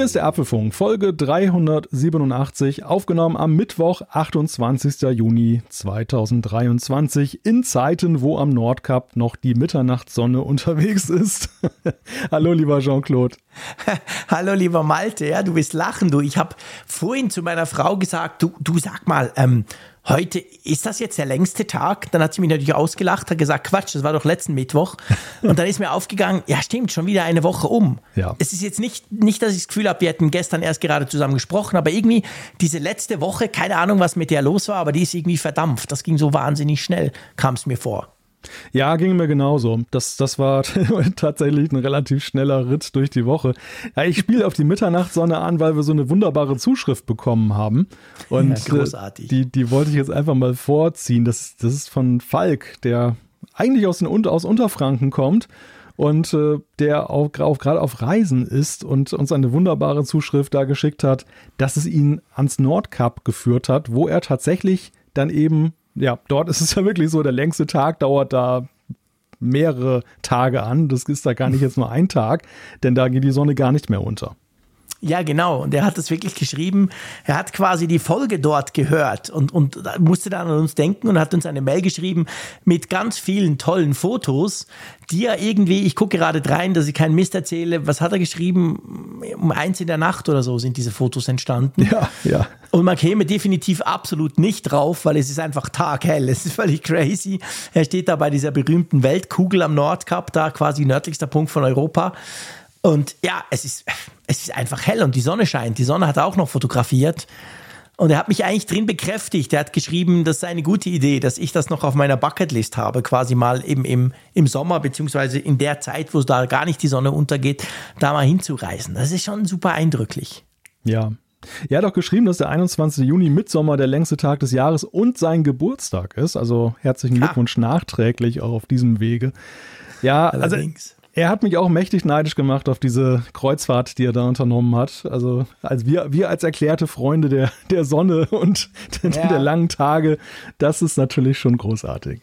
Hier ist der Apfelfunk, Folge 387, aufgenommen am Mittwoch, 28. Juni 2023, in Zeiten, wo am Nordkap noch die Mitternachtssonne unterwegs ist. Hallo, lieber Jean-Claude. Hallo, lieber Malte, ja, du bist lachen, du. Ich habe vorhin zu meiner Frau gesagt, du, du sag mal, ähm, heute ist das jetzt der längste Tag? Dann hat sie mich natürlich ausgelacht, hat gesagt, Quatsch, das war doch letzten Mittwoch. Und dann ist mir aufgegangen, ja stimmt, schon wieder eine Woche um. Ja. Es ist jetzt nicht, nicht, dass ich das Gefühl habe, wir hätten gestern erst gerade zusammen gesprochen, aber irgendwie diese letzte Woche, keine Ahnung, was mit der los war, aber die ist irgendwie verdampft. Das ging so wahnsinnig schnell, kam es mir vor. Ja, ging mir genauso. Das, das war tatsächlich ein relativ schneller Ritt durch die Woche. Ja, ich spiele auf die Mitternachtssonne an, weil wir so eine wunderbare Zuschrift bekommen haben. Und ja, großartig. Die, die wollte ich jetzt einfach mal vorziehen. Das, das ist von Falk, der eigentlich aus, den, aus Unterfranken kommt und äh, der auch, auch gerade auf Reisen ist und uns eine wunderbare Zuschrift da geschickt hat, dass es ihn ans Nordkap geführt hat, wo er tatsächlich dann eben ja, dort ist es ja wirklich so, der längste Tag dauert da mehrere Tage an. Das ist da gar nicht jetzt nur ein Tag, denn da geht die Sonne gar nicht mehr unter. Ja, genau. Und er hat es wirklich geschrieben. Er hat quasi die Folge dort gehört und, und musste dann an uns denken und hat uns eine Mail geschrieben mit ganz vielen tollen Fotos, die er irgendwie, ich gucke gerade rein, dass ich keinen Mist erzähle. Was hat er geschrieben? Um eins in der Nacht oder so sind diese Fotos entstanden. Ja, ja. Und man käme definitiv absolut nicht drauf, weil es ist einfach taghell. Es ist völlig crazy. Er steht da bei dieser berühmten Weltkugel am Nordkap, da quasi nördlichster Punkt von Europa. Und ja, es ist, es ist einfach hell und die Sonne scheint. Die Sonne hat er auch noch fotografiert. Und er hat mich eigentlich drin bekräftigt. Er hat geschrieben, das sei eine gute Idee, dass ich das noch auf meiner Bucketlist habe, quasi mal eben im, im Sommer, beziehungsweise in der Zeit, wo da gar nicht die Sonne untergeht, da mal hinzureisen. Das ist schon super eindrücklich. Ja. Er hat auch geschrieben, dass der 21. Juni Mitsommer der längste Tag des Jahres und sein Geburtstag ist. Also herzlichen Glückwunsch ja. nachträglich auch auf diesem Wege. Ja, also Allerdings. Also er hat mich auch mächtig neidisch gemacht auf diese Kreuzfahrt, die er da unternommen hat. Also als wir, wir als erklärte Freunde der, der Sonne und ja. der langen Tage, das ist natürlich schon großartig.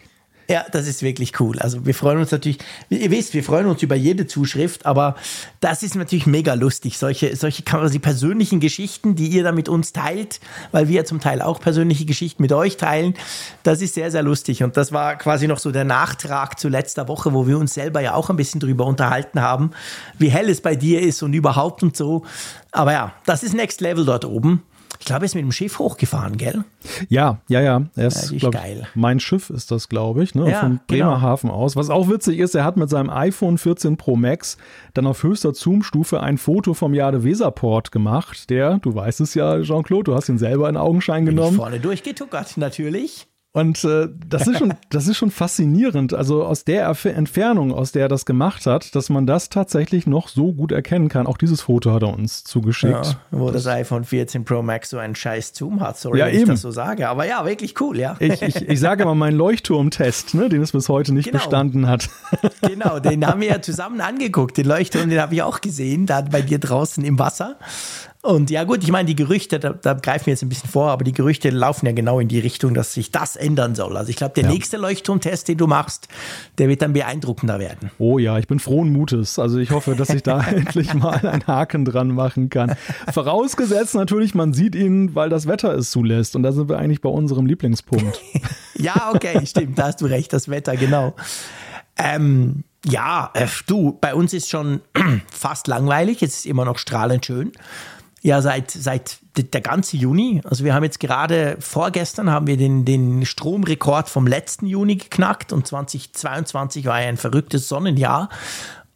Ja, das ist wirklich cool. Also wir freuen uns natürlich, ihr wisst, wir freuen uns über jede Zuschrift, aber das ist natürlich mega lustig. Solche, solche quasi persönlichen Geschichten, die ihr da mit uns teilt, weil wir zum Teil auch persönliche Geschichten mit euch teilen, das ist sehr, sehr lustig. Und das war quasi noch so der Nachtrag zu letzter Woche, wo wir uns selber ja auch ein bisschen drüber unterhalten haben, wie hell es bei dir ist und überhaupt und so. Aber ja, das ist Next Level dort oben. Ich glaube, er ist mit dem Schiff hochgefahren, gell? Ja, ja, ja. Er ist, ja, glaub, geil. Mein Schiff ist das, glaube ich, ne? Ja, Vom Bremerhaven genau. aus. Was auch witzig ist, er hat mit seinem iPhone 14 Pro Max dann auf höchster Zoom-Stufe ein Foto vom Jade Weserport gemacht. Der, du weißt es ja, Jean-Claude, du hast ihn selber in Augenschein Bin genommen. Vorne durchgetuckert, natürlich. Und äh, das ist schon, das ist schon faszinierend. Also aus der Entfernung, aus der er das gemacht hat, dass man das tatsächlich noch so gut erkennen kann. Auch dieses Foto hat er uns zugeschickt. Ja, wo das, das, iPhone 14 Pro Max so einen scheiß Zoom hat, sorry, ja, wenn eben. ich das so sage. Aber ja, wirklich cool, ja. Ich, ich, ich sage mal meinen Leuchtturmtest, ne, den es bis heute nicht genau. bestanden hat. Genau, den haben wir ja zusammen angeguckt. Den Leuchtturm, den habe ich auch gesehen, da bei dir draußen im Wasser. Und ja gut, ich meine, die Gerüchte, da, da, greifen wir jetzt ein bisschen vor, aber die Gerüchte laufen ja genau in die Richtung, dass sich das ändern soll. Also ich glaube, der ja. nächste Leuchtturmtest, den du machst, der wird dann beeindruckender werden. Oh ja, ich bin frohen Mutes. Also ich hoffe, dass ich da endlich mal einen Haken dran machen kann. Vorausgesetzt natürlich, man sieht ihn, weil das Wetter es zulässt. Und da sind wir eigentlich bei unserem Lieblingspunkt. ja, okay, stimmt, da hast du recht, das Wetter, genau. Ähm, ja, äh, du, bei uns ist schon fast langweilig, es ist immer noch strahlend schön. Ja, seit, seit der ganze Juni. Also wir haben jetzt gerade vorgestern haben wir den, den Stromrekord vom letzten Juni geknackt und 2022 war ja ein verrücktes Sonnenjahr.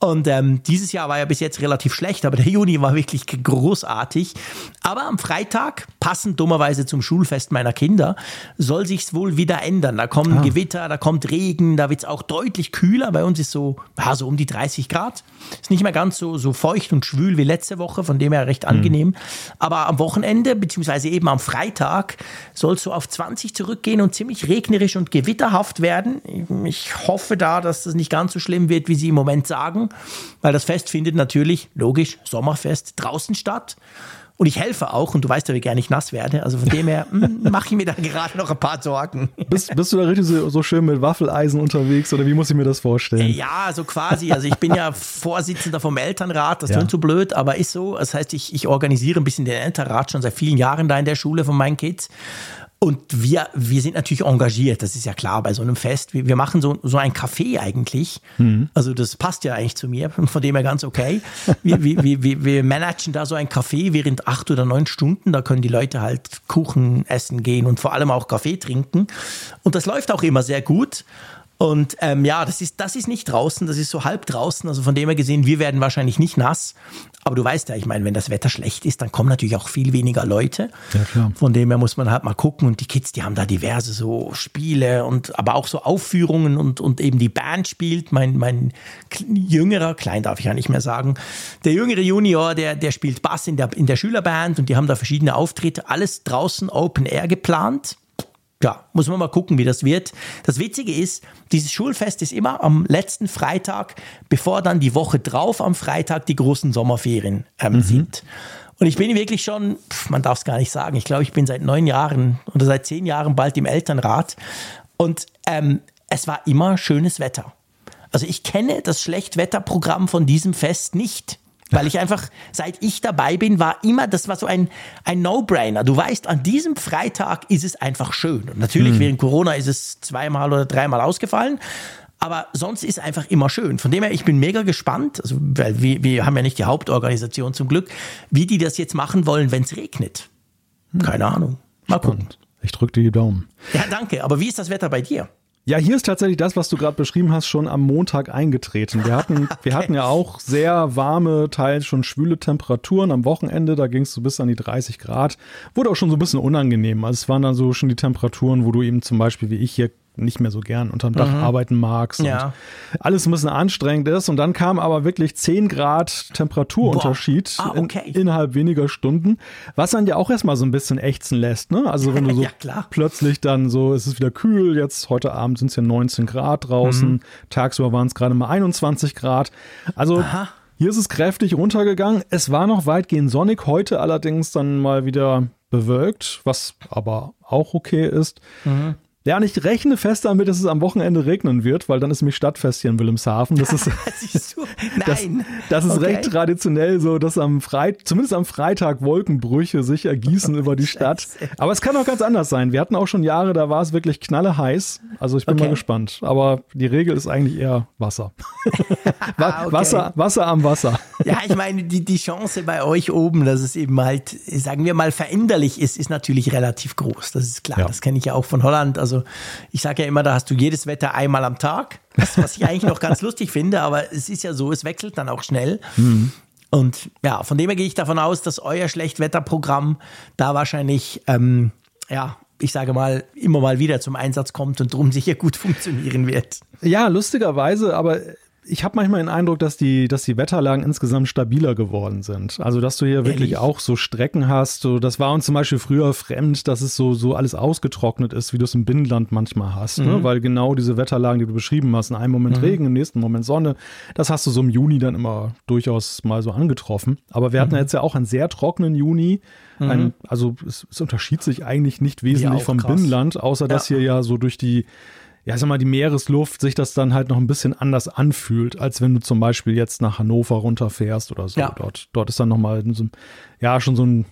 Und ähm, dieses Jahr war ja bis jetzt relativ schlecht, aber der Juni war wirklich großartig. Aber am Freitag, passend dummerweise zum Schulfest meiner Kinder, soll sich's wohl wieder ändern. Da kommen ah. Gewitter, da kommt Regen, da wird's auch deutlich kühler. Bei uns ist so, ja, so um die 30 Grad. Ist nicht mehr ganz so, so feucht und schwül wie letzte Woche, von dem her recht angenehm. Mhm. Aber am Wochenende, beziehungsweise eben am Freitag, soll es so auf 20 zurückgehen und ziemlich regnerisch und gewitterhaft werden. Ich hoffe da, dass das nicht ganz so schlimm wird, wie sie im Moment sagen. Weil das Fest findet natürlich, logisch, Sommerfest draußen statt. Und ich helfe auch, und du weißt ja, wie gerne ich nass werde. Also von dem her hm, mache ich mir da gerade noch ein paar Sorgen. Bist, bist du da richtig so, so, schön mit Waffeleisen unterwegs oder wie muss ich mir das vorstellen? Ja, so quasi. Also ich bin ja Vorsitzender vom Elternrat, das ja. klingt so blöd, aber ist so. Das heißt, ich, ich organisiere ein bisschen den Elternrat schon seit vielen Jahren da in der Schule von meinen Kids. Und wir, wir sind natürlich engagiert, das ist ja klar bei so einem Fest. Wir, wir machen so, so ein Café eigentlich. Mhm. Also das passt ja eigentlich zu mir, von dem her ganz okay. Wir, wir, wir, wir managen da so ein Café während acht oder neun Stunden. Da können die Leute halt Kuchen essen gehen und vor allem auch Kaffee trinken. Und das läuft auch immer sehr gut. Und ähm, ja, das ist, das ist nicht draußen, das ist so halb draußen. Also von dem her gesehen, wir werden wahrscheinlich nicht nass. Aber du weißt ja, ich meine, wenn das Wetter schlecht ist, dann kommen natürlich auch viel weniger Leute. Ja, klar. Von dem her muss man halt mal gucken. Und die Kids, die haben da diverse so Spiele und aber auch so Aufführungen und, und eben die Band spielt. Mein, mein jüngerer, klein darf ich ja nicht mehr sagen, der jüngere Junior, der, der spielt Bass in der, in der Schülerband und die haben da verschiedene Auftritte. Alles draußen Open Air geplant ja, muss man mal gucken, wie das wird. Das Witzige ist, dieses Schulfest ist immer am letzten Freitag, bevor dann die Woche drauf am Freitag die großen Sommerferien ähm, mhm. sind. Und ich bin wirklich schon, pf, man darf es gar nicht sagen, ich glaube, ich bin seit neun Jahren oder seit zehn Jahren bald im Elternrat. Und ähm, es war immer schönes Wetter. Also ich kenne das Schlechtwetterprogramm von diesem Fest nicht. Weil ich einfach, seit ich dabei bin, war immer, das war so ein, ein No-Brainer. Du weißt, an diesem Freitag ist es einfach schön. Und natürlich, mhm. während Corona ist es zweimal oder dreimal ausgefallen. Aber sonst ist es einfach immer schön. Von dem her, ich bin mega gespannt, also, weil wir, wir haben ja nicht die Hauptorganisation zum Glück, wie die das jetzt machen wollen, wenn es regnet. Hm. Keine Ahnung. Mal gucken. Ich drücke dir die Daumen. Ja, danke. Aber wie ist das Wetter bei dir? Ja, hier ist tatsächlich das, was du gerade beschrieben hast, schon am Montag eingetreten. Wir hatten, okay. wir hatten ja auch sehr warme, teils schon schwüle Temperaturen am Wochenende. Da ging es so bis an die 30 Grad. Wurde auch schon so ein bisschen unangenehm. Also es waren dann so schon die Temperaturen, wo du eben zum Beispiel wie ich hier nicht mehr so gern unterm Dach mhm. arbeiten magst ja. alles ein bisschen anstrengend ist. Und dann kam aber wirklich 10 Grad Temperaturunterschied ah, okay. in, innerhalb weniger Stunden, was dann ja auch erstmal so ein bisschen ächzen lässt. Ne? Also wenn du so ja, plötzlich dann so, es ist wieder kühl, jetzt heute Abend sind es ja 19 Grad draußen, mhm. tagsüber waren es gerade mal 21 Grad. Also Aha. hier ist es kräftig runtergegangen. Es war noch weitgehend sonnig, heute allerdings dann mal wieder bewölkt, was aber auch okay ist. Mhm. Ja, und ich rechne fest damit, dass es am Wochenende regnen wird, weil dann ist nämlich Stadtfest hier in Wilhelmshaven. Das ist, das, das ist okay. recht traditionell so, dass am Freit zumindest am Freitag Wolkenbrüche sich ergießen über die Stadt. Aber es kann auch ganz anders sein. Wir hatten auch schon Jahre, da war es wirklich knalle heiß. Also ich bin okay. mal gespannt. Aber die Regel ist eigentlich eher Wasser. ah, okay. Wasser, Wasser am Wasser. ja, ich meine, die, die Chance bei euch oben, dass es eben halt, sagen wir mal, veränderlich ist, ist natürlich relativ groß. Das ist klar. Ja. Das kenne ich ja auch von Holland. Also also ich sage ja immer, da hast du jedes Wetter einmal am Tag, was, was ich eigentlich noch ganz lustig finde, aber es ist ja so, es wechselt dann auch schnell. Mhm. Und ja, von dem her gehe ich davon aus, dass euer Schlechtwetterprogramm da wahrscheinlich, ähm, ja, ich sage mal, immer mal wieder zum Einsatz kommt und drum sicher gut funktionieren wird. Ja, lustigerweise, aber ich habe manchmal den Eindruck, dass die, dass die Wetterlagen insgesamt stabiler geworden sind. Also, dass du hier wirklich auch so Strecken hast. So, das war uns zum Beispiel früher fremd, dass es so, so alles ausgetrocknet ist, wie du es im Binnenland manchmal hast. Ne? Mhm. Ne? Weil genau diese Wetterlagen, die du beschrieben hast, in einem Moment mhm. Regen, im nächsten Moment Sonne, das hast du so im Juni dann immer durchaus mal so angetroffen. Aber wir hatten mhm. jetzt ja auch einen sehr trockenen Juni. Ein, mhm. also es, es unterschied sich eigentlich nicht wesentlich vom krass. Binnenland, außer dass ja. hier ja so durch die ja, sag mal, die Meeresluft sich das dann halt noch ein bisschen anders anfühlt, als wenn du zum Beispiel jetzt nach Hannover runterfährst oder so. Ja. Dort, dort ist dann nochmal so, ja, schon so ein,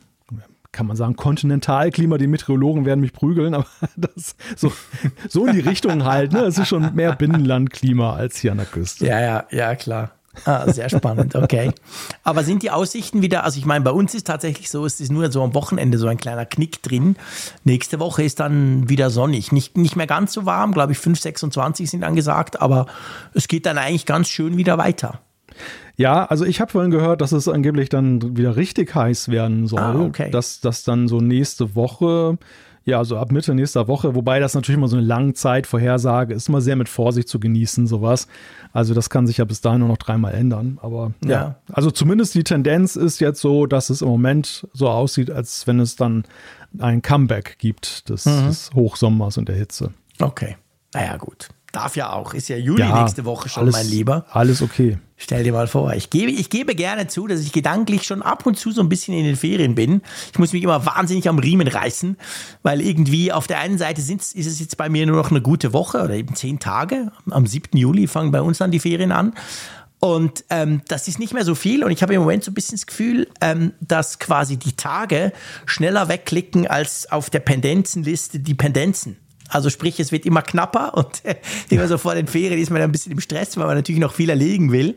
kann man sagen, Kontinentalklima. Die Meteorologen werden mich prügeln, aber das so, so in die Richtung halt. Ne? Es ist schon mehr Binnenlandklima als hier an der Küste. Ja, ja, ja, klar. Ah, sehr spannend, okay. Aber sind die Aussichten wieder, also ich meine, bei uns ist tatsächlich so, es ist nur so am Wochenende so ein kleiner Knick drin. Nächste Woche ist dann wieder sonnig. Nicht, nicht mehr ganz so warm, glaube ich, 5, 26 sind angesagt, aber es geht dann eigentlich ganz schön wieder weiter. Ja, also ich habe vorhin gehört, dass es angeblich dann wieder richtig heiß werden soll. Ah, okay. Dass das dann so nächste Woche ja, also ab Mitte nächster Woche, wobei das natürlich immer so eine Langzeitvorhersage ist, immer sehr mit Vorsicht zu genießen, sowas. Also das kann sich ja bis dahin nur noch dreimal ändern. Aber ja. ja. also zumindest die Tendenz ist jetzt so, dass es im Moment so aussieht, als wenn es dann ein Comeback gibt des, mhm. des Hochsommers und der Hitze. Okay. Naja, gut. Darf ja auch. Ist ja Juli ja, nächste Woche schon, alles, mein Lieber. Alles okay. Stell dir mal vor, ich gebe, ich gebe gerne zu, dass ich gedanklich schon ab und zu so ein bisschen in den Ferien bin. Ich muss mich immer wahnsinnig am Riemen reißen, weil irgendwie auf der einen Seite ist es jetzt bei mir nur noch eine gute Woche oder eben zehn Tage. Am 7. Juli fangen bei uns dann die Ferien an. Und ähm, das ist nicht mehr so viel. Und ich habe im Moment so ein bisschen das Gefühl, ähm, dass quasi die Tage schneller wegklicken als auf der Pendenzenliste die Pendenzen. Also sprich, es wird immer knapper und immer so vor den Ferien ist man ein bisschen im Stress, weil man natürlich noch viel erlegen will.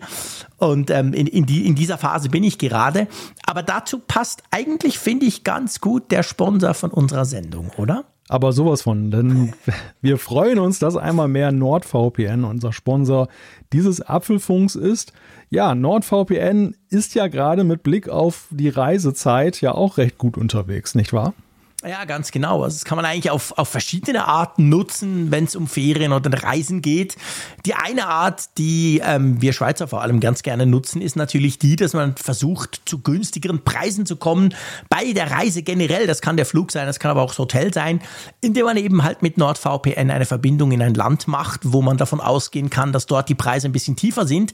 Und ähm, in, in, die, in dieser Phase bin ich gerade. Aber dazu passt eigentlich, finde ich, ganz gut der Sponsor von unserer Sendung, oder? Aber sowas von, denn wir freuen uns, dass einmal mehr NordVPN unser Sponsor dieses Apfelfunks ist. Ja, NordVPN ist ja gerade mit Blick auf die Reisezeit ja auch recht gut unterwegs, nicht wahr? Ja, ganz genau. Also das kann man eigentlich auf, auf verschiedene Arten nutzen, wenn es um Ferien oder Reisen geht. Die eine Art, die ähm, wir Schweizer vor allem ganz gerne nutzen, ist natürlich die, dass man versucht, zu günstigeren Preisen zu kommen bei der Reise generell. Das kann der Flug sein, das kann aber auch das Hotel sein, indem man eben halt mit NordVPN eine Verbindung in ein Land macht, wo man davon ausgehen kann, dass dort die Preise ein bisschen tiefer sind.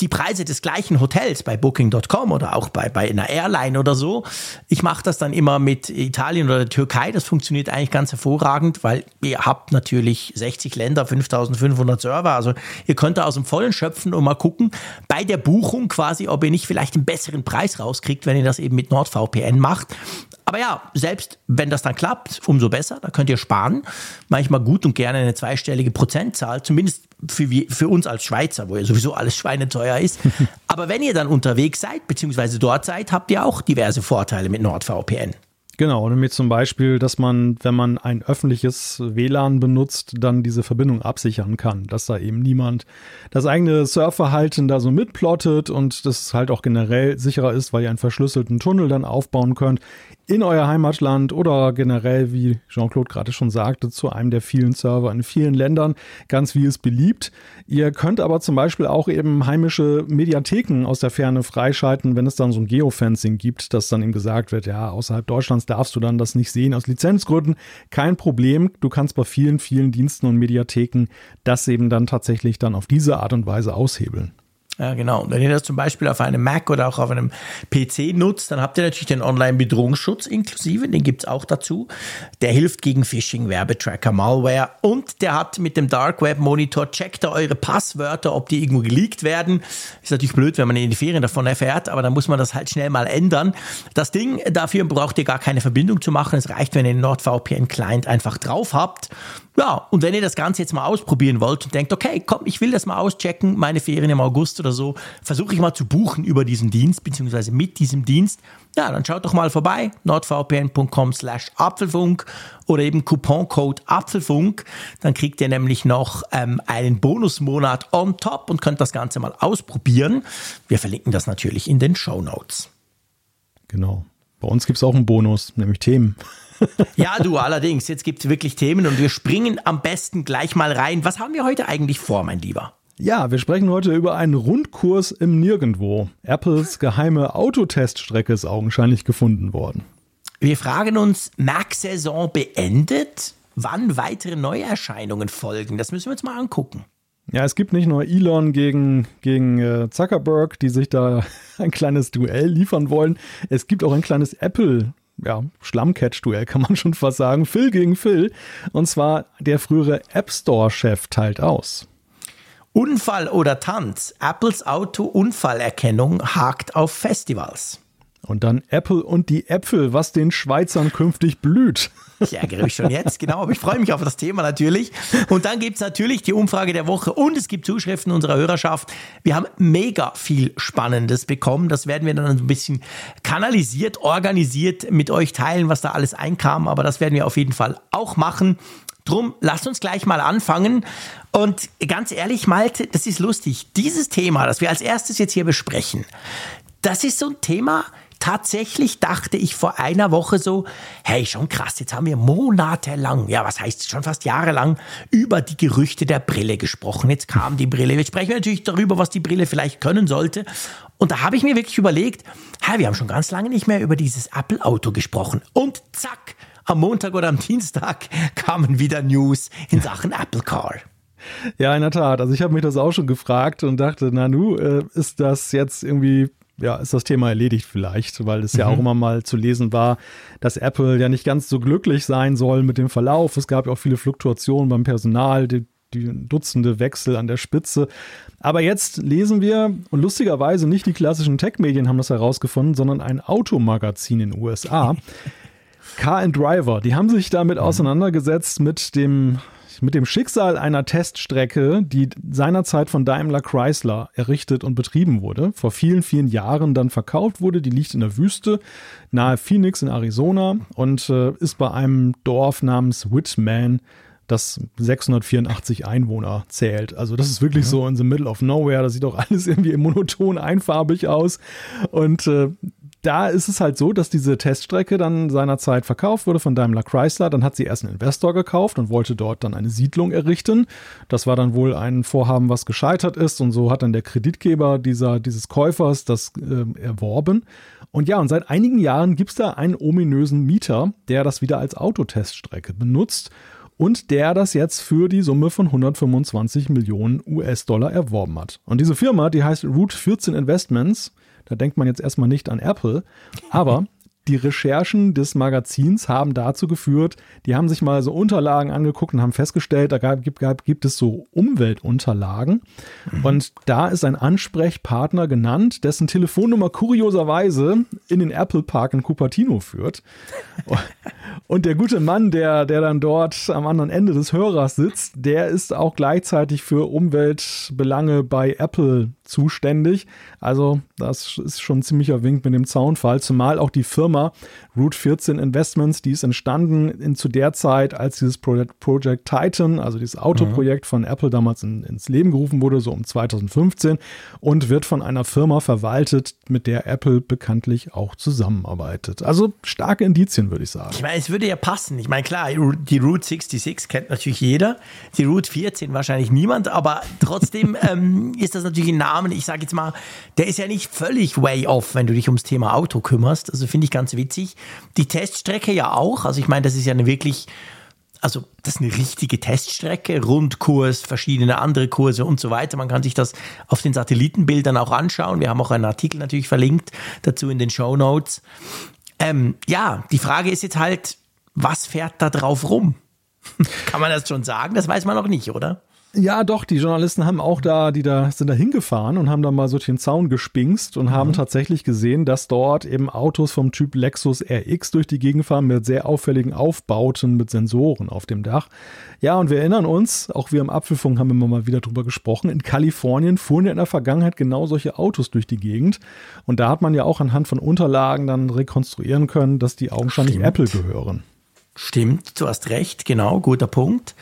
Die Preise des gleichen Hotels bei Booking.com oder auch bei, bei einer Airline oder so. Ich mache das dann immer mit Italien oder Türkei, das funktioniert eigentlich ganz hervorragend, weil ihr habt natürlich 60 Länder, 5500 Server, also ihr könnt da aus dem Vollen schöpfen und mal gucken, bei der Buchung quasi, ob ihr nicht vielleicht einen besseren Preis rauskriegt, wenn ihr das eben mit NordVPN macht. Aber ja, selbst wenn das dann klappt, umso besser, da könnt ihr sparen. Manchmal gut und gerne eine zweistellige Prozentzahl, zumindest für, für uns als Schweizer, wo ja sowieso alles schweineteuer ist. Aber wenn ihr dann unterwegs seid, beziehungsweise dort seid, habt ihr auch diverse Vorteile mit NordVPN. Genau, nämlich zum Beispiel, dass man, wenn man ein öffentliches WLAN benutzt, dann diese Verbindung absichern kann, dass da eben niemand das eigene Surfverhalten da so mitplottet und das halt auch generell sicherer ist, weil ihr einen verschlüsselten Tunnel dann aufbauen könnt in euer Heimatland oder generell, wie Jean-Claude gerade schon sagte, zu einem der vielen Server in vielen Ländern, ganz wie es beliebt. Ihr könnt aber zum Beispiel auch eben heimische Mediatheken aus der Ferne freischalten, wenn es dann so ein Geofencing gibt, dass dann eben gesagt wird, ja, außerhalb Deutschlands darfst du dann das nicht sehen aus Lizenzgründen. Kein Problem. Du kannst bei vielen, vielen Diensten und Mediatheken das eben dann tatsächlich dann auf diese Art und Weise aushebeln. Ja, genau. Wenn ihr das zum Beispiel auf einem Mac oder auch auf einem PC nutzt, dann habt ihr natürlich den Online-Bedrohungsschutz inklusive, den gibt's auch dazu. Der hilft gegen Phishing, Werbetracker, Malware und der hat mit dem Dark Web Monitor, checkt er eure Passwörter, ob die irgendwo geleakt werden. Ist natürlich blöd, wenn man in die Ferien davon erfährt, aber dann muss man das halt schnell mal ändern. Das Ding, dafür braucht ihr gar keine Verbindung zu machen. Es reicht, wenn ihr den NordVPN-Client einfach drauf habt ja, und wenn ihr das Ganze jetzt mal ausprobieren wollt und denkt, okay, komm, ich will das mal auschecken, meine Ferien im August oder so, versuche ich mal zu buchen über diesen Dienst, beziehungsweise mit diesem Dienst. Ja, dann schaut doch mal vorbei, nordvpn.com slash Apfelfunk oder eben Couponcode Apfelfunk. Dann kriegt ihr nämlich noch ähm, einen Bonusmonat on top und könnt das Ganze mal ausprobieren. Wir verlinken das natürlich in den Show Notes. Genau. Bei uns gibt es auch einen Bonus, nämlich Themen ja, du, allerdings, jetzt gibt es wirklich Themen und wir springen am besten gleich mal rein. Was haben wir heute eigentlich vor, mein Lieber? Ja, wir sprechen heute über einen Rundkurs im Nirgendwo. Apples geheime Autoteststrecke ist augenscheinlich gefunden worden. Wir fragen uns, Mac-Saison beendet? Wann weitere Neuerscheinungen folgen? Das müssen wir uns mal angucken. Ja, es gibt nicht nur Elon gegen, gegen äh, Zuckerberg, die sich da ein kleines Duell liefern wollen. Es gibt auch ein kleines Apple ja, Schlammcatch-Duell kann man schon fast sagen. Phil gegen Phil. Und zwar der frühere App Store-Chef teilt aus. Unfall oder Tanz. Apples Auto-Unfallerkennung hakt auf Festivals. Und dann Apple und die Äpfel, was den Schweizern künftig blüht. Ich ärgere mich schon jetzt, genau, aber ich freue mich auf das Thema natürlich. Und dann gibt es natürlich die Umfrage der Woche und es gibt Zuschriften unserer Hörerschaft. Wir haben mega viel Spannendes bekommen. Das werden wir dann ein bisschen kanalisiert, organisiert mit euch teilen, was da alles einkam. Aber das werden wir auf jeden Fall auch machen. Drum, lasst uns gleich mal anfangen. Und ganz ehrlich, Malte, das ist lustig. Dieses Thema, das wir als erstes jetzt hier besprechen, das ist so ein Thema, tatsächlich dachte ich vor einer Woche so, hey, schon krass, jetzt haben wir monatelang, ja, was heißt schon fast jahrelang, über die Gerüchte der Brille gesprochen. Jetzt kam die Brille. Jetzt sprechen wir natürlich darüber, was die Brille vielleicht können sollte. Und da habe ich mir wirklich überlegt, hey, wir haben schon ganz lange nicht mehr über dieses Apple-Auto gesprochen. Und zack, am Montag oder am Dienstag kamen wieder News in Sachen Apple Car. Ja, in der Tat. Also ich habe mich das auch schon gefragt und dachte, na nu, äh, ist das jetzt irgendwie ja, ist das Thema erledigt vielleicht, weil es ja mhm. auch immer mal zu lesen war, dass Apple ja nicht ganz so glücklich sein soll mit dem Verlauf. Es gab ja auch viele Fluktuationen beim Personal, die, die Dutzende Wechsel an der Spitze. Aber jetzt lesen wir, und lustigerweise nicht die klassischen Tech-Medien haben das herausgefunden, sondern ein Automagazin in den USA. Car and Driver, die haben sich damit mhm. auseinandergesetzt mit dem mit dem Schicksal einer Teststrecke, die seinerzeit von Daimler Chrysler errichtet und betrieben wurde, vor vielen, vielen Jahren dann verkauft wurde. Die liegt in der Wüste nahe Phoenix in Arizona und äh, ist bei einem Dorf namens Whitman das 684 Einwohner zählt. Also das ist wirklich ja. so in the middle of nowhere. Das sieht auch alles irgendwie monoton einfarbig aus. Und äh, da ist es halt so, dass diese Teststrecke dann seinerzeit verkauft wurde von Daimler Chrysler. Dann hat sie erst einen Investor gekauft und wollte dort dann eine Siedlung errichten. Das war dann wohl ein Vorhaben, was gescheitert ist. Und so hat dann der Kreditgeber dieser, dieses Käufers das äh, erworben. Und ja, und seit einigen Jahren gibt es da einen ominösen Mieter, der das wieder als Autoteststrecke benutzt und der das jetzt für die Summe von 125 Millionen US-Dollar erworben hat. Und diese Firma, die heißt Route 14 Investments da denkt man jetzt erstmal nicht an Apple. Aber die Recherchen des Magazins haben dazu geführt, die haben sich mal so Unterlagen angeguckt und haben festgestellt, da gab, gibt, gibt es so Umweltunterlagen. Mhm. Und da ist ein Ansprechpartner genannt, dessen Telefonnummer kurioserweise in den Apple Park in Cupertino führt. und der gute Mann, der, der dann dort am anderen Ende des Hörers sitzt, der ist auch gleichzeitig für Umweltbelange bei Apple zuständig. Also das ist schon ein ziemlicher Wink mit dem Zaunfall, zumal auch die Firma Route 14 Investments, die ist entstanden in, zu der Zeit, als dieses Project, Project Titan, also dieses Autoprojekt mhm. von Apple damals in, ins Leben gerufen wurde, so um 2015 und wird von einer Firma verwaltet, mit der Apple bekanntlich auch zusammenarbeitet. Also starke Indizien, würde ich sagen. Ich meine, es würde ja passen. Ich meine, klar, die Route 66 kennt natürlich jeder, die Route 14 wahrscheinlich niemand, aber trotzdem ähm, ist das natürlich ein Namen, ich sage jetzt mal, der ist ja nicht völlig way off, wenn du dich ums Thema Auto kümmerst. Also finde ich ganz witzig. Die Teststrecke ja auch. Also ich meine, das ist ja eine wirklich, also das ist eine richtige Teststrecke, Rundkurs, verschiedene andere Kurse und so weiter. Man kann sich das auf den Satellitenbildern auch anschauen. Wir haben auch einen Artikel natürlich verlinkt dazu in den Show Notes. Ähm, ja, die Frage ist jetzt halt, was fährt da drauf rum? kann man das schon sagen? Das weiß man noch nicht, oder? Ja, doch, die Journalisten haben auch da, die da sind da hingefahren und haben da mal so den Zaun gespingst und mhm. haben tatsächlich gesehen, dass dort eben Autos vom Typ Lexus RX durch die Gegend fahren mit sehr auffälligen Aufbauten mit Sensoren auf dem Dach. Ja, und wir erinnern uns, auch wir im Apfelfunk haben immer mal wieder drüber gesprochen, in Kalifornien fuhren ja in der Vergangenheit genau solche Autos durch die Gegend und da hat man ja auch anhand von Unterlagen dann rekonstruieren können, dass die augenscheinlich Apple gehören. Stimmt, du hast recht, genau, guter Punkt.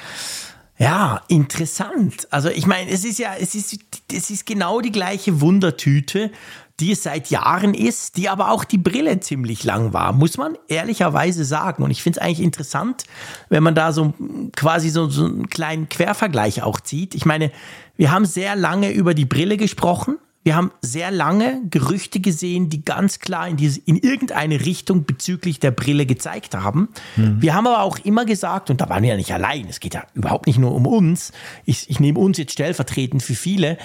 Ja, interessant. Also ich meine, es ist ja, es ist, es ist genau die gleiche Wundertüte, die es seit Jahren ist, die aber auch die Brille ziemlich lang war, muss man ehrlicherweise sagen. Und ich finde es eigentlich interessant, wenn man da so quasi so, so einen kleinen Quervergleich auch zieht. Ich meine, wir haben sehr lange über die Brille gesprochen, wir haben sehr lange Gerüchte gesehen, die ganz klar in, diese, in irgendeine Richtung bezüglich der Brille gezeigt haben. Mhm. Wir haben aber auch immer gesagt, und da waren wir ja nicht allein, es geht ja überhaupt nicht nur um uns, ich, ich nehme uns jetzt stellvertretend für viele,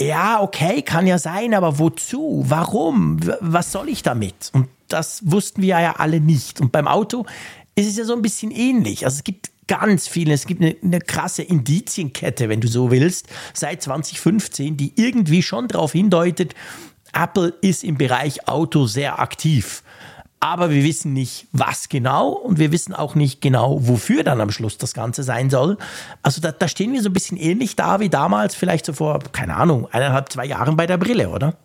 ja, okay, kann ja sein, aber wozu? Warum? Was soll ich damit? Und das wussten wir ja alle nicht. Und beim Auto ist es ja so ein bisschen ähnlich. Also es gibt ganz viele, es gibt eine, eine, krasse Indizienkette, wenn du so willst, seit 2015, die irgendwie schon darauf hindeutet, Apple ist im Bereich Auto sehr aktiv. Aber wir wissen nicht, was genau und wir wissen auch nicht genau, wofür dann am Schluss das Ganze sein soll. Also da, da stehen wir so ein bisschen ähnlich da wie damals, vielleicht so vor, keine Ahnung, eineinhalb, zwei Jahren bei der Brille, oder?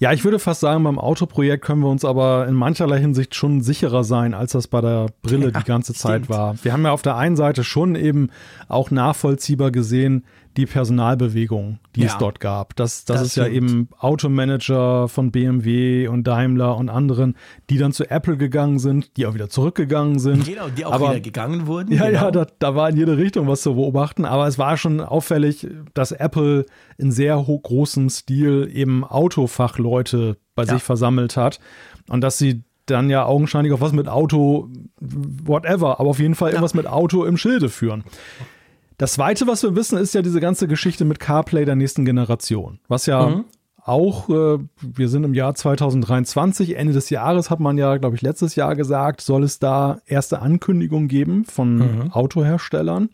Ja, ich würde fast sagen, beim Autoprojekt können wir uns aber in mancherlei Hinsicht schon sicherer sein, als das bei der Brille ja, die ganze Zeit stimmt. war. Wir haben ja auf der einen Seite schon eben auch nachvollziehbar gesehen, die Personalbewegung, die ja, es dort gab. Das, das, das ist stimmt. ja eben Automanager von BMW und Daimler und anderen, die dann zu Apple gegangen sind, die auch wieder zurückgegangen sind. Genau, die auch aber, wieder gegangen wurden. Ja, genau. ja, da, da, war in jede Richtung was zu beobachten. Aber es war schon auffällig, dass Apple in sehr großem Stil eben Autofachleute bei ja. sich versammelt hat und dass sie dann ja augenscheinlich auch was mit Auto, whatever, aber auf jeden Fall ja. irgendwas mit Auto im Schilde führen. Das Zweite, was wir wissen, ist ja diese ganze Geschichte mit CarPlay der nächsten Generation. Was ja mhm. auch, äh, wir sind im Jahr 2023, Ende des Jahres hat man ja, glaube ich, letztes Jahr gesagt, soll es da erste Ankündigungen geben von mhm. Autoherstellern.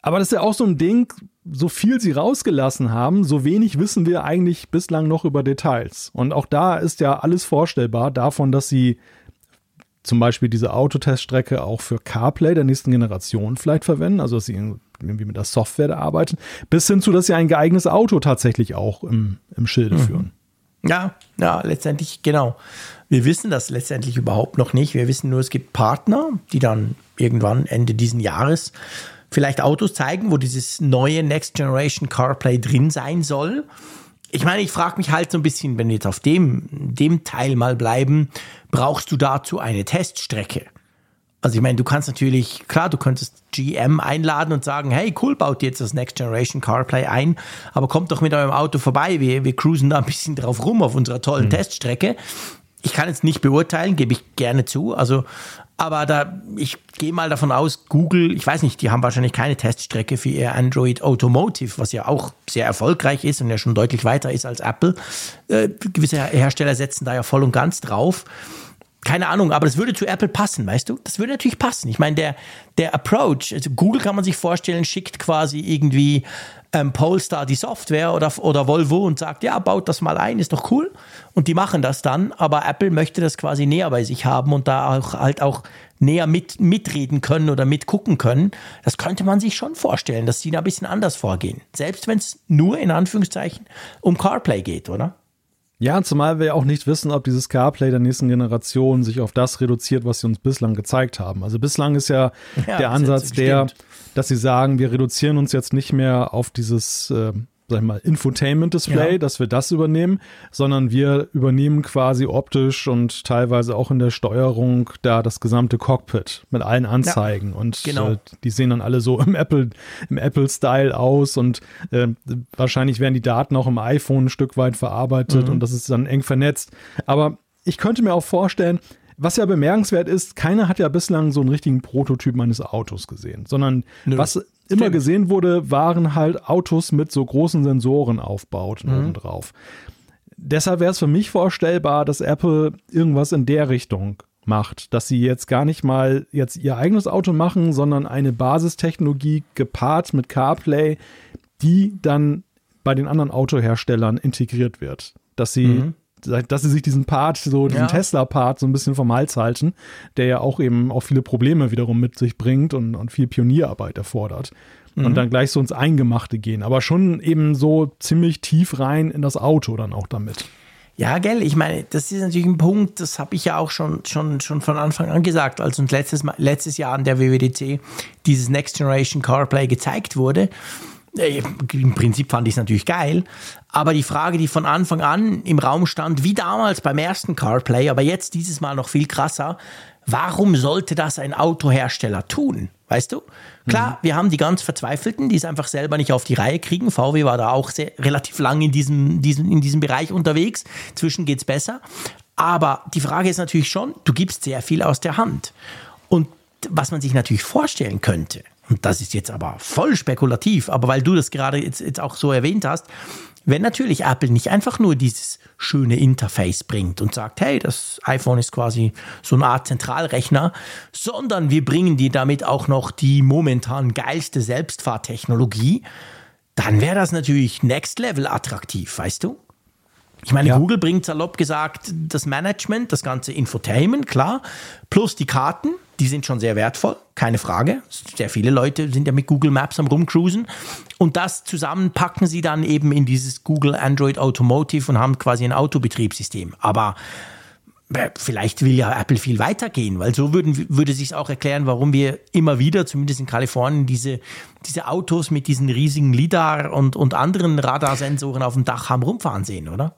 Aber das ist ja auch so ein Ding, so viel sie rausgelassen haben, so wenig wissen wir eigentlich bislang noch über Details. Und auch da ist ja alles vorstellbar davon, dass sie zum Beispiel diese Autoteststrecke auch für CarPlay der nächsten Generation vielleicht verwenden, also dass sie irgendwie mit der Software da arbeiten, bis hin zu, dass sie ein geeignetes Auto tatsächlich auch im, im Schilde mhm. führen. Ja, ja, letztendlich, genau. Wir wissen das letztendlich überhaupt noch nicht. Wir wissen nur, es gibt Partner, die dann irgendwann Ende diesen Jahres vielleicht Autos zeigen, wo dieses neue Next Generation CarPlay drin sein soll. Ich meine, ich frage mich halt so ein bisschen, wenn wir jetzt auf dem, dem Teil mal bleiben, brauchst du dazu eine Teststrecke? Also ich meine, du kannst natürlich, klar, du könntest GM einladen und sagen, hey, cool, baut jetzt das Next Generation CarPlay ein, aber kommt doch mit eurem Auto vorbei, wir, wir cruisen da ein bisschen drauf rum auf unserer tollen mhm. Teststrecke. Ich kann jetzt nicht beurteilen, gebe ich gerne zu. Also, aber da, ich gehe mal davon aus, Google, ich weiß nicht, die haben wahrscheinlich keine Teststrecke für ihr Android Automotive, was ja auch sehr erfolgreich ist und ja schon deutlich weiter ist als Apple. Äh, gewisse Hersteller setzen da ja voll und ganz drauf keine Ahnung, aber das würde zu Apple passen, weißt du? Das würde natürlich passen. Ich meine, der, der Approach, also Google kann man sich vorstellen, schickt quasi irgendwie ähm, Polestar die Software oder, oder Volvo und sagt, ja, baut das mal ein, ist doch cool. Und die machen das dann, aber Apple möchte das quasi näher bei sich haben und da auch halt auch näher mit, mitreden können oder mitgucken können. Das könnte man sich schon vorstellen, dass sie da ein bisschen anders vorgehen. Selbst wenn es nur in Anführungszeichen um CarPlay geht, oder? Ja, zumal wir auch nicht wissen, ob dieses CarPlay der nächsten Generation sich auf das reduziert, was sie uns bislang gezeigt haben. Also bislang ist ja, ja der Ansatz der, dass sie sagen, wir reduzieren uns jetzt nicht mehr auf dieses äh, sag ich mal, Infotainment-Display, ja. dass wir das übernehmen, sondern wir übernehmen quasi optisch und teilweise auch in der Steuerung da das gesamte Cockpit mit allen Anzeigen. Ja, und genau. äh, die sehen dann alle so im Apple, im Apple-Style aus und äh, wahrscheinlich werden die Daten auch im iPhone ein Stück weit verarbeitet mhm. und das ist dann eng vernetzt. Aber ich könnte mir auch vorstellen, was ja bemerkenswert ist, keiner hat ja bislang so einen richtigen Prototyp eines Autos gesehen, sondern Nö. was immer Stimmt. gesehen wurde, waren halt Autos mit so großen Sensoren aufbaut mhm. obendrauf. Deshalb wäre es für mich vorstellbar, dass Apple irgendwas in der Richtung macht, dass sie jetzt gar nicht mal jetzt ihr eigenes Auto machen, sondern eine Basistechnologie gepaart mit CarPlay, die dann bei den anderen Autoherstellern integriert wird. Dass sie mhm dass sie sich diesen Part, so diesen ja. Tesla-Part so ein bisschen vom Hals halten, der ja auch eben auch viele Probleme wiederum mit sich bringt und, und viel Pionierarbeit erfordert. Mhm. Und dann gleich so ins Eingemachte gehen, aber schon eben so ziemlich tief rein in das Auto dann auch damit. Ja, gell, ich meine, das ist natürlich ein Punkt, das habe ich ja auch schon, schon, schon von Anfang an gesagt, als uns letztes, letztes Jahr an der WWDC dieses Next Generation CarPlay gezeigt wurde. Äh, Im Prinzip fand ich es natürlich geil, aber die Frage, die von Anfang an im Raum stand, wie damals beim ersten CarPlay, aber jetzt dieses Mal noch viel krasser, warum sollte das ein Autohersteller tun? Weißt du? Klar, mhm. wir haben die ganz Verzweifelten, die es einfach selber nicht auf die Reihe kriegen. VW war da auch sehr, relativ lang in diesem, diesem, in diesem Bereich unterwegs. Zwischen geht's besser. Aber die Frage ist natürlich schon, du gibst sehr viel aus der Hand. Und was man sich natürlich vorstellen könnte, und das ist jetzt aber voll spekulativ, aber weil du das gerade jetzt, jetzt auch so erwähnt hast, wenn natürlich Apple nicht einfach nur dieses schöne Interface bringt und sagt, hey, das iPhone ist quasi so eine Art Zentralrechner, sondern wir bringen dir damit auch noch die momentan geilste Selbstfahrtechnologie, dann wäre das natürlich Next Level attraktiv, weißt du? Ich meine, ja. Google bringt salopp gesagt das Management, das ganze Infotainment, klar, plus die Karten, die sind schon sehr wertvoll, keine Frage. Sehr viele Leute sind ja mit Google Maps am rumcruisen. Und das zusammen packen sie dann eben in dieses Google Android Automotive und haben quasi ein Autobetriebssystem. Aber äh, vielleicht will ja Apple viel weiter gehen, weil so würden, würde sich auch erklären, warum wir immer wieder, zumindest in Kalifornien, diese, diese Autos mit diesen riesigen LIDAR und, und anderen Radarsensoren auf dem Dach haben rumfahren sehen, oder?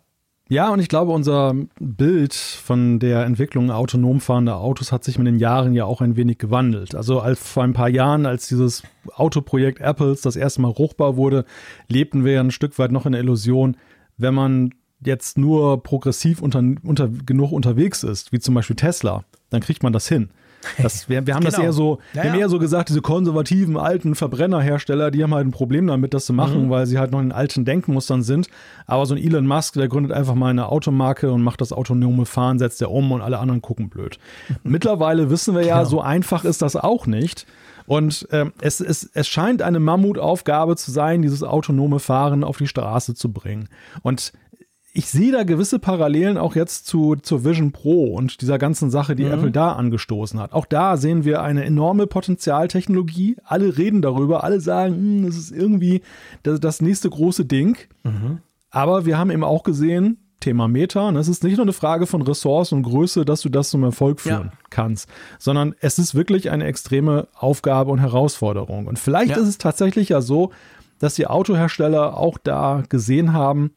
Ja, und ich glaube, unser Bild von der Entwicklung autonom fahrender Autos hat sich mit den Jahren ja auch ein wenig gewandelt. Also als vor ein paar Jahren, als dieses Autoprojekt Apples das erste Mal ruchbar wurde, lebten wir ja ein Stück weit noch in der Illusion, wenn man jetzt nur progressiv unter, unter, genug unterwegs ist, wie zum Beispiel Tesla, dann kriegt man das hin. Das, wir, wir haben Genau. das eher so, Ja, wir haben ja. eher so gesagt, diese konservativen alten Verbrennerhersteller, die haben halt ein Problem damit, das zu machen, Mhm. weil sie halt noch in alten Denkmustern sind. Aber so ein Elon Musk, der gründet einfach mal eine Automarke und macht das autonome Fahren, setzt er um und alle anderen gucken blöd. Mittlerweile wissen wir ja, Genau. so einfach ist das auch nicht. Und ähm, es, es, es scheint eine Mammutaufgabe zu sein, dieses autonome Fahren auf die Straße zu bringen. Und ich sehe da gewisse Parallelen auch jetzt zu, zur Vision Pro und dieser ganzen Sache, die Apple da angestoßen hat. Auch da sehen wir eine enorme Potenzialtechnologie. Alle reden darüber, alle sagen, hm, das ist irgendwie das, das nächste große Ding. Aber wir haben eben auch gesehen, Thema Meta, und es ist nicht nur eine Frage von Ressource und Größe, dass du das zum Erfolg führen Ja. kannst, sondern es ist wirklich eine extreme Aufgabe und Herausforderung. Und vielleicht Ja. ist es tatsächlich ja so, dass die Autohersteller auch da gesehen haben,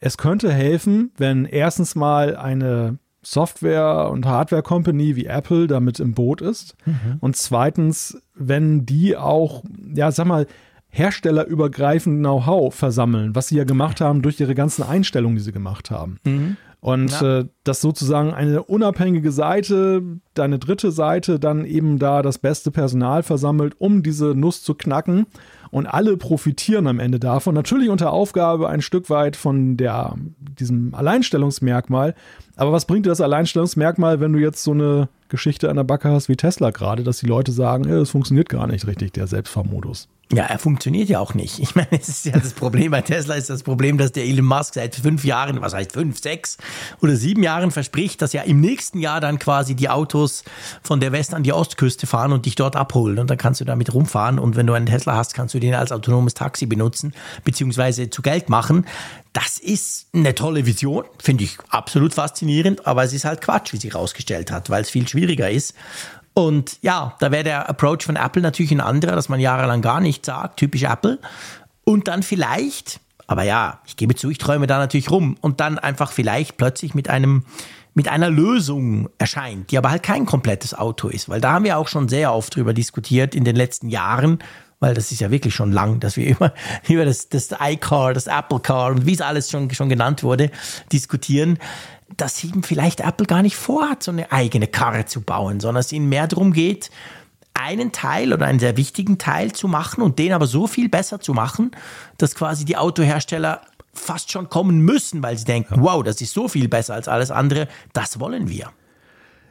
es könnte helfen, wenn erstens mal eine Software- und Hardware-Company wie Apple damit im Boot ist. Und zweitens, wenn die auch, ja, sag mal, herstellerübergreifend Know-how versammeln, was sie ja gemacht haben durch ihre ganzen Einstellungen, die sie gemacht haben. Und Ja. äh, dass sozusagen eine unabhängige Seite, deine dritte Seite, dann eben da das beste Personal versammelt, um diese Nuss zu knacken. Und alle profitieren am Ende davon. Natürlich unter Aufgabe ein Stück weit von der, diesem Alleinstellungsmerkmal. Aber was bringt dir das Alleinstellungsmerkmal, wenn du jetzt so eine Geschichte an der Backe hast wie Tesla gerade, dass die Leute sagen, ja, das funktioniert gar nicht richtig, der Selbstfahrmodus. Ja, er funktioniert ja auch nicht. Ich meine, es ist ja das Problem bei Tesla ist das Problem, dass der Elon Musk seit fünf Jahren, was heißt fünf, sechs oder sieben Jahren verspricht, dass ja im nächsten Jahr dann quasi die Autos von der West an die Ostküste fahren und dich dort abholen. Und dann kannst du damit rumfahren. Und wenn du einen Tesla hast, kannst du den als autonomes Taxi benutzen, beziehungsweise zu Geld machen. Das ist eine tolle Vision, finde ich absolut faszinierend, aber es ist halt Quatsch, wie sich herausgestellt hat, weil es viel schwieriger ist. Und ja, da wäre der Approach von Apple natürlich ein anderer, dass man jahrelang gar nichts sagt, typisch Apple. Und dann vielleicht, aber ja, ich gebe zu, ich träume da natürlich rum und dann einfach vielleicht plötzlich mit einem mit einer Lösung erscheint, die aber halt kein komplettes Auto ist, weil da haben wir auch schon sehr oft drüber diskutiert in den letzten Jahren, weil das ist ja wirklich schon lang, dass wir über, über das, das iCar, das Apple Car und wie es alles schon, schon genannt wurde, diskutieren, dass eben vielleicht Apple gar nicht vorhat, so eine eigene Karre zu bauen, sondern es ihnen mehr darum geht, einen Teil oder einen sehr wichtigen Teil zu machen und den aber so viel besser zu machen, dass quasi die Autohersteller fast schon kommen müssen, weil sie denken, wow, das ist so viel besser als alles andere, das wollen wir.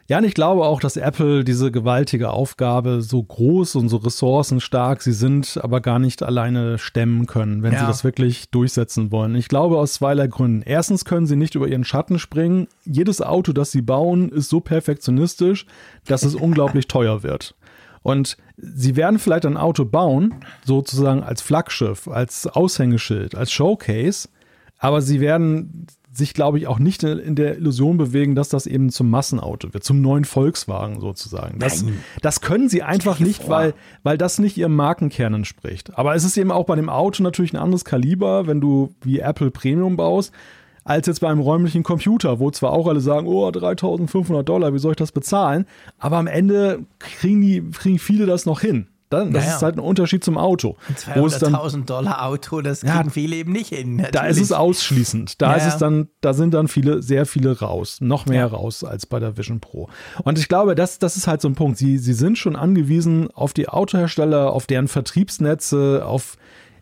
Ja, und ich glaube auch, dass Apple diese gewaltige Aufgabe so groß und so ressourcenstark sie sind, aber gar nicht alleine stemmen können, wenn Ja. sie das wirklich durchsetzen wollen. Ich glaube aus zweierlei Gründen. Erstens können sie nicht über ihren Schatten springen. Jedes Auto, das sie bauen, ist so perfektionistisch, dass es unglaublich teuer wird. Und sie werden vielleicht ein Auto bauen, sozusagen als Flaggschiff, als Aushängeschild, als Showcase, aber sie werden sich, glaube ich, auch nicht in der Illusion bewegen, dass das eben zum Massenauto wird, zum neuen Volkswagen sozusagen. Das, Nein. das können sie einfach nicht, vor. weil, weil das nicht ihrem Markenkern entspricht. Aber es ist eben auch bei dem Auto natürlich ein anderes Kaliber, wenn du wie Apple Premium baust, als jetzt bei einem räumlichen Computer, wo zwar auch alle sagen, oh, 3500 Dollar, wie soll ich das bezahlen? Aber am Ende kriegen, die, kriegen viele das noch hin. Dann, das Naja. ist halt ein Unterschied zum Auto. Dann 200.000 Dollar Auto, das Ja, kriegen viele eben nicht hin. da ist es natürlich. ausschließend. Da Ja, ist es dann, da sind dann viele, sehr viele raus. Noch mehr Ja. raus als bei der Vision Pro. Und ich glaube, das, das ist halt so ein Punkt. Sie, sie sind schon angewiesen auf die Autohersteller, auf deren Vertriebsnetze, auf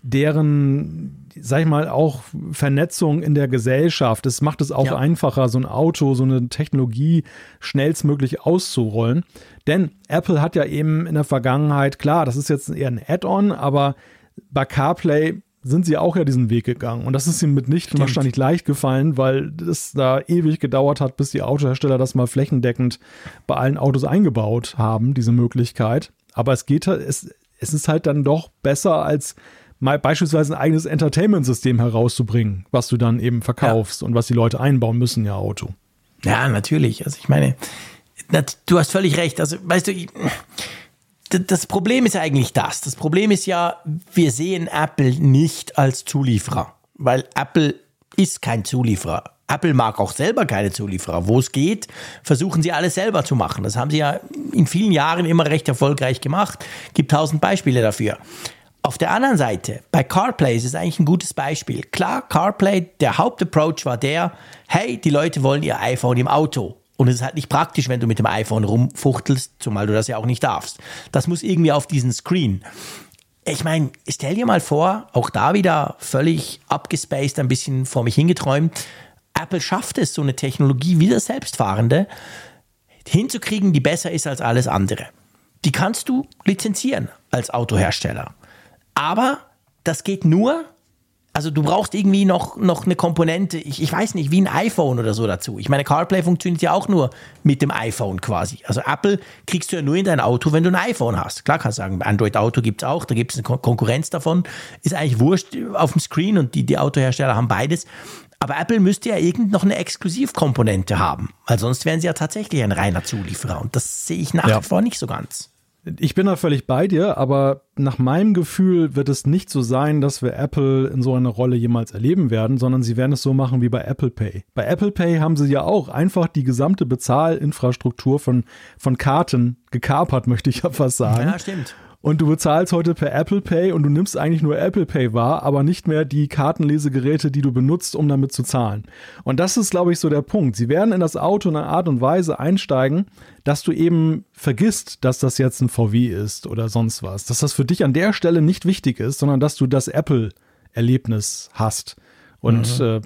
deren, sag ich mal, auch Vernetzung in der Gesellschaft. Es macht es auch Ja. einfacher, so ein Auto, so eine Technologie schnellstmöglich auszurollen. Denn Apple hat ja eben in der Vergangenheit, klar, das ist jetzt eher ein Add-on, aber bei CarPlay sind sie auch ja diesen Weg gegangen. Und das ist ihnen mitnichten wahrscheinlich leicht gefallen, weil es da ewig gedauert hat, bis die Autohersteller das mal flächendeckend bei allen Autos eingebaut haben, diese Möglichkeit. Aber es geht halt, es, es ist halt dann doch besser als mal beispielsweise ein eigenes Entertainment-System herauszubringen, was du dann eben verkaufst und was die Leute einbauen müssen, in ihr Auto. Ja, natürlich. Also ich meine, du hast völlig recht. Also weißt du, ich- das Problem ist eigentlich das. Das Problem ist ja, wir sehen Apple nicht als Zulieferer, weil Apple ist kein Zulieferer. Apple mag auch selber keine Zulieferer. Wo es geht, versuchen sie alles selber zu machen. Das haben sie ja in vielen Jahren immer recht erfolgreich gemacht. Gibt tausend Beispiele dafür. Auf der anderen Seite, bei CarPlay ist es eigentlich ein gutes Beispiel. Klar, CarPlay, der Hauptapproach war der, hey, die Leute wollen ihr iPhone im Auto. Und es ist halt nicht praktisch, wenn du mit dem iPhone rumfuchtelst, zumal du das ja auch nicht darfst. Das muss irgendwie auf diesen Screen. Ich meine, stell dir mal vor, auch da wieder völlig abgespaced, ein bisschen vor mich hingeträumt. Apple schafft es, so eine Technologie wie das Selbstfahrende hinzukriegen, die besser ist als alles andere. Die kannst du lizenzieren als Autohersteller. Aber das geht nur, also du brauchst irgendwie noch, noch eine Komponente, ich, ich weiß nicht, wie ein iPhone oder so dazu. Ich meine, CarPlay funktioniert ja auch nur mit dem iPhone quasi. Also Apple kriegst du ja nur in dein Auto, wenn du ein iPhone hast. Klar kannst du sagen, Android Auto gibt es auch, da gibt es eine Konkurrenz davon. Ist eigentlich wurscht auf dem Screen und die, die Autohersteller haben beides. Aber Apple müsste ja irgend noch eine Exklusivkomponente haben, weil sonst wären sie ja tatsächlich ein reiner Zulieferer. Und das sehe ich nach ja. wie vor nicht so ganz. Ich bin da völlig bei dir, aber nach meinem Gefühl wird es nicht so sein, dass wir Apple in so einer Rolle jemals erleben werden, sondern sie werden es so machen wie bei Apple Pay. Bei Apple Pay haben sie ja auch einfach die gesamte Bezahlinfrastruktur von, von Karten gekapert, möchte ich ja fast sagen. Ja, stimmt und du bezahlst heute per Apple Pay und du nimmst eigentlich nur Apple Pay wahr, aber nicht mehr die Kartenlesegeräte, die du benutzt, um damit zu zahlen. Und das ist, glaube ich, so der Punkt. Sie werden in das Auto in einer Art und Weise einsteigen, dass du eben vergisst, dass das jetzt ein VW ist oder sonst was. Dass das für dich an der Stelle nicht wichtig ist, sondern dass du das Apple-Erlebnis hast. Und mhm. äh,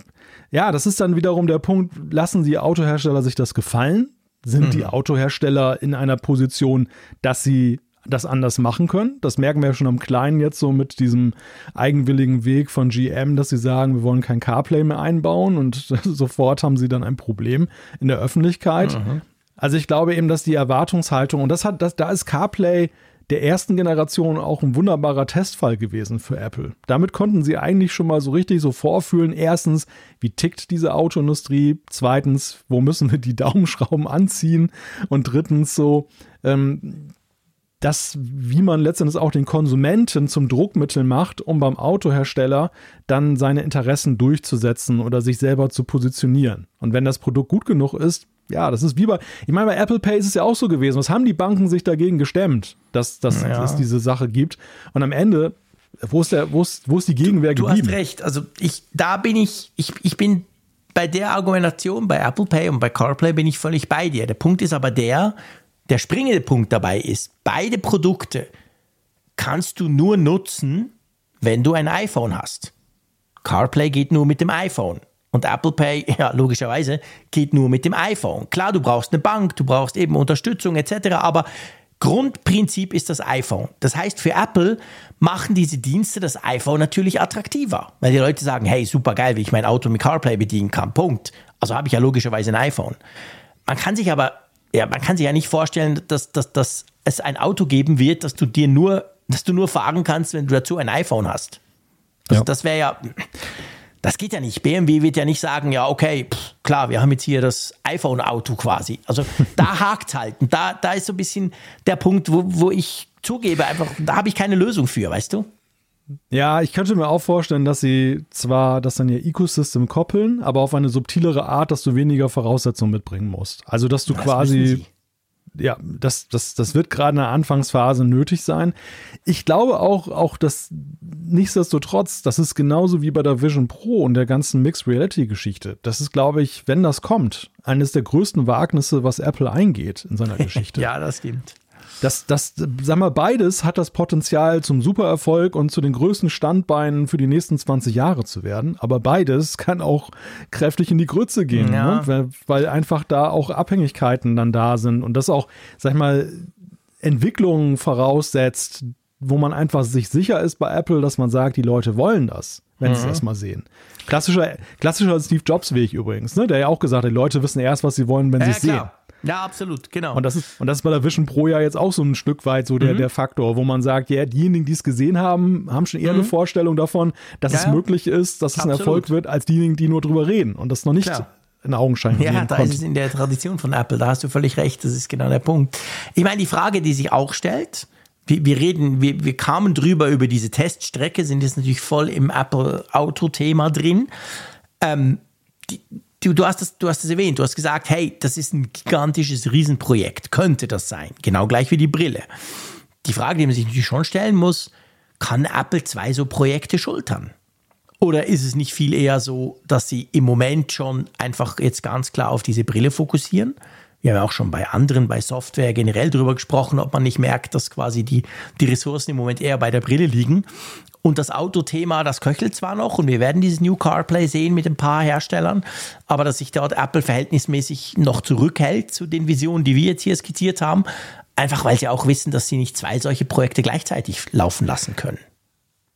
ja, das ist dann wiederum der Punkt, lassen die Autohersteller sich das gefallen? Sind mhm. die Autohersteller in einer Position, dass sie das anders machen können. Das merken wir ja schon am Kleinen jetzt so mit diesem eigenwilligen Weg von GM, dass sie sagen, wir wollen kein CarPlay mehr einbauen und sofort haben sie dann ein Problem in der Öffentlichkeit. Mhm. Also ich glaube eben, dass die Erwartungshaltung und das hat, das, da ist CarPlay der ersten Generation auch ein wunderbarer Testfall gewesen für Apple. Damit konnten sie eigentlich schon mal so richtig so vorfühlen. Erstens, wie tickt diese Autoindustrie? Zweitens, wo müssen wir die Daumenschrauben anziehen? Und drittens so, ähm, das, wie man letztendlich auch den Konsumenten zum Druckmittel macht, um beim Autohersteller dann seine Interessen durchzusetzen oder sich selber zu positionieren. Und wenn das Produkt gut genug ist, ja, das ist wie bei, ich meine, bei Apple Pay ist es ja auch so gewesen. Was haben die Banken sich dagegen gestemmt, dass, dass ja. es diese Sache gibt? Und am Ende, wo ist, der, wo ist, wo ist die Gegenwehr du, geblieben? Du hast recht. Also ich, da bin ich, ich, ich bin bei der Argumentation bei Apple Pay und bei CarPlay bin ich völlig bei dir. Der Punkt ist aber der, der springende Punkt dabei ist, beide Produkte kannst du nur nutzen, wenn du ein iPhone hast. CarPlay geht nur mit dem iPhone. Und Apple Pay, ja, logischerweise, geht nur mit dem iPhone. Klar, du brauchst eine Bank, du brauchst eben Unterstützung etc., aber Grundprinzip ist das iPhone. Das heißt, für Apple machen diese Dienste das iPhone natürlich attraktiver, weil die Leute sagen, hey, super geil, wie ich mein Auto mit CarPlay bedienen kann. Punkt. Also habe ich ja logischerweise ein iPhone. Man kann sich aber ja, man kann sich ja nicht vorstellen, dass, dass, dass es ein Auto geben wird, dass du dir nur, dass du nur fahren kannst, wenn du dazu ein iPhone hast. Also ja. das wäre ja, das geht ja nicht. BMW wird ja nicht sagen, ja, okay, pff, klar, wir haben jetzt hier das iPhone-Auto quasi. Also da hakt halt. Und da, da ist so ein bisschen der Punkt, wo, wo ich zugebe, einfach, da habe ich keine Lösung für, weißt du? Ja, ich könnte mir auch vorstellen, dass sie zwar das an ihr Ecosystem koppeln, aber auf eine subtilere Art, dass du weniger Voraussetzungen mitbringen musst. Also, dass du das quasi ja, das, das, das wird gerade in der Anfangsphase nötig sein. Ich glaube auch, auch, dass nichtsdestotrotz, das ist genauso wie bei der Vision Pro und der ganzen Mixed Reality Geschichte. Das ist, glaube ich, wenn das kommt, eines der größten Wagnisse, was Apple eingeht in seiner Geschichte. ja, das stimmt das, das, sag mal, beides hat das Potenzial zum Supererfolg und zu den größten Standbeinen für die nächsten 20 Jahre zu werden. Aber beides kann auch kräftig in die Grütze gehen, ja. ne? weil, weil einfach da auch Abhängigkeiten dann da sind und das auch, sag ich mal, Entwicklungen voraussetzt, wo man einfach sich sicher ist bei Apple, dass man sagt, die Leute wollen das, wenn mhm. sie das mal sehen. Klassischer, klassischer Steve Jobs Weg übrigens, ne? der ja auch gesagt hat, die Leute wissen erst, was sie wollen, wenn ja, sie es sehen. Ja, absolut, genau. Und das ist, und das ist bei der Vision Pro ja jetzt auch so ein Stück weit so der, mhm. der Faktor, wo man sagt, ja, diejenigen, die es gesehen haben, haben schon eher mhm. eine Vorstellung davon, dass ja, es möglich ist, dass absolut. es ein Erfolg wird, als diejenigen, die nur drüber reden und das noch nicht Klar. in Augenschein Ja, da ist es in der Tradition von Apple, da hast du völlig recht, das ist genau der Punkt. Ich meine, die Frage, die sich auch stellt, wir, wir reden, wir, wir kamen drüber über diese Teststrecke, sind jetzt natürlich voll im Apple-Auto-Thema drin. Ähm, die, Du, du, hast das, du hast es erwähnt, du hast gesagt, hey, das ist ein gigantisches Riesenprojekt, könnte das sein? Genau gleich wie die Brille. Die Frage, die man sich natürlich schon stellen muss, kann Apple zwei so Projekte schultern? Oder ist es nicht viel eher so, dass sie im Moment schon einfach jetzt ganz klar auf diese Brille fokussieren? Wir haben auch schon bei anderen, bei Software generell darüber gesprochen, ob man nicht merkt, dass quasi die, die Ressourcen im Moment eher bei der Brille liegen. Und das Autothema, das köchelt zwar noch und wir werden dieses New CarPlay sehen mit ein paar Herstellern, aber dass sich dort Apple verhältnismäßig noch zurückhält zu den Visionen, die wir jetzt hier skizziert haben, einfach weil sie auch wissen, dass sie nicht zwei solche Projekte gleichzeitig laufen lassen können.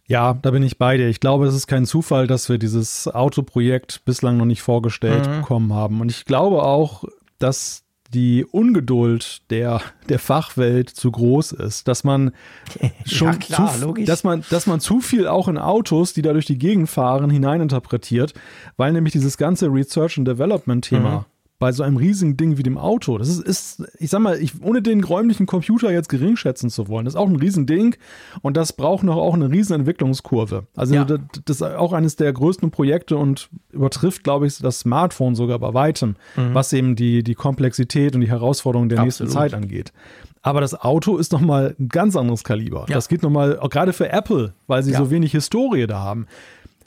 Ja, da bin ich bei dir. Ich glaube, es ist kein Zufall, dass wir dieses Autoprojekt bislang noch nicht vorgestellt mhm. bekommen haben. Und ich glaube auch, dass die Ungeduld der, der Fachwelt zu groß ist, dass man schon ja, klar, zu, logisch. dass man, dass man zu viel auch in Autos, die da durch die Gegend fahren, hineininterpretiert, weil nämlich dieses ganze Research and Development Thema mhm bei so einem riesigen Ding wie dem Auto. Das ist, ist ich sag mal, ich, ohne den räumlichen Computer jetzt gering schätzen zu wollen, das ist auch ein Riesending und das braucht noch auch eine riesen Entwicklungskurve. Also ja. das, das, ist auch eines der größten Projekte und übertrifft, glaube ich, das Smartphone sogar bei weitem, mhm. was eben die, die Komplexität und die Herausforderungen der Absolut. nächsten Zeit angeht. Aber das Auto ist nochmal ein ganz anderes Kaliber. Ja. Das geht nochmal, auch gerade für Apple, weil sie ja. so wenig Historie da haben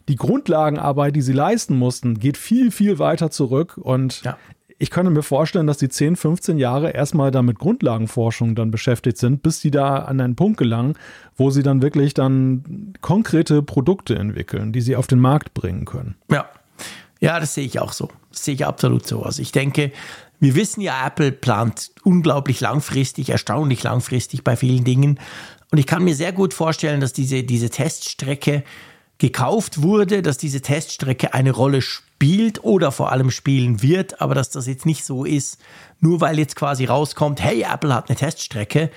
die Grundlagenarbeit, die sie leisten mussten, geht viel, viel weiter zurück. Und ja ich könnte mir vorstellen, dass die 10, 15 Jahre erstmal da mit Grundlagenforschung dann beschäftigt sind, bis die da an einen Punkt gelangen, wo sie dann wirklich dann konkrete Produkte entwickeln, die sie auf den Markt bringen können. Ja. Ja, das sehe ich auch so. Das sehe ich absolut so. Also ich denke, wir wissen ja, Apple plant unglaublich langfristig, erstaunlich langfristig bei vielen Dingen. Und ich kann mir sehr gut vorstellen, dass diese, diese Teststrecke gekauft wurde, dass diese Teststrecke eine Rolle spielt oder vor allem spielen wird, aber dass das jetzt nicht so ist, nur weil jetzt quasi rauskommt, hey, Apple hat eine Teststrecke,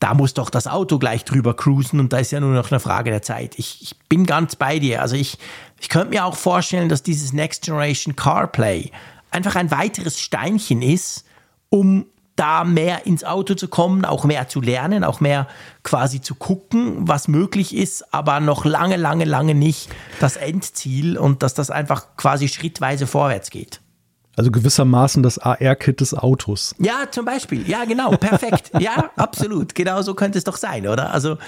da muss doch das Auto gleich drüber cruisen und da ist ja nur noch eine Frage der Zeit. Ich, ich bin ganz bei dir. Also ich, ich könnte mir auch vorstellen, dass dieses Next Generation CarPlay einfach ein weiteres Steinchen ist, um da mehr ins Auto zu kommen, auch mehr zu lernen, auch mehr quasi zu gucken, was möglich ist, aber noch lange, lange, lange nicht das Endziel und dass das einfach quasi schrittweise vorwärts geht. Also gewissermaßen das AR-Kit des Autos. Ja, zum Beispiel. Ja, genau. Perfekt. ja, absolut. Genau so könnte es doch sein, oder? Also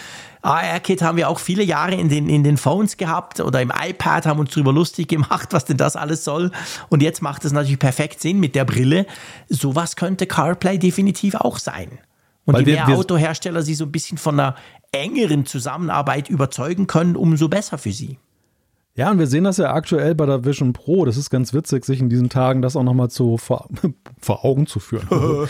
AR-Kit haben wir auch viele Jahre in den, in den Phones gehabt oder im iPad, haben uns darüber lustig gemacht, was denn das alles soll. Und jetzt macht es natürlich perfekt Sinn mit der Brille. Sowas könnte CarPlay definitiv auch sein. Und Weil je mehr wir, Autohersteller sie so ein bisschen von einer engeren Zusammenarbeit überzeugen können, umso besser für sie. Ja, und wir sehen das ja aktuell bei der Vision Pro. Das ist ganz witzig, sich in diesen Tagen das auch nochmal zu vor, vor Augen zu führen.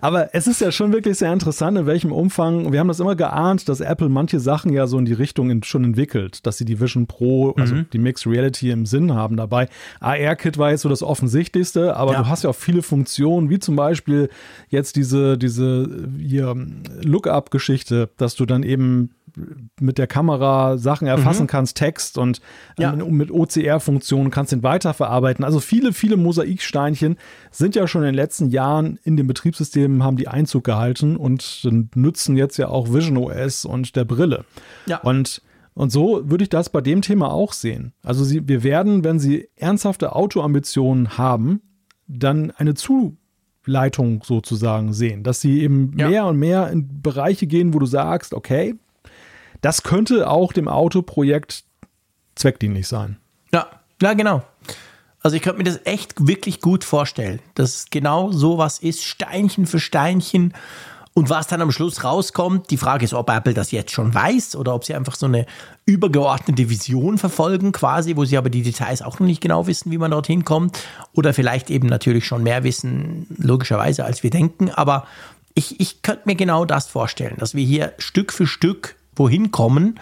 Aber es ist ja schon wirklich sehr interessant, in welchem Umfang. Wir haben das immer geahnt, dass Apple manche Sachen ja so in die Richtung in, schon entwickelt, dass sie die Vision Pro, also mhm. die Mixed Reality im Sinn haben dabei. AR-Kit war jetzt so das Offensichtlichste, aber ja. du hast ja auch viele Funktionen, wie zum Beispiel jetzt diese, diese hier Lookup-Geschichte, dass du dann eben mit der Kamera Sachen erfassen mhm. kannst, Text und ja. mit OCR-Funktionen kannst den weiterverarbeiten. Also viele, viele Mosaiksteinchen sind ja schon in den letzten Jahren in den Betriebssystemen, haben die Einzug gehalten und nützen jetzt ja auch Vision OS und der Brille. Ja. Und und so würde ich das bei dem Thema auch sehen. Also sie, wir werden, wenn sie ernsthafte Autoambitionen haben, dann eine Zuleitung sozusagen sehen, dass sie eben ja. mehr und mehr in Bereiche gehen, wo du sagst, okay, das könnte auch dem Autoprojekt zweckdienlich sein. Ja, ja, genau. Also ich könnte mir das echt wirklich gut vorstellen, dass genau sowas ist, Steinchen für Steinchen. Und was dann am Schluss rauskommt, die Frage ist, ob Apple das jetzt schon weiß oder ob sie einfach so eine übergeordnete Vision verfolgen, quasi, wo sie aber die Details auch noch nicht genau wissen, wie man dorthin kommt. Oder vielleicht eben natürlich schon mehr wissen, logischerweise, als wir denken. Aber ich, ich könnte mir genau das vorstellen, dass wir hier Stück für Stück wohin kommen,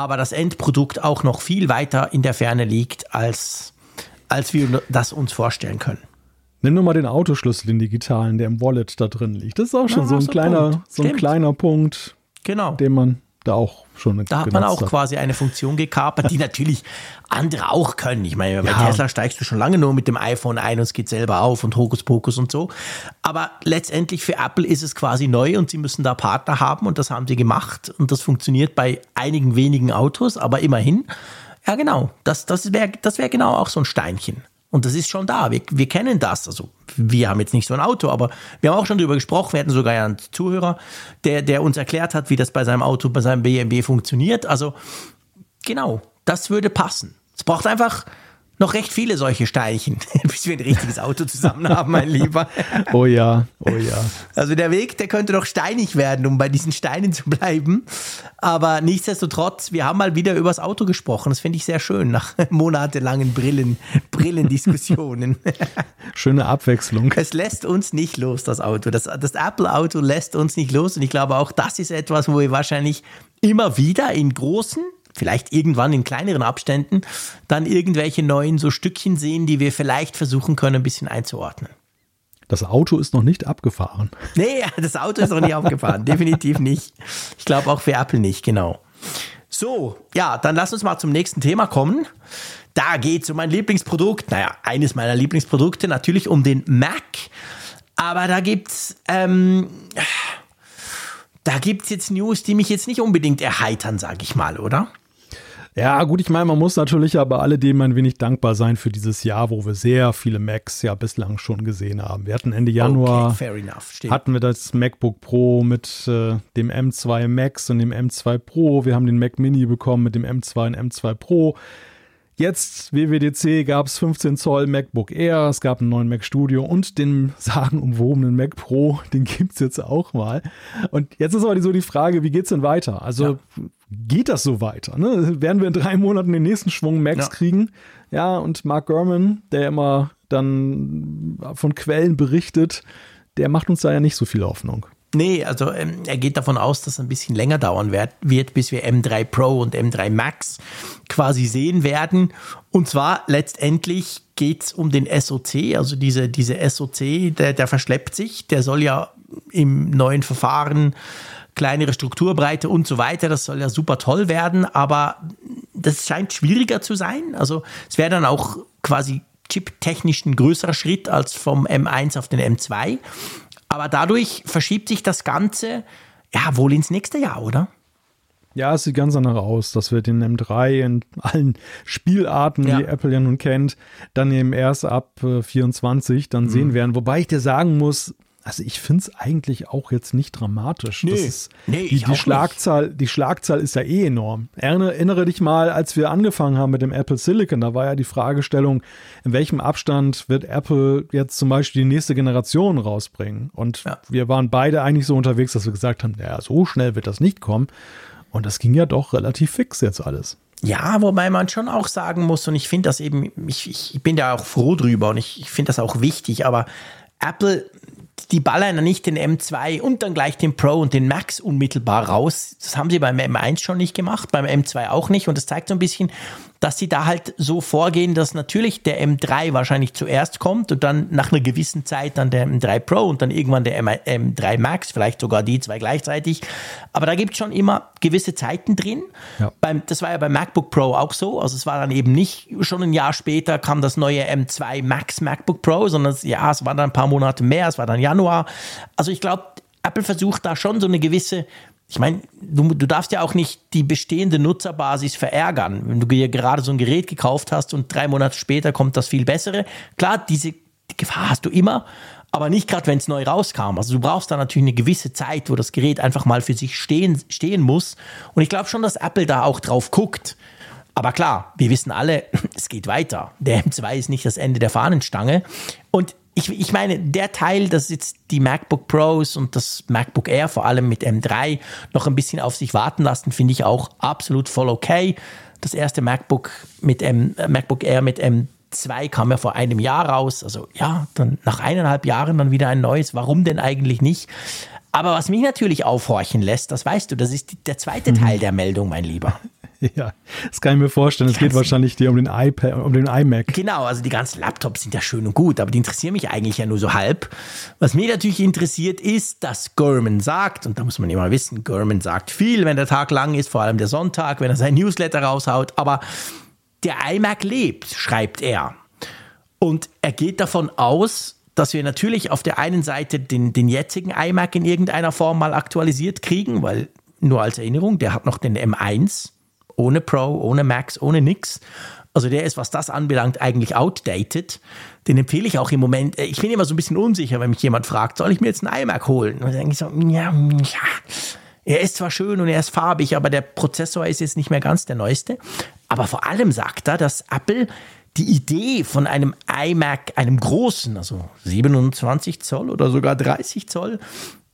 aber das Endprodukt auch noch viel weiter in der Ferne liegt, als, als wir das uns vorstellen können. Nimm nur mal den Autoschlüssel, den digitalen, der im Wallet da drin liegt. Das ist auch schon Na, so, ein kleiner, so ein kleiner Punkt, genau. den man da auch schon Da hat man auch hat. quasi eine Funktion gekapert, die natürlich andere auch können. Ich meine, bei ja. Tesla steigst du schon lange nur mit dem iPhone ein und es geht selber auf und Hokuspokus und so. Aber letztendlich für Apple ist es quasi neu und sie müssen da Partner haben und das haben sie gemacht und das funktioniert bei einigen wenigen Autos, aber immerhin. Ja, genau. Das, das wäre das wär genau auch so ein Steinchen. Und das ist schon da. Wir, wir kennen das. Also wir haben jetzt nicht so ein Auto, aber wir haben auch schon darüber gesprochen. Wir hatten sogar einen Zuhörer, der, der uns erklärt hat, wie das bei seinem Auto, bei seinem BMW funktioniert. Also genau, das würde passen. Es braucht einfach noch recht viele solche Steinchen, bis wir ein richtiges Auto zusammen haben, mein Lieber. Oh ja, oh ja. Also der Weg, der könnte noch steinig werden, um bei diesen Steinen zu bleiben. Aber nichtsdestotrotz, wir haben mal wieder übers Auto gesprochen. Das finde ich sehr schön, nach monatelangen Brillen, Brillendiskussionen. Schöne Abwechslung. Es lässt uns nicht los, das Auto. Das, das Apple-Auto lässt uns nicht los. Und ich glaube auch, das ist etwas, wo wir wahrscheinlich immer wieder in großen vielleicht irgendwann in kleineren Abständen dann irgendwelche neuen so Stückchen sehen, die wir vielleicht versuchen können, ein bisschen einzuordnen. Das Auto ist noch nicht abgefahren. Nee, das Auto ist noch nicht abgefahren. Definitiv nicht. Ich glaube auch für Apple nicht, genau. So, ja, dann lass uns mal zum nächsten Thema kommen. Da geht es um mein Lieblingsprodukt. Naja, eines meiner Lieblingsprodukte, natürlich um den Mac. Aber da gibt's, ähm, da gibt's jetzt News, die mich jetzt nicht unbedingt erheitern, sage ich mal, oder? Ja, gut, ich meine, man muss natürlich aber alledem ein wenig dankbar sein für dieses Jahr, wo wir sehr viele Macs ja bislang schon gesehen haben. Wir hatten Ende Januar okay, hatten wir das MacBook Pro mit äh, dem M2 Max und dem M2 Pro. Wir haben den Mac Mini bekommen mit dem M2 und M2 Pro. Jetzt, WWDC, gab es 15 Zoll MacBook Air, es gab einen neuen Mac Studio und den sagenumwobenen Mac Pro, den gibt es jetzt auch mal. Und jetzt ist aber so die Frage, wie geht es denn weiter? Also ja. geht das so weiter? Ne? Werden wir in drei Monaten den nächsten Schwung Macs ja. kriegen? Ja, und Mark Gurman, der immer dann von Quellen berichtet, der macht uns da ja nicht so viel Hoffnung. Nee, also ähm, er geht davon aus, dass es ein bisschen länger dauern wird, wird, bis wir M3 Pro und M3 Max quasi sehen werden. Und zwar letztendlich geht es um den SOC, also diese, diese SOC, der, der verschleppt sich, der soll ja im neuen Verfahren kleinere Strukturbreite und so weiter, das soll ja super toll werden, aber das scheint schwieriger zu sein. Also es wäre dann auch quasi chiptechnisch ein größerer Schritt als vom M1 auf den M2. Aber dadurch verschiebt sich das Ganze ja wohl ins nächste Jahr, oder? Ja, es sieht ganz danach aus, dass wir den M3 in allen Spielarten, ja. die Apple ja nun kennt, dann eben erst ab äh, 24 dann mhm. sehen werden. Wobei ich dir sagen muss, also ich finde es eigentlich auch jetzt nicht dramatisch. Nee, ist, nee, die, die Schlagzahl, nicht. die Schlagzahl ist ja eh enorm. Erinnere dich mal, als wir angefangen haben mit dem Apple Silicon, da war ja die Fragestellung, in welchem Abstand wird Apple jetzt zum Beispiel die nächste Generation rausbringen? Und ja. wir waren beide eigentlich so unterwegs, dass wir gesagt haben, ja, so schnell wird das nicht kommen. Und das ging ja doch relativ fix jetzt alles. Ja, wobei man schon auch sagen muss, und ich finde das eben, ich, ich bin da auch froh drüber und ich, ich finde das auch wichtig, aber Apple die ballern nicht den M2 und dann gleich den Pro und den Max unmittelbar raus. Das haben sie beim M1 schon nicht gemacht, beim M2 auch nicht. Und das zeigt so ein bisschen, dass sie da halt so vorgehen, dass natürlich der M3 wahrscheinlich zuerst kommt und dann nach einer gewissen Zeit dann der M3 Pro und dann irgendwann der M3 Max, vielleicht sogar die zwei gleichzeitig. Aber da gibt es schon immer gewisse Zeiten drin. Ja. Beim, das war ja beim MacBook Pro auch so. Also es war dann eben nicht schon ein Jahr später kam das neue M2 Max MacBook Pro, sondern es, ja, es war dann ein paar Monate mehr, es war dann Januar. Also ich glaube, Apple versucht da schon so eine gewisse ich meine, du, du darfst ja auch nicht die bestehende Nutzerbasis verärgern. Wenn du dir gerade so ein Gerät gekauft hast und drei Monate später kommt das viel bessere. Klar, diese die Gefahr hast du immer, aber nicht gerade, wenn es neu rauskam. Also du brauchst da natürlich eine gewisse Zeit, wo das Gerät einfach mal für sich stehen, stehen muss. Und ich glaube schon, dass Apple da auch drauf guckt. Aber klar, wir wissen alle, es geht weiter. Der M2 ist nicht das Ende der Fahnenstange. Und ich, ich meine, der Teil, dass jetzt die MacBook Pros und das MacBook Air vor allem mit M3 noch ein bisschen auf sich warten lassen, finde ich auch absolut voll okay. Das erste MacBook mit M, äh, MacBook Air mit M2 kam ja vor einem Jahr raus. Also ja, dann nach eineinhalb Jahren dann wieder ein neues. Warum denn eigentlich nicht? Aber was mich natürlich aufhorchen lässt, das weißt du, das ist der zweite Teil der Meldung, mein Lieber. Ja, das kann ich mir vorstellen. Es geht wahrscheinlich dir um den iPad, um den iMac. Genau, also die ganzen Laptops sind ja schön und gut, aber die interessieren mich eigentlich ja nur so halb. Was mich natürlich interessiert ist, dass Gurman sagt, und da muss man immer wissen, Gurman sagt viel, wenn der Tag lang ist, vor allem der Sonntag, wenn er sein Newsletter raushaut, aber der iMac lebt, schreibt er. Und er geht davon aus, dass wir natürlich auf der einen Seite den, den jetzigen iMac in irgendeiner Form mal aktualisiert kriegen, weil nur als Erinnerung, der hat noch den M1 ohne Pro, ohne Max, ohne nix. Also der ist, was das anbelangt, eigentlich outdated. Den empfehle ich auch im Moment. Äh, ich bin immer so ein bisschen unsicher, wenn mich jemand fragt, soll ich mir jetzt einen iMac holen? Und dann denke ich so, ja, ja, er ist zwar schön und er ist farbig, aber der Prozessor ist jetzt nicht mehr ganz der neueste. Aber vor allem sagt er, dass Apple die Idee von einem iMac, einem großen, also 27 Zoll oder sogar 30 Zoll,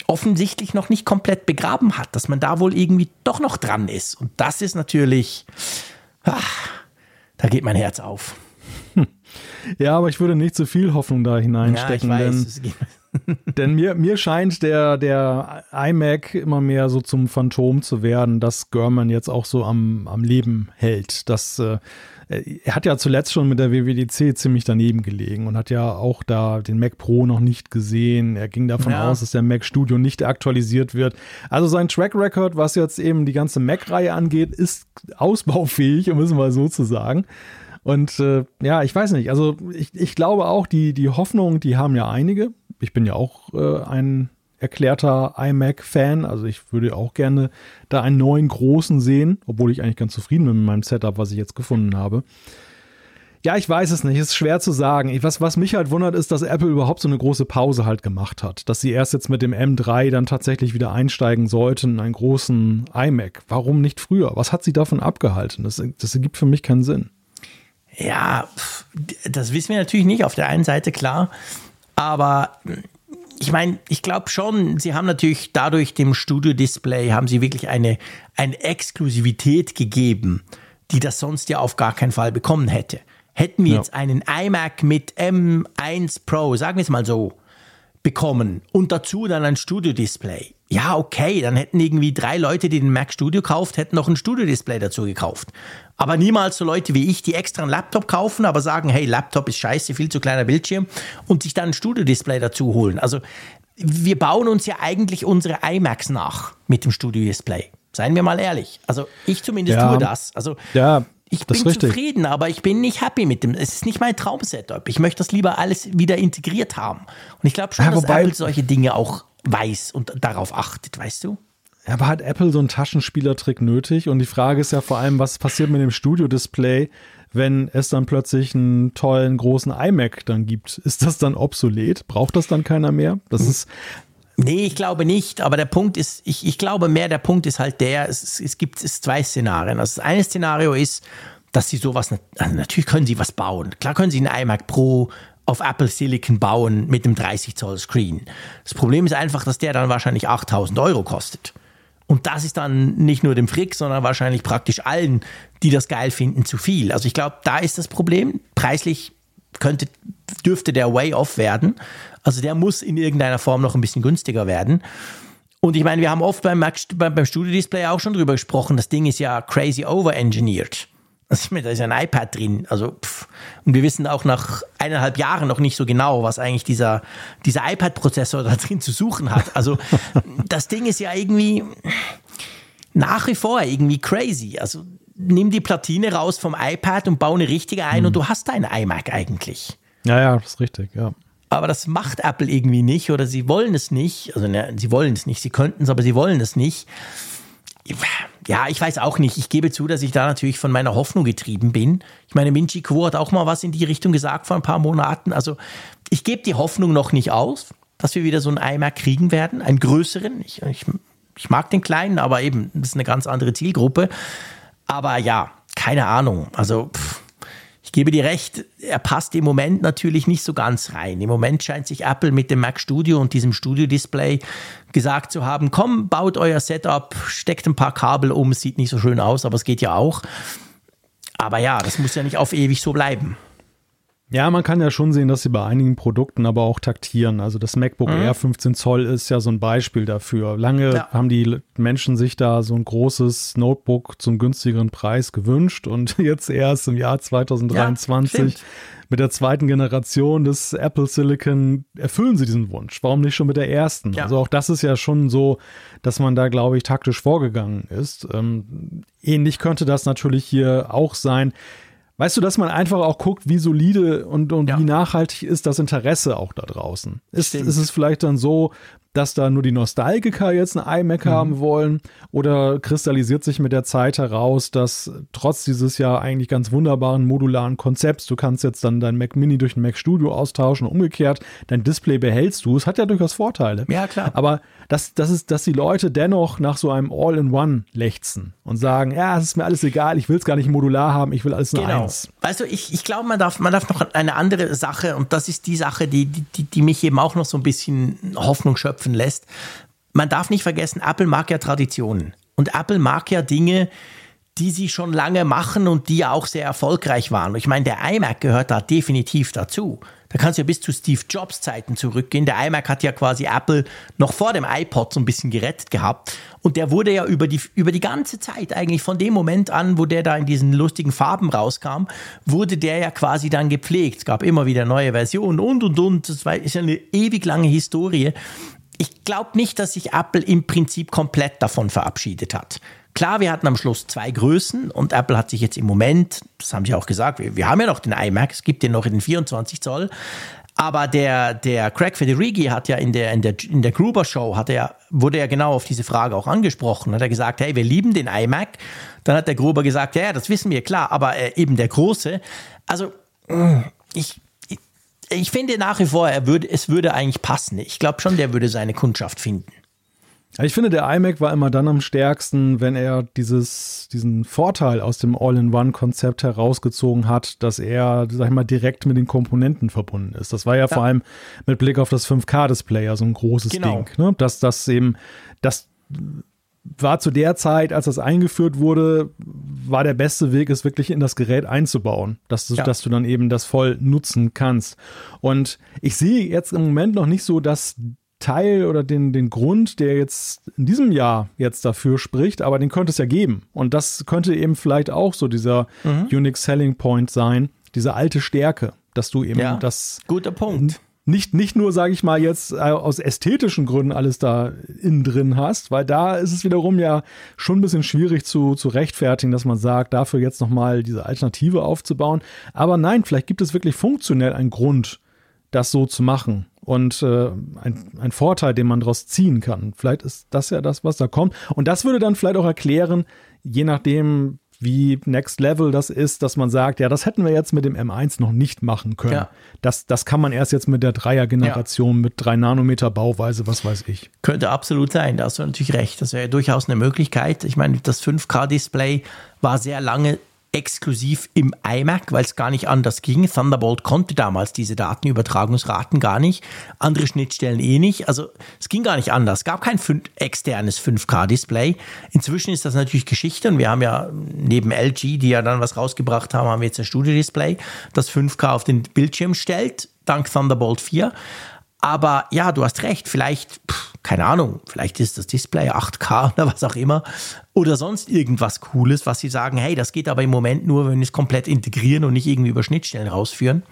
offensichtlich noch nicht komplett begraben hat, dass man da wohl irgendwie doch noch dran ist. Und das ist natürlich, ach, da geht mein Herz auf. Ja, aber ich würde nicht zu so viel Hoffnung da hineinstecken, ja, weiß, denn, denn, mir, mir scheint der, der iMac immer mehr so zum Phantom zu werden, dass Görman jetzt auch so am, am Leben hält. Das äh, er hat ja zuletzt schon mit der WWDC ziemlich daneben gelegen und hat ja auch da den Mac Pro noch nicht gesehen. Er ging davon ja. aus, dass der Mac Studio nicht aktualisiert wird. Also sein Track Record, was jetzt eben die ganze Mac-Reihe angeht, ist ausbaufähig, um es mal so zu sagen. Und äh, ja, ich weiß nicht. Also ich, ich glaube auch, die, die Hoffnung, die haben ja einige. Ich bin ja auch äh, ein erklärter iMac-Fan. Also ich würde auch gerne da einen neuen großen sehen, obwohl ich eigentlich ganz zufrieden bin mit meinem Setup, was ich jetzt gefunden habe. Ja, ich weiß es nicht. Es ist schwer zu sagen. was, was mich halt wundert, ist, dass Apple überhaupt so eine große Pause halt gemacht hat. Dass sie erst jetzt mit dem M3 dann tatsächlich wieder einsteigen sollten in einen großen iMac. Warum nicht früher? Was hat sie davon abgehalten? Das, das ergibt für mich keinen Sinn. Ja, das wissen wir natürlich nicht. Auf der einen Seite klar. Aber ich meine, ich glaube schon, sie haben natürlich dadurch dem Studio-Display, haben sie wirklich eine, eine Exklusivität gegeben, die das sonst ja auf gar keinen Fall bekommen hätte. Hätten wir ja. jetzt einen iMac mit M1 Pro, sagen wir es mal so, bekommen und dazu dann ein Studio-Display. Ja, okay, dann hätten irgendwie drei Leute, die den Mac Studio kauft, hätten noch ein Studio-Display dazu gekauft. Aber niemals so Leute wie ich, die extra einen Laptop kaufen, aber sagen, hey, Laptop ist scheiße, viel zu kleiner Bildschirm und sich dann ein Studio-Display dazu holen. Also wir bauen uns ja eigentlich unsere iMacs nach mit dem Studio-Display. Seien wir mal ehrlich. Also ich zumindest ja. tue das. Also ja, ich bin zufrieden, aber ich bin nicht happy mit dem. Es ist nicht mein Traum-Setup. Ich möchte das lieber alles wieder integriert haben. Und ich glaube schon, ja, dass Apple solche Dinge auch weiß und darauf achtet, weißt du? Aber hat Apple so einen Taschenspielertrick nötig? Und die Frage ist ja vor allem, was passiert mit dem Studio-Display, wenn es dann plötzlich einen tollen großen iMac dann gibt? Ist das dann obsolet? Braucht das dann keiner mehr? Das hm. ist. Nee, ich glaube nicht. Aber der Punkt ist, ich, ich glaube mehr, der Punkt ist halt der, es, es gibt es zwei Szenarien. Also das eine Szenario ist, dass sie sowas, also natürlich können sie was bauen. Klar können sie einen iMac Pro auf Apple Silicon bauen mit dem 30 Zoll Screen. Das Problem ist einfach, dass der dann wahrscheinlich 8000 Euro kostet. Und das ist dann nicht nur dem Frick, sondern wahrscheinlich praktisch allen, die das geil finden, zu viel. Also ich glaube, da ist das Problem. Preislich könnte, dürfte der way off werden. Also der muss in irgendeiner Form noch ein bisschen günstiger werden. Und ich meine, wir haben oft beim, beim Studio Display auch schon drüber gesprochen, das Ding ist ja crazy over-engineered. Also, da ist ja ein iPad drin. Also, pff. Und wir wissen auch nach eineinhalb Jahren noch nicht so genau, was eigentlich dieser, dieser iPad-Prozessor da drin zu suchen hat. Also, das Ding ist ja irgendwie nach wie vor irgendwie crazy. Also, nimm die Platine raus vom iPad und baue eine richtige ein mhm. und du hast deinen iMac eigentlich. Ja, ja, das ist richtig, ja. Aber das macht Apple irgendwie nicht oder sie wollen es nicht. Also, ne, sie wollen es nicht. Sie könnten es, aber sie wollen es nicht ja, ich weiß auch nicht. Ich gebe zu, dass ich da natürlich von meiner Hoffnung getrieben bin. Ich meine, Minchi Kuo hat auch mal was in die Richtung gesagt vor ein paar Monaten. Also ich gebe die Hoffnung noch nicht aus, dass wir wieder so einen iMac kriegen werden, einen größeren. Ich, ich, ich mag den kleinen, aber eben, das ist eine ganz andere Zielgruppe. Aber ja, keine Ahnung. Also pff, ich gebe dir recht, er passt im Moment natürlich nicht so ganz rein. Im Moment scheint sich Apple mit dem Mac Studio und diesem Studio-Display gesagt zu haben, komm, baut euer Setup, steckt ein paar Kabel um, sieht nicht so schön aus, aber es geht ja auch. Aber ja, das muss ja nicht auf ewig so bleiben. Ja, man kann ja schon sehen, dass sie bei einigen Produkten aber auch taktieren. Also das MacBook mhm. Air 15 Zoll ist ja so ein Beispiel dafür. Lange ja. haben die Menschen sich da so ein großes Notebook zum günstigeren Preis gewünscht und jetzt erst im Jahr 2023 ja, mit der zweiten Generation des Apple Silicon erfüllen sie diesen Wunsch. Warum nicht schon mit der ersten? Ja. Also auch das ist ja schon so, dass man da, glaube ich, taktisch vorgegangen ist. Ähm, ähnlich könnte das natürlich hier auch sein. Weißt du, dass man einfach auch guckt, wie solide und, und ja. wie nachhaltig ist das Interesse auch da draußen? Ist, ist es vielleicht dann so, dass da nur die Nostalgiker jetzt ein iMac mhm. haben wollen? Oder kristallisiert sich mit der Zeit heraus, dass trotz dieses ja eigentlich ganz wunderbaren modularen Konzepts, du kannst jetzt dann dein Mac Mini durch ein Mac Studio austauschen, umgekehrt, dein Display behältst du. Es hat ja durchaus Vorteile. Ja, klar. Aber dass, dass, es, dass die Leute dennoch nach so einem All-in-One lechzen und sagen, ja, es ist mir alles egal, ich will es gar nicht modular haben, ich will alles nur genau. eins. Weißt du, ich, ich glaube, man darf, man darf noch eine andere Sache, und das ist die Sache, die, die, die mich eben auch noch so ein bisschen Hoffnung schöpfen lässt. Man darf nicht vergessen, Apple mag ja Traditionen. Und Apple mag ja Dinge, die sie schon lange machen und die ja auch sehr erfolgreich waren. Ich meine, der iMac gehört da definitiv dazu. Da kannst du ja bis zu Steve Jobs Zeiten zurückgehen. Der iMac hat ja quasi Apple noch vor dem iPod so ein bisschen gerettet gehabt. Und der wurde ja über die, über die ganze Zeit, eigentlich von dem Moment an, wo der da in diesen lustigen Farben rauskam, wurde der ja quasi dann gepflegt. Es gab immer wieder neue Versionen und, und, und. Das ist ja eine ewig lange Historie. Ich glaube nicht, dass sich Apple im Prinzip komplett davon verabschiedet hat. Klar, wir hatten am Schluss zwei Größen und Apple hat sich jetzt im Moment, das haben sie auch gesagt, wir, wir haben ja noch den iMac, es gibt den noch in den 24 Zoll, aber der, der Craig Federighi hat ja in der, in der, in der Gruber Show, hat er, wurde ja genau auf diese Frage auch angesprochen. Hat er gesagt, hey, wir lieben den iMac. Dann hat der Gruber gesagt, ja, das wissen wir, klar, aber äh, eben der große. Also, ich, ich, finde nach wie vor, er würde, es würde eigentlich passen. Ich glaube schon, der würde seine Kundschaft finden. Ich finde, der iMac war immer dann am stärksten, wenn er dieses, diesen Vorteil aus dem All-in-One-Konzept herausgezogen hat, dass er, sag ich mal, direkt mit den Komponenten verbunden ist. Das war ja, ja. vor allem mit Blick auf das 5K-Display ja so ein großes genau. Ding. Ne? Dass das eben, das war zu der Zeit, als das eingeführt wurde, war der beste Weg, es wirklich in das Gerät einzubauen, dass du, ja. dass du dann eben das voll nutzen kannst. Und ich sehe jetzt im Moment noch nicht so, dass Teil oder den, den Grund, der jetzt in diesem Jahr jetzt dafür spricht, aber den könnte es ja geben. Und das könnte eben vielleicht auch so dieser mhm. Unique Selling Point sein, diese alte Stärke, dass du eben ja, das. Guter Punkt. Nicht, nicht nur, sage ich mal, jetzt äh, aus ästhetischen Gründen alles da innen drin hast, weil da ist es wiederum ja schon ein bisschen schwierig zu, zu rechtfertigen, dass man sagt, dafür jetzt nochmal diese Alternative aufzubauen. Aber nein, vielleicht gibt es wirklich funktionell einen Grund, das so zu machen und äh, ein, ein Vorteil, den man daraus ziehen kann. Vielleicht ist das ja das, was da kommt. Und das würde dann vielleicht auch erklären, je nachdem, wie Next Level das ist, dass man sagt, ja, das hätten wir jetzt mit dem M1 noch nicht machen können. Ja. Das, das kann man erst jetzt mit der Dreier-Generation, ja. mit 3 Nanometer Bauweise, was weiß ich. Könnte absolut sein, da hast du natürlich recht. Das wäre durchaus eine Möglichkeit. Ich meine, das 5K-Display war sehr lange exklusiv im iMac, weil es gar nicht anders ging. Thunderbolt konnte damals diese Datenübertragungsraten gar nicht, andere Schnittstellen eh nicht. Also es ging gar nicht anders. Es gab kein externes 5K-Display. Inzwischen ist das natürlich Geschichte und wir haben ja neben LG, die ja dann was rausgebracht haben, haben wir jetzt ein Studio-Display, das 5K auf den Bildschirm stellt, dank Thunderbolt 4. Aber ja, du hast recht, vielleicht, pff, keine Ahnung, vielleicht ist das Display 8K oder was auch immer oder sonst irgendwas Cooles, was sie sagen, hey, das geht aber im Moment nur, wenn wir es komplett integrieren und nicht irgendwie über Schnittstellen rausführen.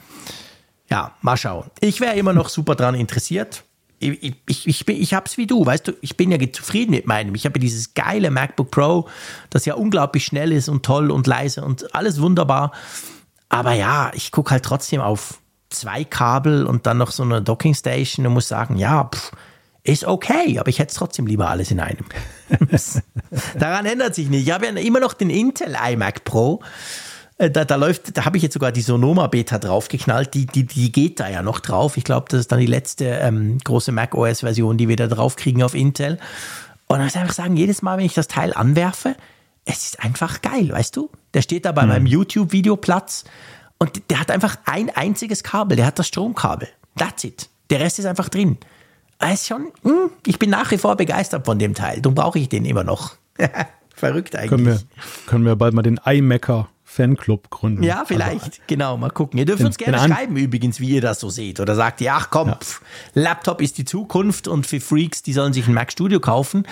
Ja, mal schauen. Ich wäre immer noch super dran interessiert. Ich, ich, ich, ich habe es wie du, weißt du, ich bin ja zufrieden mit meinem. Ich habe dieses geile MacBook Pro, das ja unglaublich schnell ist und toll und leise und alles wunderbar. Aber ja, ich gucke halt trotzdem auf zwei Kabel und dann noch so eine Docking Station und muss sagen, ja, pff, ist okay, aber ich hätte es trotzdem lieber alles in einem. Daran ändert sich nicht. Ich habe ja immer noch den Intel iMac Pro. Äh, da, da läuft, da habe ich jetzt sogar die Sonoma Beta draufgeknallt. Die, die, die geht da ja noch drauf. Ich glaube, das ist dann die letzte ähm, große Mac OS Version, die wir da drauf kriegen auf Intel. Und ich muss einfach sagen, jedes Mal, wenn ich das Teil anwerfe, es ist einfach geil, weißt du? Der steht da bei mhm. meinem YouTube-Video Platz und der hat einfach ein einziges Kabel, der hat das Stromkabel. That's it. Der Rest ist einfach drin. Ist schon, hm, ich bin nach wie vor begeistert von dem Teil. Darum brauche ich den immer noch. Verrückt eigentlich. Können wir, können wir bald mal den iMacker Fanclub gründen. Ja, vielleicht. Also, genau, mal gucken. Ihr dürft in, uns gerne schreiben übrigens, wie ihr das so seht. Oder sagt ihr, ach komm, ja. pf, Laptop ist die Zukunft und für Freaks, die sollen sich ein Mac Studio kaufen.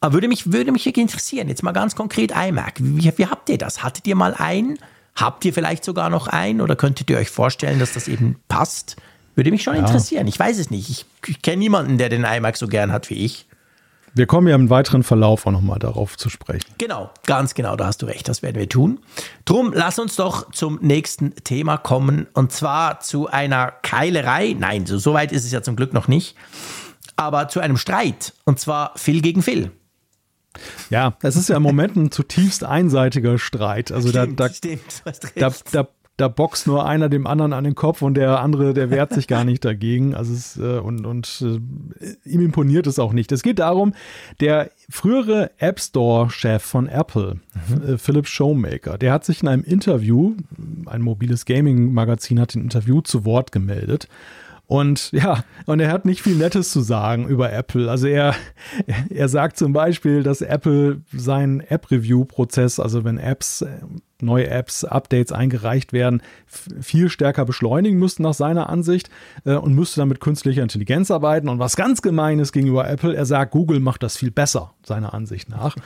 Aber würde mich, würde mich interessieren, jetzt mal ganz konkret iMac. Wie, wie habt ihr das? Hattet ihr mal einen? Habt ihr vielleicht sogar noch einen? Oder könntet ihr euch vorstellen, dass das eben passt? Würde mich schon ja. interessieren. Ich weiß es nicht. Ich, ich kenne niemanden, der den iMac so gern hat wie ich. Wir kommen ja im weiteren Verlauf auch nochmal darauf zu sprechen. Genau, ganz genau, da hast du recht, das werden wir tun. Drum, lass uns doch zum nächsten Thema kommen und zwar zu einer Keilerei. Nein, so, so weit ist es ja zum Glück noch nicht. aber zu einem Streit. Und zwar Phil gegen Phil. Ja, es ist ja im Moment ein zutiefst einseitiger Streit. Also Stimmt, da, da, stimmt, du hast recht. da, da, da boxt nur einer dem anderen an den Kopf und der andere, der wehrt sich gar nicht dagegen. Also es, äh, und, und äh, ihm imponiert es auch nicht. Es geht darum, der frühere App Store-Chef von Apple, äh, Philip Showmaker, der hat sich in einem Interview, ein mobiles Gaming-Magazin hat ein Interview zu Wort gemeldet. Und ja, und er hat nicht viel Nettes zu sagen über Apple. Also er, er sagt zum Beispiel, dass Apple seinen App-Review-Prozess, also wenn Apps, neue Apps, Updates eingereicht werden, viel stärker beschleunigen müssten nach seiner Ansicht äh, und müsste dann mit künstlicher Intelligenz arbeiten. Und was ganz gemein ist gegenüber Apple, er sagt, Google macht das viel besser, seiner Ansicht nach.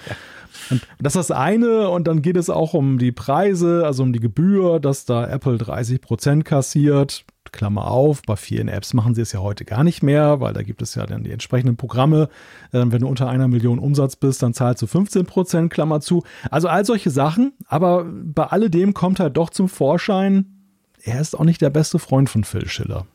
Und das ist das eine. Und dann geht es auch um die Preise, also um die Gebühr, dass da Apple 30 Prozent kassiert. Klammer auf, bei vielen Apps machen sie es ja heute gar nicht mehr, weil da gibt es ja dann die entsprechenden Programme. Ähm, wenn du unter einer Million Umsatz bist, dann zahlst du 15 Prozent, Klammer zu. Also all solche Sachen. Aber bei alledem kommt halt doch zum Vorschein, er ist auch nicht der beste Freund von Phil Schiller.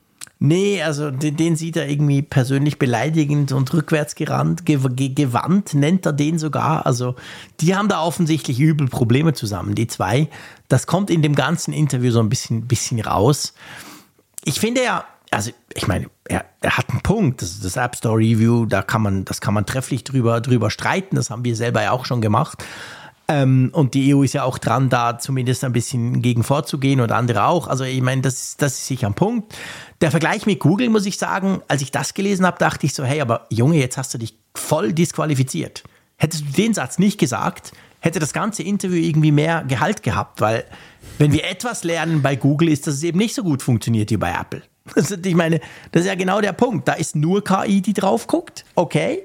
Nee, also den, den sieht er irgendwie persönlich beleidigend und rückwärts gerannt, ge ge gewandt, nennt er den sogar. Also die haben da offensichtlich übel Probleme zusammen, die zwei. Das kommt in dem ganzen Interview so ein bisschen, bisschen raus. Ich finde ja, also ich meine, er, er hat einen Punkt. Das, das App Store Review, da kann man, das kann man trefflich drüber, drüber streiten. Das haben wir selber ja auch schon gemacht. Ähm, und die EU ist ja auch dran, da zumindest ein bisschen gegen vorzugehen und andere auch. Also ich meine, das, das ist sicher ein Punkt. Der Vergleich mit Google, muss ich sagen, als ich das gelesen habe, dachte ich so, hey, aber Junge, jetzt hast du dich voll disqualifiziert. Hättest du den Satz nicht gesagt, hätte das ganze Interview irgendwie mehr Gehalt gehabt, weil wenn wir etwas lernen bei Google, ist, dass es eben nicht so gut funktioniert wie bei Apple. Ich meine, das ist ja genau der Punkt. Da ist nur KI, die drauf guckt, okay.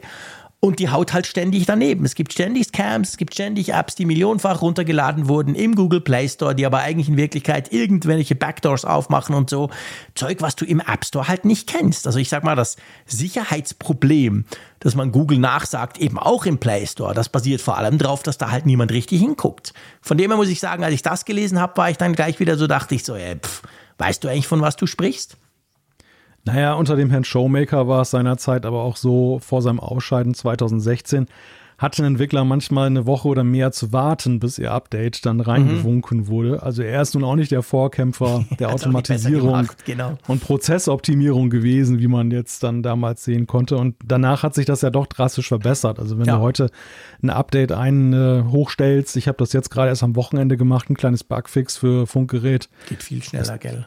Und die haut halt ständig daneben. Es gibt ständig Scams, es gibt ständig Apps, die millionenfach runtergeladen wurden im Google Play Store, die aber eigentlich in Wirklichkeit irgendwelche Backdoors aufmachen und so. Zeug, was du im App Store halt nicht kennst. Also ich sag mal, das Sicherheitsproblem, dass man Google nachsagt, eben auch im Play Store, das basiert vor allem darauf, dass da halt niemand richtig hinguckt. Von dem her muss ich sagen, als ich das gelesen habe, war ich dann gleich wieder so, dachte ich so, ey, pff, weißt du eigentlich, von was du sprichst? Naja, unter dem Herrn Showmaker war es seinerzeit aber auch so, vor seinem Ausscheiden 2016 hatte ein Entwickler manchmal eine Woche oder mehr zu warten, bis ihr Update dann reingewunken wurde. Also er ist nun auch nicht der Vorkämpfer der Automatisierung gemacht, genau. und Prozessoptimierung gewesen, wie man jetzt dann damals sehen konnte. Und danach hat sich das ja doch drastisch verbessert. Also wenn Ja. du heute ein Update ein äh, hochstellst, ich habe das jetzt gerade erst am Wochenende gemacht, ein kleines Bugfix für Funkgerät, Geht viel schneller, gell?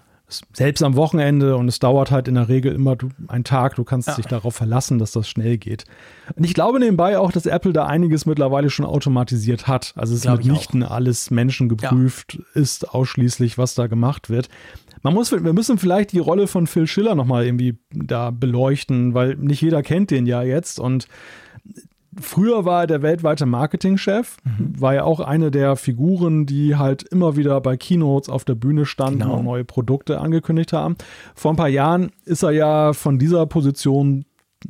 Selbst am Wochenende und es dauert halt in der Regel immer einen Tag. Du kannst Ja. dich darauf verlassen, dass das schnell geht. Und ich glaube nebenbei auch, dass Apple da einiges mittlerweile schon automatisiert hat. Also es ist mitnichten alles menschengeprüft ist, ausschließlich, was da gemacht wird. Man muss, wir müssen vielleicht die Rolle von Phil Schiller nochmal irgendwie da beleuchten, weil nicht jeder kennt den ja jetzt und Früher war er der weltweite Marketingchef, Mhm. war ja auch eine der Figuren, die halt immer wieder bei Keynotes auf der Bühne standen Genau. und neue Produkte angekündigt haben. Vor ein paar Jahren ist er ja von dieser Position,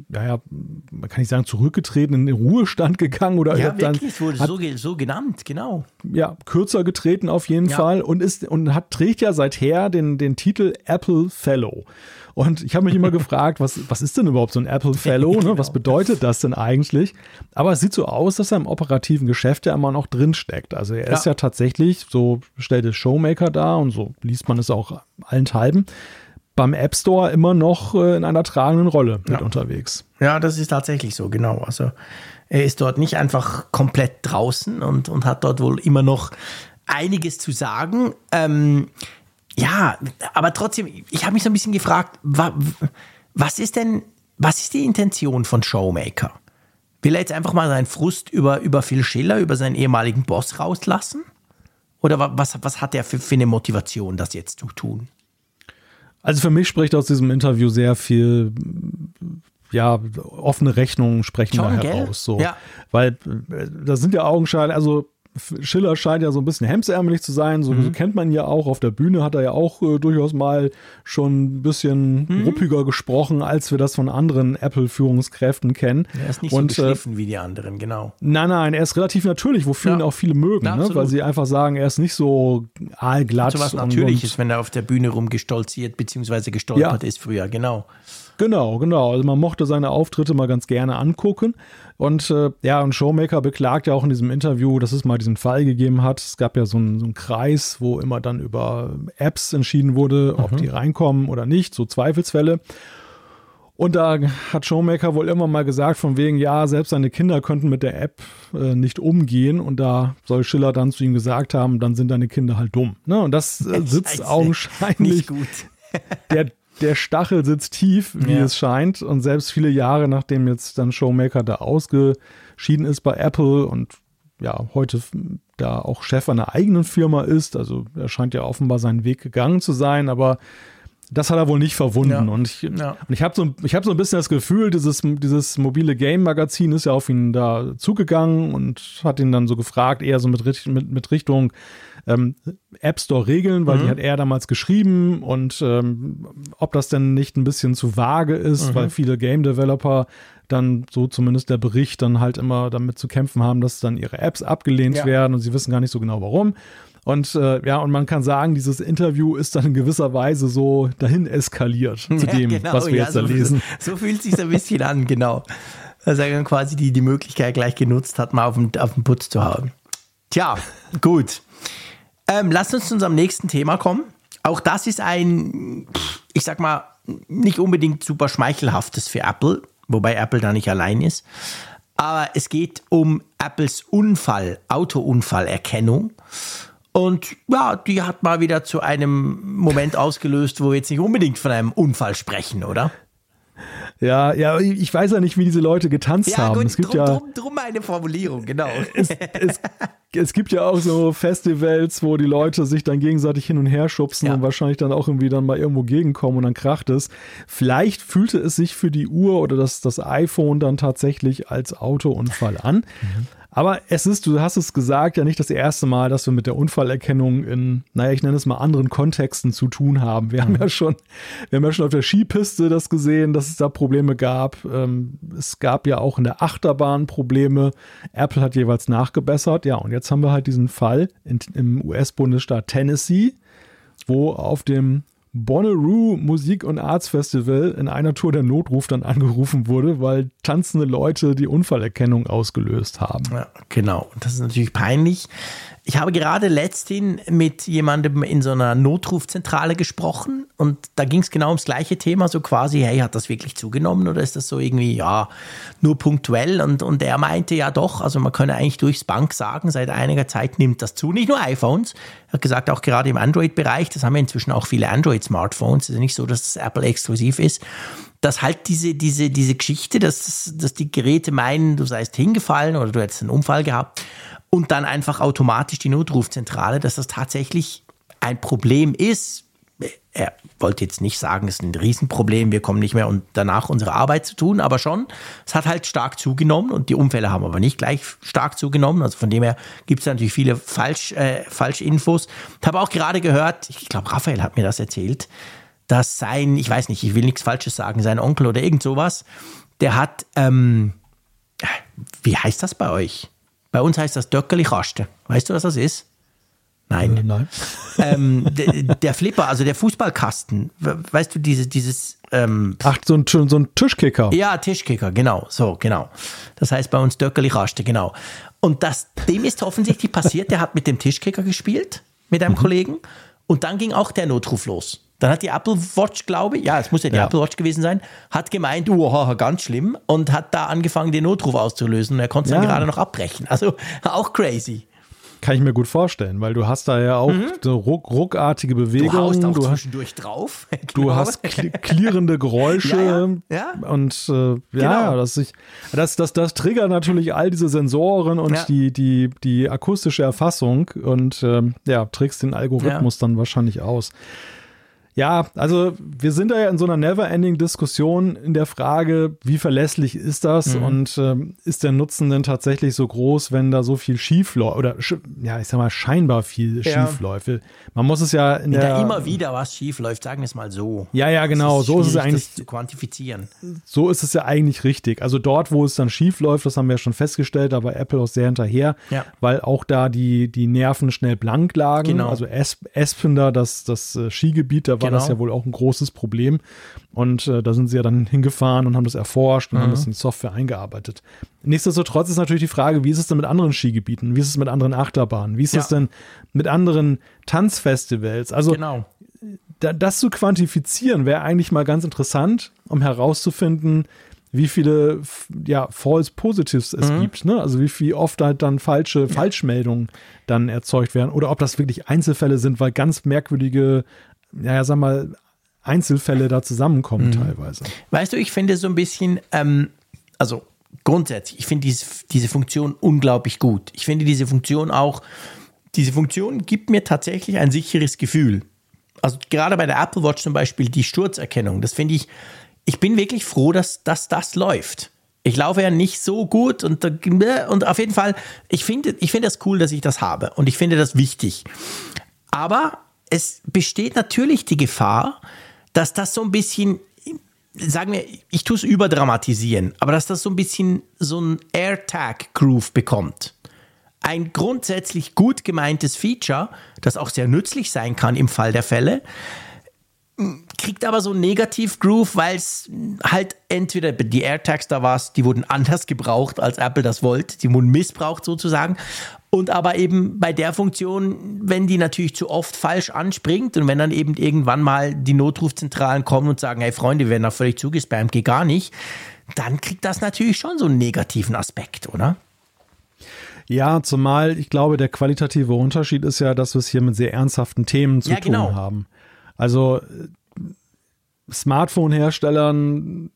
naja, man kann nicht sagen zurückgetreten, in den Ruhestand gegangen oder Ja, dann wirklich, es wurde hat, so, so genannt, genau. ja, kürzer getreten auf jeden Ja. Fall und ist und hat trägt ja seither den, den Titel Apple Fellow. Und ich habe mich immer gefragt, was, was ist denn überhaupt so ein Apple Fellow? Ne? Was bedeutet das denn eigentlich? Aber es sieht so aus, dass er im operativen Geschäft ja immer noch drin steckt. Also er ist Ja. ja tatsächlich, so stellt es Showmaker dar und so liest man es auch allenthalben, beim App Store immer noch äh, in einer tragenden Rolle mit Ja. unterwegs. Ja, das ist tatsächlich so, genau. Also er ist dort nicht einfach komplett draußen und, und hat dort wohl immer noch einiges zu sagen. Ähm, ja, aber trotzdem, ich habe mich so ein bisschen gefragt, wa, was ist denn, was ist die Intention von Showmaker? Will er jetzt einfach mal seinen Frust über, über Phil Schiller, über seinen ehemaligen Boss rauslassen? Oder wa- was, was hat er für, für eine Motivation, das jetzt zu tun? Also für mich spricht aus diesem Interview sehr viel, ja, offene Rechnungen sprechen Schon, da gell? heraus. So. Ja. Weil äh, da sind ja Augenscheine, also Schiller scheint ja so ein bisschen hemsärmelig zu sein, so, Mhm. so kennt man ja auch. Auf der Bühne hat er ja auch äh, durchaus mal schon ein bisschen Mhm. ruppiger gesprochen, als wir das von anderen Apple-Führungskräften kennen. Er ist nicht Und, so äh, geschliffen wie die anderen, genau. Nein, nein, er ist relativ natürlich, wofür Ja. ihn auch viele mögen, Ja, ne? weil sie einfach sagen, er ist nicht so aalglatt. So was Natürliches, und- wenn er auf der Bühne rumgestolziert bzw. gestolpert ist früher, genau. Genau, genau. Also man mochte seine Auftritte mal ganz gerne angucken. Und äh, ja, und Showmaker beklagt ja auch in diesem Interview, dass es mal diesen Fall gegeben hat. Es gab ja so einen, so einen Kreis, wo immer dann über Apps entschieden wurde, ob die reinkommen oder nicht, so Zweifelsfälle. Und da hat Showmaker wohl immer mal gesagt, von wegen, ja, selbst seine Kinder könnten mit der App äh, nicht umgehen. Und da soll Schiller dann zu ihm gesagt haben, dann sind deine Kinder halt dumm. Ne? Und das äh, sitzt Scheiße. augenscheinlich. Der, der Stachel sitzt tief, wie Ja. es scheint. Und selbst viele Jahre, nachdem jetzt dann Showmaker da ausgeschieden ist bei Apple und ja, heute da auch Chef einer eigenen Firma ist, also er scheint ja offenbar seinen Weg gegangen zu sein, aber das hat er wohl nicht verwunden. Ja. Und ich, Ja. und ich habe so, ich hab so ein bisschen das Gefühl, dieses, dieses mobile Game-Magazin ist ja auf ihn da zugegangen und hat ihn dann so gefragt, eher so mit, mit, mit Richtung ähm, App Store-Regeln, weil die hat er damals geschrieben und ähm, ob das denn nicht ein bisschen zu vage ist, weil viele Game-Developer dann so zumindest der Bericht dann halt immer damit zu kämpfen haben, dass dann ihre Apps abgelehnt Ja. werden und sie wissen gar nicht so genau warum. Und äh, ja, und man kann sagen, dieses Interview ist dann in gewisser Weise so dahin eskaliert zu Ja, dem, genau, was wir ja, jetzt da so, lesen. So fühlt sich ein bisschen an, genau. Dass er dann quasi die, die Möglichkeit gleich genutzt hat, mal auf den, auf den Putz zu hauen. Tja, gut. Ähm, lasst uns zu unserem nächsten Thema kommen. Auch das ist ein, ich sag mal, nicht unbedingt super schmeichelhaftes für Apple, wobei Apple da nicht allein ist. Aber es geht um Apples Unfall, Autounfallerkennung. Und ja, die hat mal wieder zu einem Moment ausgelöst, wo wir jetzt nicht unbedingt von einem Unfall sprechen, oder? Ja, ja, ich weiß ja nicht, wie diese Leute getanzt haben. es gibt drum, ja, drum, drum eine Formulierung, genau. es, es, es gibt ja auch so Festivals, wo die Leute sich dann gegenseitig hin und her schubsen Ja. und wahrscheinlich dann auch irgendwie dann mal irgendwo gegenkommen und dann kracht es. Vielleicht fühlte es sich für die Uhr oder das, das iPhone dann tatsächlich als Autounfall an. Mhm. Aber es ist, du hast es gesagt, ja nicht das erste Mal, dass wir mit der Unfallerkennung in, naja, ich nenne es mal anderen Kontexten zu tun haben. Wir haben Mhm. ja schon, wir haben ja schon auf der Skipiste das gesehen, dass es da Probleme gab. Ähm, es gab ja auch in der Achterbahn Probleme. Apple hat jeweils nachgebessert. Ja, und jetzt haben wir halt diesen Fall in, im US-Bundesstaat Tennessee, wo auf dem Bonnaroo Musik- und Arts Festival in einer Tour der Notruf dann angerufen wurde, weil tanzende Leute die Unfallerkennung ausgelöst haben. Ja, genau. Das ist natürlich peinlich. Ich habe gerade letzthin mit jemandem in so einer Notrufzentrale gesprochen und da ging es genau ums gleiche Thema, so quasi, hey, hat das wirklich zugenommen oder ist das so irgendwie, ja, nur punktuell? Und, und er meinte ja doch, also man könne eigentlich durchs Bank sagen, seit einiger Zeit nimmt das zu, nicht nur iPhones. Er hat gesagt, auch gerade im Android-Bereich, das haben ja inzwischen auch viele Android-Smartphones, es ist nicht so, dass das Apple exklusiv ist dass halt diese, diese, diese Geschichte, dass, dass die Geräte meinen, du seist hingefallen oder du hättest einen Unfall gehabt und dann einfach automatisch die Notrufzentrale, dass das tatsächlich ein Problem ist. Er wollte jetzt nicht sagen, es ist ein Riesenproblem, wir kommen nicht mehr und danach unsere Arbeit zu tun, aber schon, es hat halt stark zugenommen und die Unfälle haben aber nicht gleich stark zugenommen. Also von dem her gibt es natürlich viele Falsch, äh, Falschinfos. Ich habe auch gerade gehört, ich glaube, Raphael hat mir das erzählt, dass sein, ich weiß nicht, ich will nichts Falsches sagen, sein Onkel oder irgend sowas, der hat, ähm, wie heißt das bei euch? Bei uns heißt das Döckerli-Kaste. Weißt du, was das ist? Nein. Nein. ähm, der, der Flipper, also der Fußballkasten, we- weißt du, diese, dieses, ähm, Ach, so ein, so ein Tischkicker. ja, Tischkicker, genau, so, genau. Das heißt bei uns Döckerli-Kaste, genau. Und das, dem ist offensichtlich passiert, der hat mit dem Tischkicker gespielt, mit einem Kollegen, und dann ging auch der Notruf los. Dann hat die Apple Watch, glaube ich, ja, es muss ja die Ja. Apple Watch gewesen sein, hat gemeint, oh, ganz schlimm, und hat da angefangen, den Notruf auszulösen. Und er konnte es dann Ja. gerade noch abbrechen. Also auch crazy. Kann ich mir gut vorstellen, weil du hast da ja auch so ruck, ruckartige Mhm. Du Bewegungen. haust auch du hast, zwischendurch drauf. du Genau. hast kli- klirrende Geräusche. Ja, ja. Ja. Und äh, ja, Genau. das, ich, das, das, das triggert natürlich all diese Sensoren und Ja. die, die, die akustische Erfassung und ähm, ja, trickst den Algorithmus dann wahrscheinlich aus. Ja, also wir sind da ja in so einer Never-Ending-Diskussion in der Frage, wie verlässlich ist das Mhm. und ähm, ist der Nutzen denn tatsächlich so groß, wenn da so viel schief läuft oder sch- ja, ich sag mal scheinbar viel Ja. schief läuft. Man muss es ja in Wenn der da immer wieder was schief läuft, sagen wir es mal so. ja, ja, genau, Es so ist es eigentlich zu quantifizieren. so ist es ja eigentlich richtig. Also dort, wo es dann schief läuft, das haben wir ja schon festgestellt, da war Apple auch sehr hinterher, Ja. weil auch da die, die Nerven schnell blank lagen. Genau. Also Espen da, das, das äh, Skigebiet, da war Genau. das ja wohl auch ein großes Problem. Und äh, da sind sie ja dann hingefahren und haben das erforscht und haben das in die Software eingearbeitet. Nichtsdestotrotz ist natürlich die Frage, wie ist es denn mit anderen Skigebieten? Wie ist es mit anderen Achterbahnen? Wie ist es Ja. denn mit anderen Tanzfestivals? Also Genau. da, das zu quantifizieren wäre eigentlich mal ganz interessant, um herauszufinden, wie viele ja, False Positives es gibt. Ne? Also wie viel oft halt dann falsche Falschmeldungen dann erzeugt werden. Oder ob das wirklich Einzelfälle sind, weil ganz merkwürdige, ja, ja sag mal, Einzelfälle da zusammenkommen teilweise. Weißt du, ich finde so ein bisschen, ähm, also grundsätzlich, ich finde diese, diese Funktion unglaublich gut. Ich finde diese Funktion auch, diese Funktion gibt mir tatsächlich ein sicheres Gefühl. Also gerade bei der Apple Watch zum Beispiel die Sturzerkennung, das finde ich, ich bin wirklich froh, dass, dass das läuft. Ich laufe ja nicht so gut und, und auf jeden Fall, ich finde ich finde das cool, dass ich das habe und ich finde das wichtig. Aber es besteht natürlich die Gefahr, dass das so ein bisschen, sagen wir, ich tue es überdramatisieren, aber dass das so ein bisschen so ein AirTag-Groove bekommt. Ein grundsätzlich gut gemeintes Feature, das auch sehr nützlich sein kann im Fall der Fälle, kriegt aber so einen Negativ-Groove, weil es halt entweder die AirTags da war, die wurden anders gebraucht, als Apple das wollte, die wurden missbraucht sozusagen. Und aber eben bei der Funktion, wenn die natürlich zu oft falsch anspringt und wenn dann eben irgendwann mal die Notrufzentralen kommen und sagen, hey Freunde, wir werden da völlig zugespammt, geht gar nicht, dann kriegt das natürlich schon so einen negativen Aspekt, oder? Ja, zumal ich glaube, der qualitative Unterschied ist ja, dass wir es hier mit sehr ernsthaften Themen zu Ja, tun genau. haben. Also äh, Smartphone-Herstellern,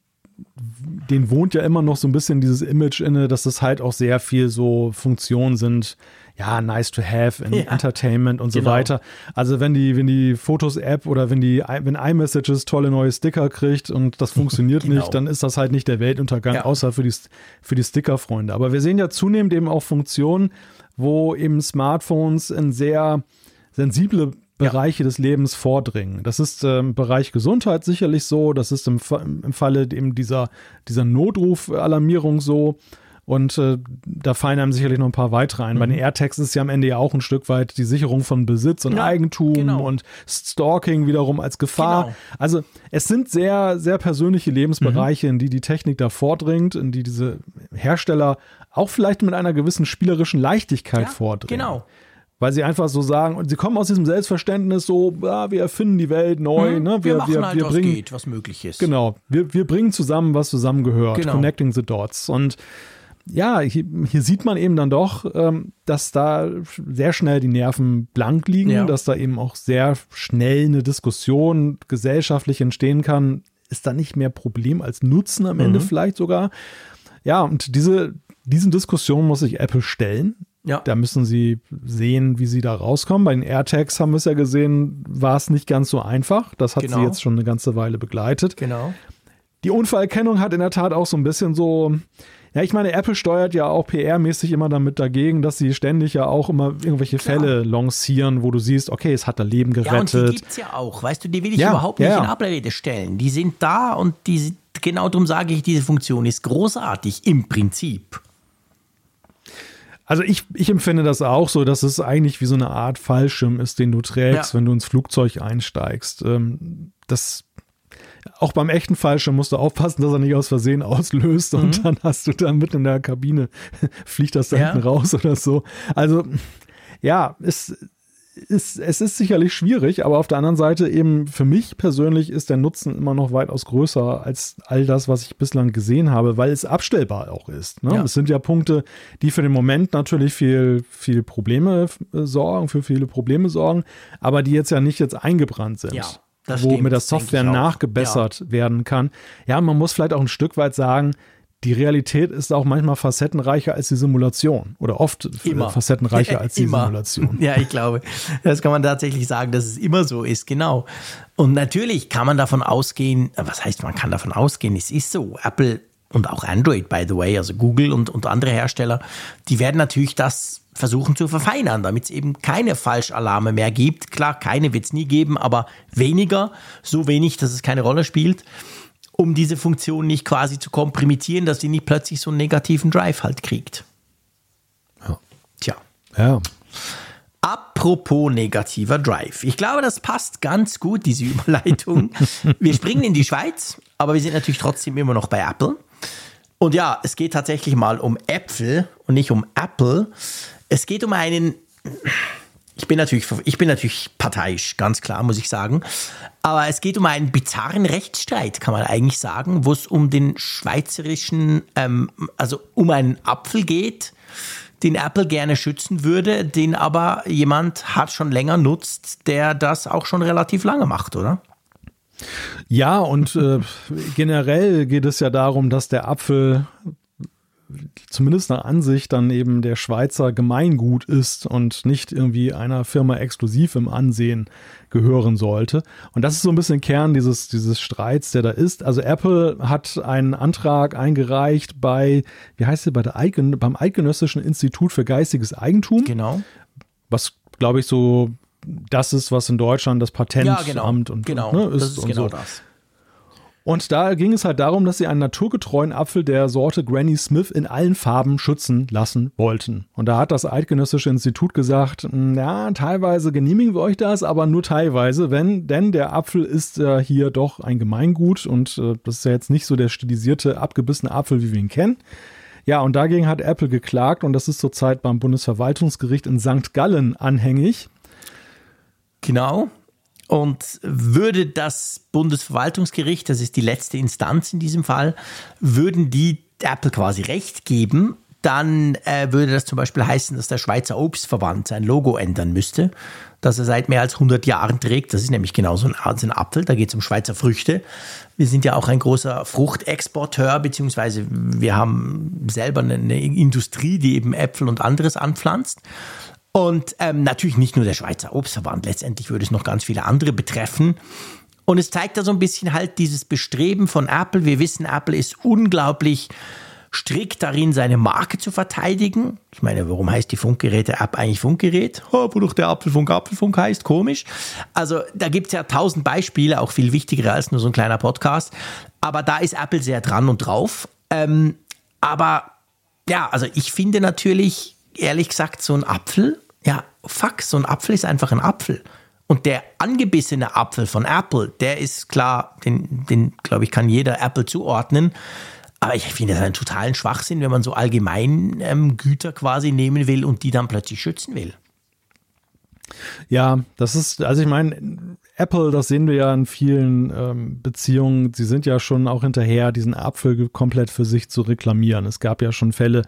denen wohnt ja immer noch so ein bisschen dieses Image inne, dass das halt auch sehr viel so Funktionen sind, ja, nice to have in Ja, Entertainment und so genau. weiter. Also wenn die, wenn die Fotos-App oder wenn die, wenn iMessages tolle neue Sticker kriegt und das funktioniert Genau. nicht, dann ist das halt nicht der Weltuntergang, Ja. außer für die, für die Sticker-Freunde. Aber wir sehen ja zunehmend eben auch Funktionen, wo eben Smartphones in sehr sensible Bereiche des Lebens vordringen. Das ist im Bereich Gesundheit sicherlich so, das ist im, im Falle eben dieser, dieser Notruf-Alarmierung so. Und äh, da fallen einem sicherlich noch ein paar weitere ein. Mhm. Bei den AirTags ist ja am Ende ja auch ein Stück weit die Sicherung von Besitz und Ja, Eigentum genau. und Stalking wiederum als Gefahr. Genau. Also es sind sehr, sehr persönliche Lebensbereiche, Mhm. in die die Technik da vordringt, in die diese Hersteller auch vielleicht mit einer gewissen spielerischen Leichtigkeit vordringen. Genau. Weil sie einfach so sagen, und sie kommen aus diesem Selbstverständnis so, ja, wir erfinden die Welt neu, ne? Mhm. Wir, machen halt, was bringen, geht, was möglich ist. Genau, wir, wir bringen zusammen, was zusammengehört, Genau. connecting the dots. Und ja, hier, hier sieht man eben dann doch, ähm, dass da sehr schnell die Nerven blank liegen, Ja. dass da eben auch sehr schnell eine Diskussion gesellschaftlich entstehen kann. Ist da nicht mehr Problem als Nutzen am Mhm. Ende vielleicht sogar? Ja, und diese, diesen Diskussionen muss sich Apple stellen. Ja. Da müssen sie sehen, wie sie da rauskommen. Bei den AirTags haben wir es ja gesehen, war es nicht ganz so einfach. Das hat Genau. sie jetzt schon eine ganze Weile begleitet. Genau. Die Unfallerkennung hat in der Tat auch so ein bisschen so, ja, ich meine, Apple steuert ja auch PR-mäßig immer damit dagegen, dass sie ständig ja auch immer irgendwelche Fälle lancieren, wo du siehst, okay, es hat da Leben Ja, und die gerettet. gibt es ja auch. Weißt du, die will ich Ja, überhaupt nicht ja. in Abrede stellen. Die sind da und die, genau darum sage ich, diese Funktion ist großartig im Prinzip. Also ich, ich empfinde das auch so, dass es eigentlich wie so eine Art Fallschirm ist, den du trägst, Ja. wenn du ins Flugzeug einsteigst. Ähm, das auch beim echten Fallschirm musst du aufpassen, dass er nicht aus Versehen auslöst und dann hast du da mitten in der Kabine, fliegt das da Mhm. Ja. hinten raus oder so. Also ja, es ist, es ist sicherlich schwierig, aber auf der anderen Seite eben für mich persönlich ist der Nutzen immer noch weitaus größer als all das, was ich bislang gesehen habe, weil es abstellbar auch ist. Ne? Ja. Es sind ja Punkte, die für den Moment natürlich viel, viel Probleme äh, sorgen, für viele Probleme sorgen, aber die jetzt ja nicht jetzt eingebrannt sind. Ja, das wo stimmt, mit der Software nachgebessert werden kann. Ja, man muss vielleicht auch ein Stück weit sagen, die Realität ist auch manchmal facettenreicher als die Simulation oder oft Immer. facettenreicher als die Immer. Simulation. Ja, ich glaube, das kann man tatsächlich sagen, dass es immer so ist, genau. Und natürlich kann man davon ausgehen, was heißt, man kann davon ausgehen, es ist so. Apple und auch Android, by the way, also Google und, und andere Hersteller, die werden natürlich das versuchen zu verfeinern, damit es eben keine Falschalarme mehr gibt. Klar, keine wird es nie geben, aber weniger, so wenig, dass es keine Rolle spielt, um diese Funktion nicht quasi zu komprimieren, dass sie nicht plötzlich so einen negativen Drive halt kriegt. Ja. Tja. Ja. Apropos negativer Drive. Ich glaube, das passt ganz gut, diese Überleitung. wir springen in die Schweiz, aber wir sind natürlich trotzdem immer noch bei Apple. Und ja, es geht tatsächlich mal um Äpfel und nicht um Apple. Es geht um einen ich bin natürlich, ich bin natürlich parteiisch, ganz klar, muss ich sagen. Aber es geht um einen bizarren Rechtsstreit, kann man eigentlich sagen, wo es um den schweizerischen, ähm, also um einen Apfel geht, den Apple gerne schützen würde, den aber jemand hat schon länger nutzt, der das auch schon relativ lange macht, oder? Ja, und äh, generell geht es ja darum, dass der Apfel zumindest nach Ansicht dann eben der Schweizer Gemeingut ist und nicht irgendwie einer Firma exklusiv im Ansehen gehören sollte. Und das ist so ein bisschen Kern dieses, dieses Streits, der da ist. Also Apple hat einen Antrag eingereicht bei, wie heißt sie, bei der Eidgen beim Eidgenössischen Institut für geistiges Eigentum. Genau. Was, glaube ich, so das ist, was in Deutschland das Patentamt ja, genau, und, genau, ne, ist. Das ist genau so. das. Und da ging es halt darum, dass sie einen naturgetreuen Apfel der Sorte Granny Smith in allen Farben schützen lassen wollten. Und da hat das Eidgenössische Institut gesagt, ja, teilweise genehmigen wir euch das, aber nur teilweise, wenn, denn der Apfel ist äh, hier doch ein Gemeingut und äh, das ist ja jetzt nicht so der stilisierte, abgebissene Apfel, wie wir ihn kennen. Ja, und dagegen hat Apple geklagt und das ist zurzeit beim Bundesverwaltungsgericht in St. Gallen anhängig. Genau. Und würde das Bundesverwaltungsgericht, das ist die letzte Instanz in diesem Fall, würden die Apple quasi recht geben, dann äh, würde das zum Beispiel heißen, dass der Schweizer Obstverband sein Logo ändern müsste, das er seit mehr als 100 Jahren trägt. Das ist nämlich genauso ein, ein Apfel, da geht es um Schweizer Früchte. Wir sind ja auch ein großer Fruchtexporteur, beziehungsweise wir haben selber eine, eine Industrie, die eben Äpfel und anderes anpflanzt. Und ähm, natürlich nicht nur der Schweizer Obstverband, letztendlich würde es noch ganz viele andere betreffen. Und es zeigt da so ein bisschen halt dieses Bestreben von Apple. Wir wissen, Apple ist unglaublich strikt darin, seine Marke zu verteidigen. Ich meine, warum heißt die Funkgeräte-App eigentlich Funkgerät? Oh, wo doch der Apfelfunk Apfelfunk heißt, komisch. Also da gibt es ja tausend Beispiele, auch viel wichtigere als nur so ein kleiner Podcast. Aber da ist Apple sehr dran und drauf. Ähm, aber ja, also ich finde natürlich, ehrlich gesagt, so ein Apfel ja, fuck, so ein Apfel ist einfach ein Apfel. Und der angebissene Apfel von Apple, der ist klar, den, den glaube ich, kann jeder Apple zuordnen. Aber ich finde das einen totalen Schwachsinn, wenn man so allgemein ähm, Güter quasi nehmen will und die dann plötzlich schützen will. Ja, das ist, also ich meine, Apple, das sehen wir ja in vielen ähm, Beziehungen, sie sind ja schon auch hinterher, diesen Apfel komplett für sich zu reklamieren. Es gab ja schon Fälle,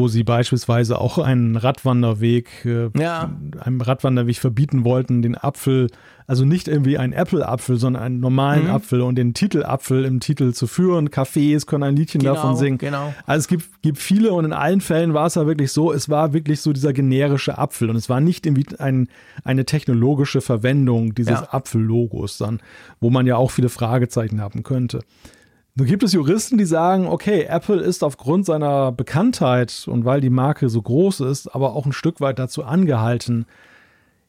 wo sie beispielsweise auch einen Radwanderweg, äh, ja. einem Radwanderweg verbieten wollten, den Apfel, also nicht irgendwie einen Apple-Apfel, sondern einen normalen mhm. Apfel und den Titelapfel im Titel zu führen. Cafés können ein Liedchen genau, davon singen. Genau. Also es gibt, gibt viele und in allen Fällen war es ja wirklich so, es war wirklich so dieser generische Apfel und es war nicht irgendwie ein, eine technologische Verwendung dieses ja. Apfel-Logos dann, wo man ja auch viele Fragezeichen haben könnte. Nun gibt es Juristen, die sagen, okay, Apple ist aufgrund seiner Bekanntheit und weil die Marke so groß ist, aber auch ein Stück weit dazu angehalten,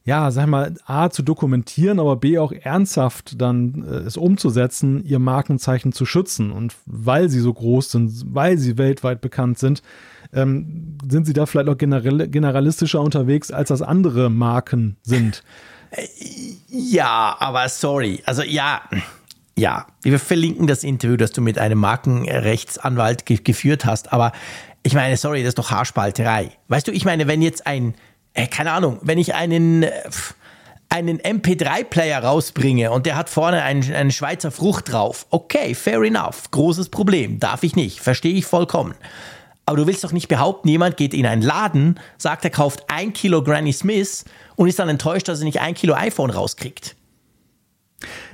ja, sag mal, A zu dokumentieren, aber B auch ernsthaft dann äh, es umzusetzen, ihr Markenzeichen zu schützen. Und weil sie so groß sind, weil sie weltweit bekannt sind, ähm, sind sie da vielleicht auch generell, generalistischer unterwegs, als das andere Marken sind. Ja, aber sorry. Also ja, ja, wir verlinken das Interview, das du mit einem Markenrechtsanwalt ge geführt hast. Aber ich meine, sorry, das ist doch Haarspalterei. Weißt du, ich meine, wenn jetzt ein, äh, keine Ahnung, wenn ich einen, äh, einen MP3-Player rausbringe und der hat vorne einen, eine Schweizer Frucht drauf, okay, fair enough, großes Problem, darf ich nicht, verstehe ich vollkommen. Aber du willst doch nicht behaupten, jemand geht in einen Laden, sagt, er kauft ein Kilo Granny Smith und ist dann enttäuscht, dass er nicht ein Kilo iPhone rauskriegt.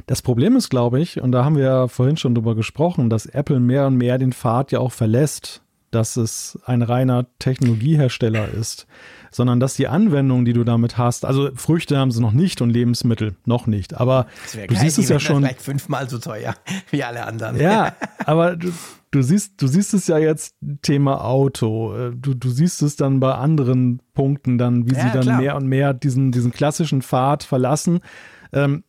Das Problem ist, glaube ich, und da haben wir ja vorhin schon drüber gesprochen, dass Apple mehr und mehr den Pfad ja auch verlässt, dass es ein reiner Technologiehersteller ist, sondern dass die Anwendung, die du damit hast, also Früchte haben sie noch nicht und Lebensmittel noch nicht, aber du geil, siehst es ja schon vielleicht fünfmal so teuer wie alle anderen. Ja, aber du, du siehst, du siehst es ja jetzt Thema Auto. Du, du siehst es dann bei anderen Punkten dann, wie ja, sie dann klar. mehr und mehr diesen, diesen klassischen Pfad verlassen. Ähm,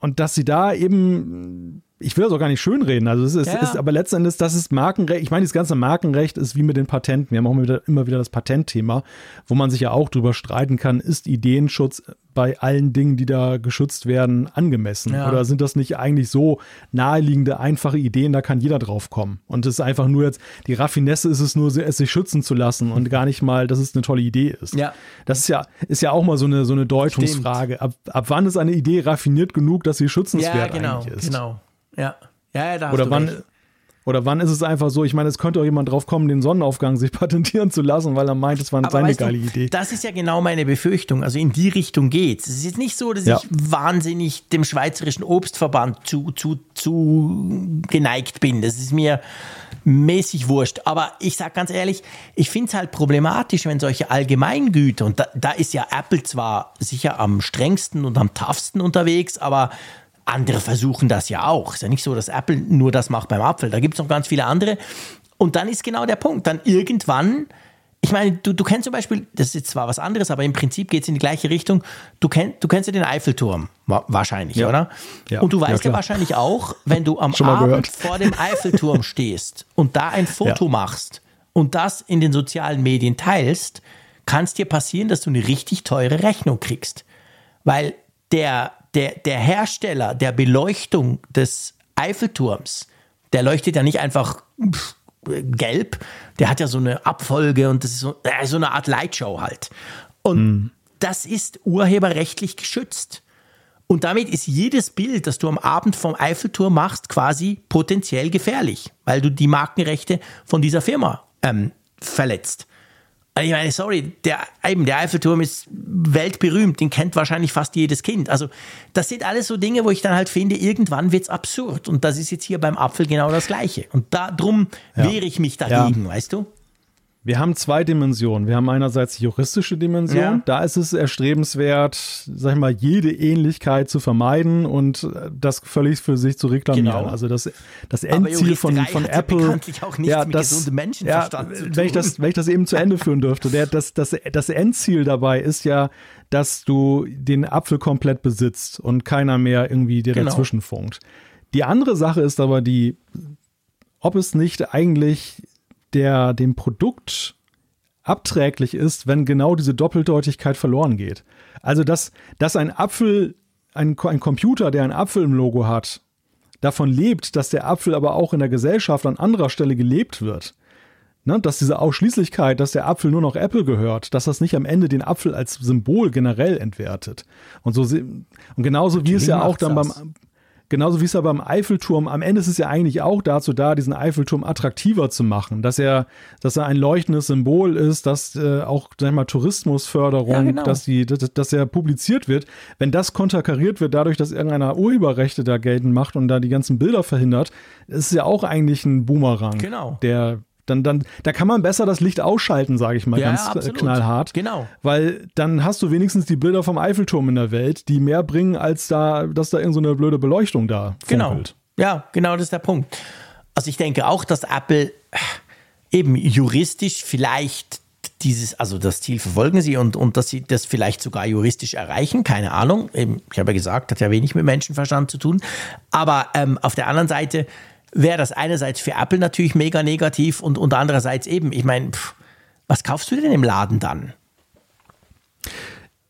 und dass sie da eben ich will das auch gar nicht schönreden. Also es ist, ja. ist aber letzten Endes, das ist Markenrecht. Ich meine, das ganze Markenrecht ist wie mit den Patenten. Wir haben auch immer wieder, immer wieder das Patentthema, wo man sich ja auch drüber streiten kann, ist Ideenschutz bei allen Dingen, die da geschützt werden, angemessen? Ja. Oder sind das nicht eigentlich so naheliegende, einfache Ideen, da kann jeder drauf kommen? Und es ist einfach nur jetzt, die Raffinesse ist es nur, es sich schützen zu lassen und gar nicht mal, dass es eine tolle Idee ist. Ja. Das ist ja, ist ja auch mal so eine, so eine Deutungsfrage. Ab, ab wann ist eine Idee raffiniert genug, dass sie schützenswert ja, genau, eigentlich ist? Genau. Ja, ja, ja da oder wann, recht. Oder wann ist es einfach so, ich meine, es könnte auch jemand drauf kommen, den Sonnenaufgang sich patentieren zu lassen, weil er meint, es war eine seine geile du, Idee. Das ist ja genau meine Befürchtung. Also in die Richtung geht es. ist jetzt nicht so, dass ja. ich wahnsinnig dem Schweizerischen Obstverband zu, zu, zu geneigt bin. Das ist mir mäßig wurscht. Aber ich sage ganz ehrlich, ich finde es halt problematisch, wenn solche Allgemeingüter, und da, da ist ja Apple zwar sicher am strengsten und am toughsten unterwegs, aber andere versuchen das ja auch. Ist ja nicht so, dass Apple nur das macht beim Apfel. Da gibt es noch ganz viele andere. Und dann ist genau der Punkt. Dann irgendwann, ich meine, du, du kennst zum Beispiel, das ist jetzt zwar was anderes, aber im Prinzip geht es in die gleiche Richtung. Du, kenn, du kennst ja den Eiffelturm, wahrscheinlich, ja. oder? Ja. Und du weißt ja, ja, wahrscheinlich auch, wenn du am Abend gehört. vor dem Eiffelturm stehst und da ein Foto machst und das in den sozialen Medien teilst, kann es dir passieren, dass du eine richtig teure Rechnung kriegst. Weil der der, der Hersteller der Beleuchtung des Eiffelturms, der leuchtet ja nicht einfach pff, gelb, der hat ja so eine Abfolge und das ist so, äh, so eine Art Lightshow halt. Und mhm. das ist urheberrechtlich geschützt. Und damit ist jedes Bild, das du am Abend vom Eiffelturm machst, quasi potenziell gefährlich, weil du die Markenrechte von dieser Firma ähm, verletzt. Ich meine, sorry, der, eben, der Eiffelturm ist weltberühmt, den kennt wahrscheinlich fast jedes Kind. Also, das sind alles so Dinge, wo ich dann halt finde, irgendwann wird es absurd. Und das ist jetzt hier beim Apfel genau das Gleiche. Und darum ja. wehre ich mich dagegen, ja. weißt du? Wir haben zwei Dimensionen. Wir haben einerseits die juristische Dimension. Ja. Da ist es erstrebenswert, sag ich mal, jede Ähnlichkeit zu vermeiden und das völlig für sich zu reklamieren. Genau. Also das, das Endziel von, von Apple. Auch ja, das, ja, wenn ich das, wenn ich das eben zu Ende führen dürfte, der, das, das, das Endziel dabei ist ja, dass du den Apfel komplett besitzt und keiner mehr irgendwie dir genau. dazwischen funkt. Die andere Sache ist aber die, ob es nicht eigentlich der dem Produkt abträglich ist, wenn genau diese Doppeldeutigkeit verloren geht. Also, dass, dass ein Apfel, ein, ein Computer, der ein Apfel im Logo hat, davon lebt, dass der Apfel aber auch in der Gesellschaft an anderer Stelle gelebt wird. Ne, dass diese Ausschließlichkeit, dass der Apfel nur noch Apple gehört, dass das nicht am Ende den Apfel als Symbol generell entwertet. Und so und genauso wie es ja auch dann beim Genauso wie es ja beim Eiffelturm, am Ende ist es ja eigentlich auch dazu da, diesen Eiffelturm attraktiver zu machen, dass er, dass er ein leuchtendes Symbol ist, dass äh, auch, sag ich mal, Tourismusförderung, ja, genau. dass, die, dass, dass er publiziert wird. Wenn das konterkariert wird dadurch, dass irgendeiner Urheberrechte da geltend macht und da die ganzen Bilder verhindert, ist es ja auch eigentlich ein Boomerang, genau. der dann, dann, da kann man besser das Licht ausschalten, sage ich mal ja, ganz absolut. knallhart. Genau. Weil dann hast du wenigstens die Bilder vom Eiffelturm in der Welt, die mehr bringen, als da, dass da irgendeine so blöde Beleuchtung da Genau. Ja, genau, das ist der Punkt. Also ich denke auch, dass Apple eben juristisch vielleicht dieses, also das Ziel verfolgen sie und, und dass sie das vielleicht sogar juristisch erreichen, keine Ahnung. Eben, ich habe ja gesagt, hat ja wenig mit Menschenverstand zu tun. Aber ähm, auf der anderen Seite wäre das einerseits für Apple natürlich mega negativ und, und andererseits eben, ich meine, was kaufst du denn im Laden dann?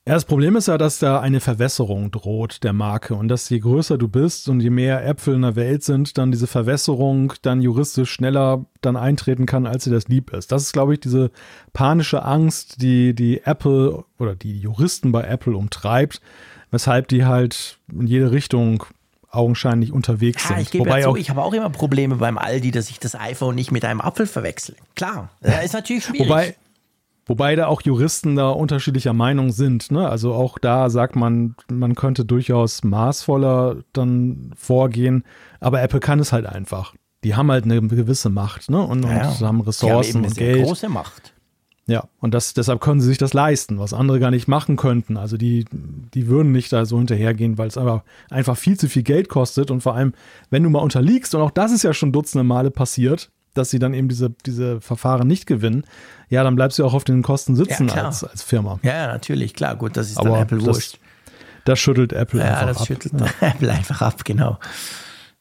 Ja, das Problem ist ja, dass da eine Verwässerung droht der Marke und dass je größer du bist und je mehr Äpfel in der Welt sind, dann diese Verwässerung dann juristisch schneller dann eintreten kann, als sie das lieb ist. Das ist, glaube ich, diese panische Angst, die die Apple oder die Juristen bei Apple umtreibt, weshalb die halt in jede Richtung augenscheinlich unterwegs ja, sind. Ich gebe Wobei ja zu, ich habe auch immer Probleme beim Aldi, dass ich das iPhone nicht mit einem Apfel verwechsle. Klar, das ist natürlich schwierig. Wobei, wobei da auch Juristen da unterschiedlicher Meinung sind. Ne? Also auch da sagt man, man könnte durchaus maßvoller dann vorgehen, aber Apple kann es halt einfach. Die haben halt eine gewisse Macht ne? und, ja, und haben Ressourcen und Geld. große Macht. Ja, und das, deshalb können sie sich das leisten, was andere gar nicht machen könnten. Also die, die würden nicht da so hinterhergehen, weil es aber einfach viel zu viel Geld kostet. Und vor allem, wenn du mal unterliegst, und auch das ist ja schon dutzende Male passiert, dass sie dann eben diese, diese Verfahren nicht gewinnen, ja, dann bleibst du auch auf den Kosten sitzen ja, als, als Firma. Ja, natürlich, klar, gut, das ist aber dann Apple wurscht. Das, das schüttelt Apple ja, einfach ab. Ja, das schüttelt Apple einfach ab, genau.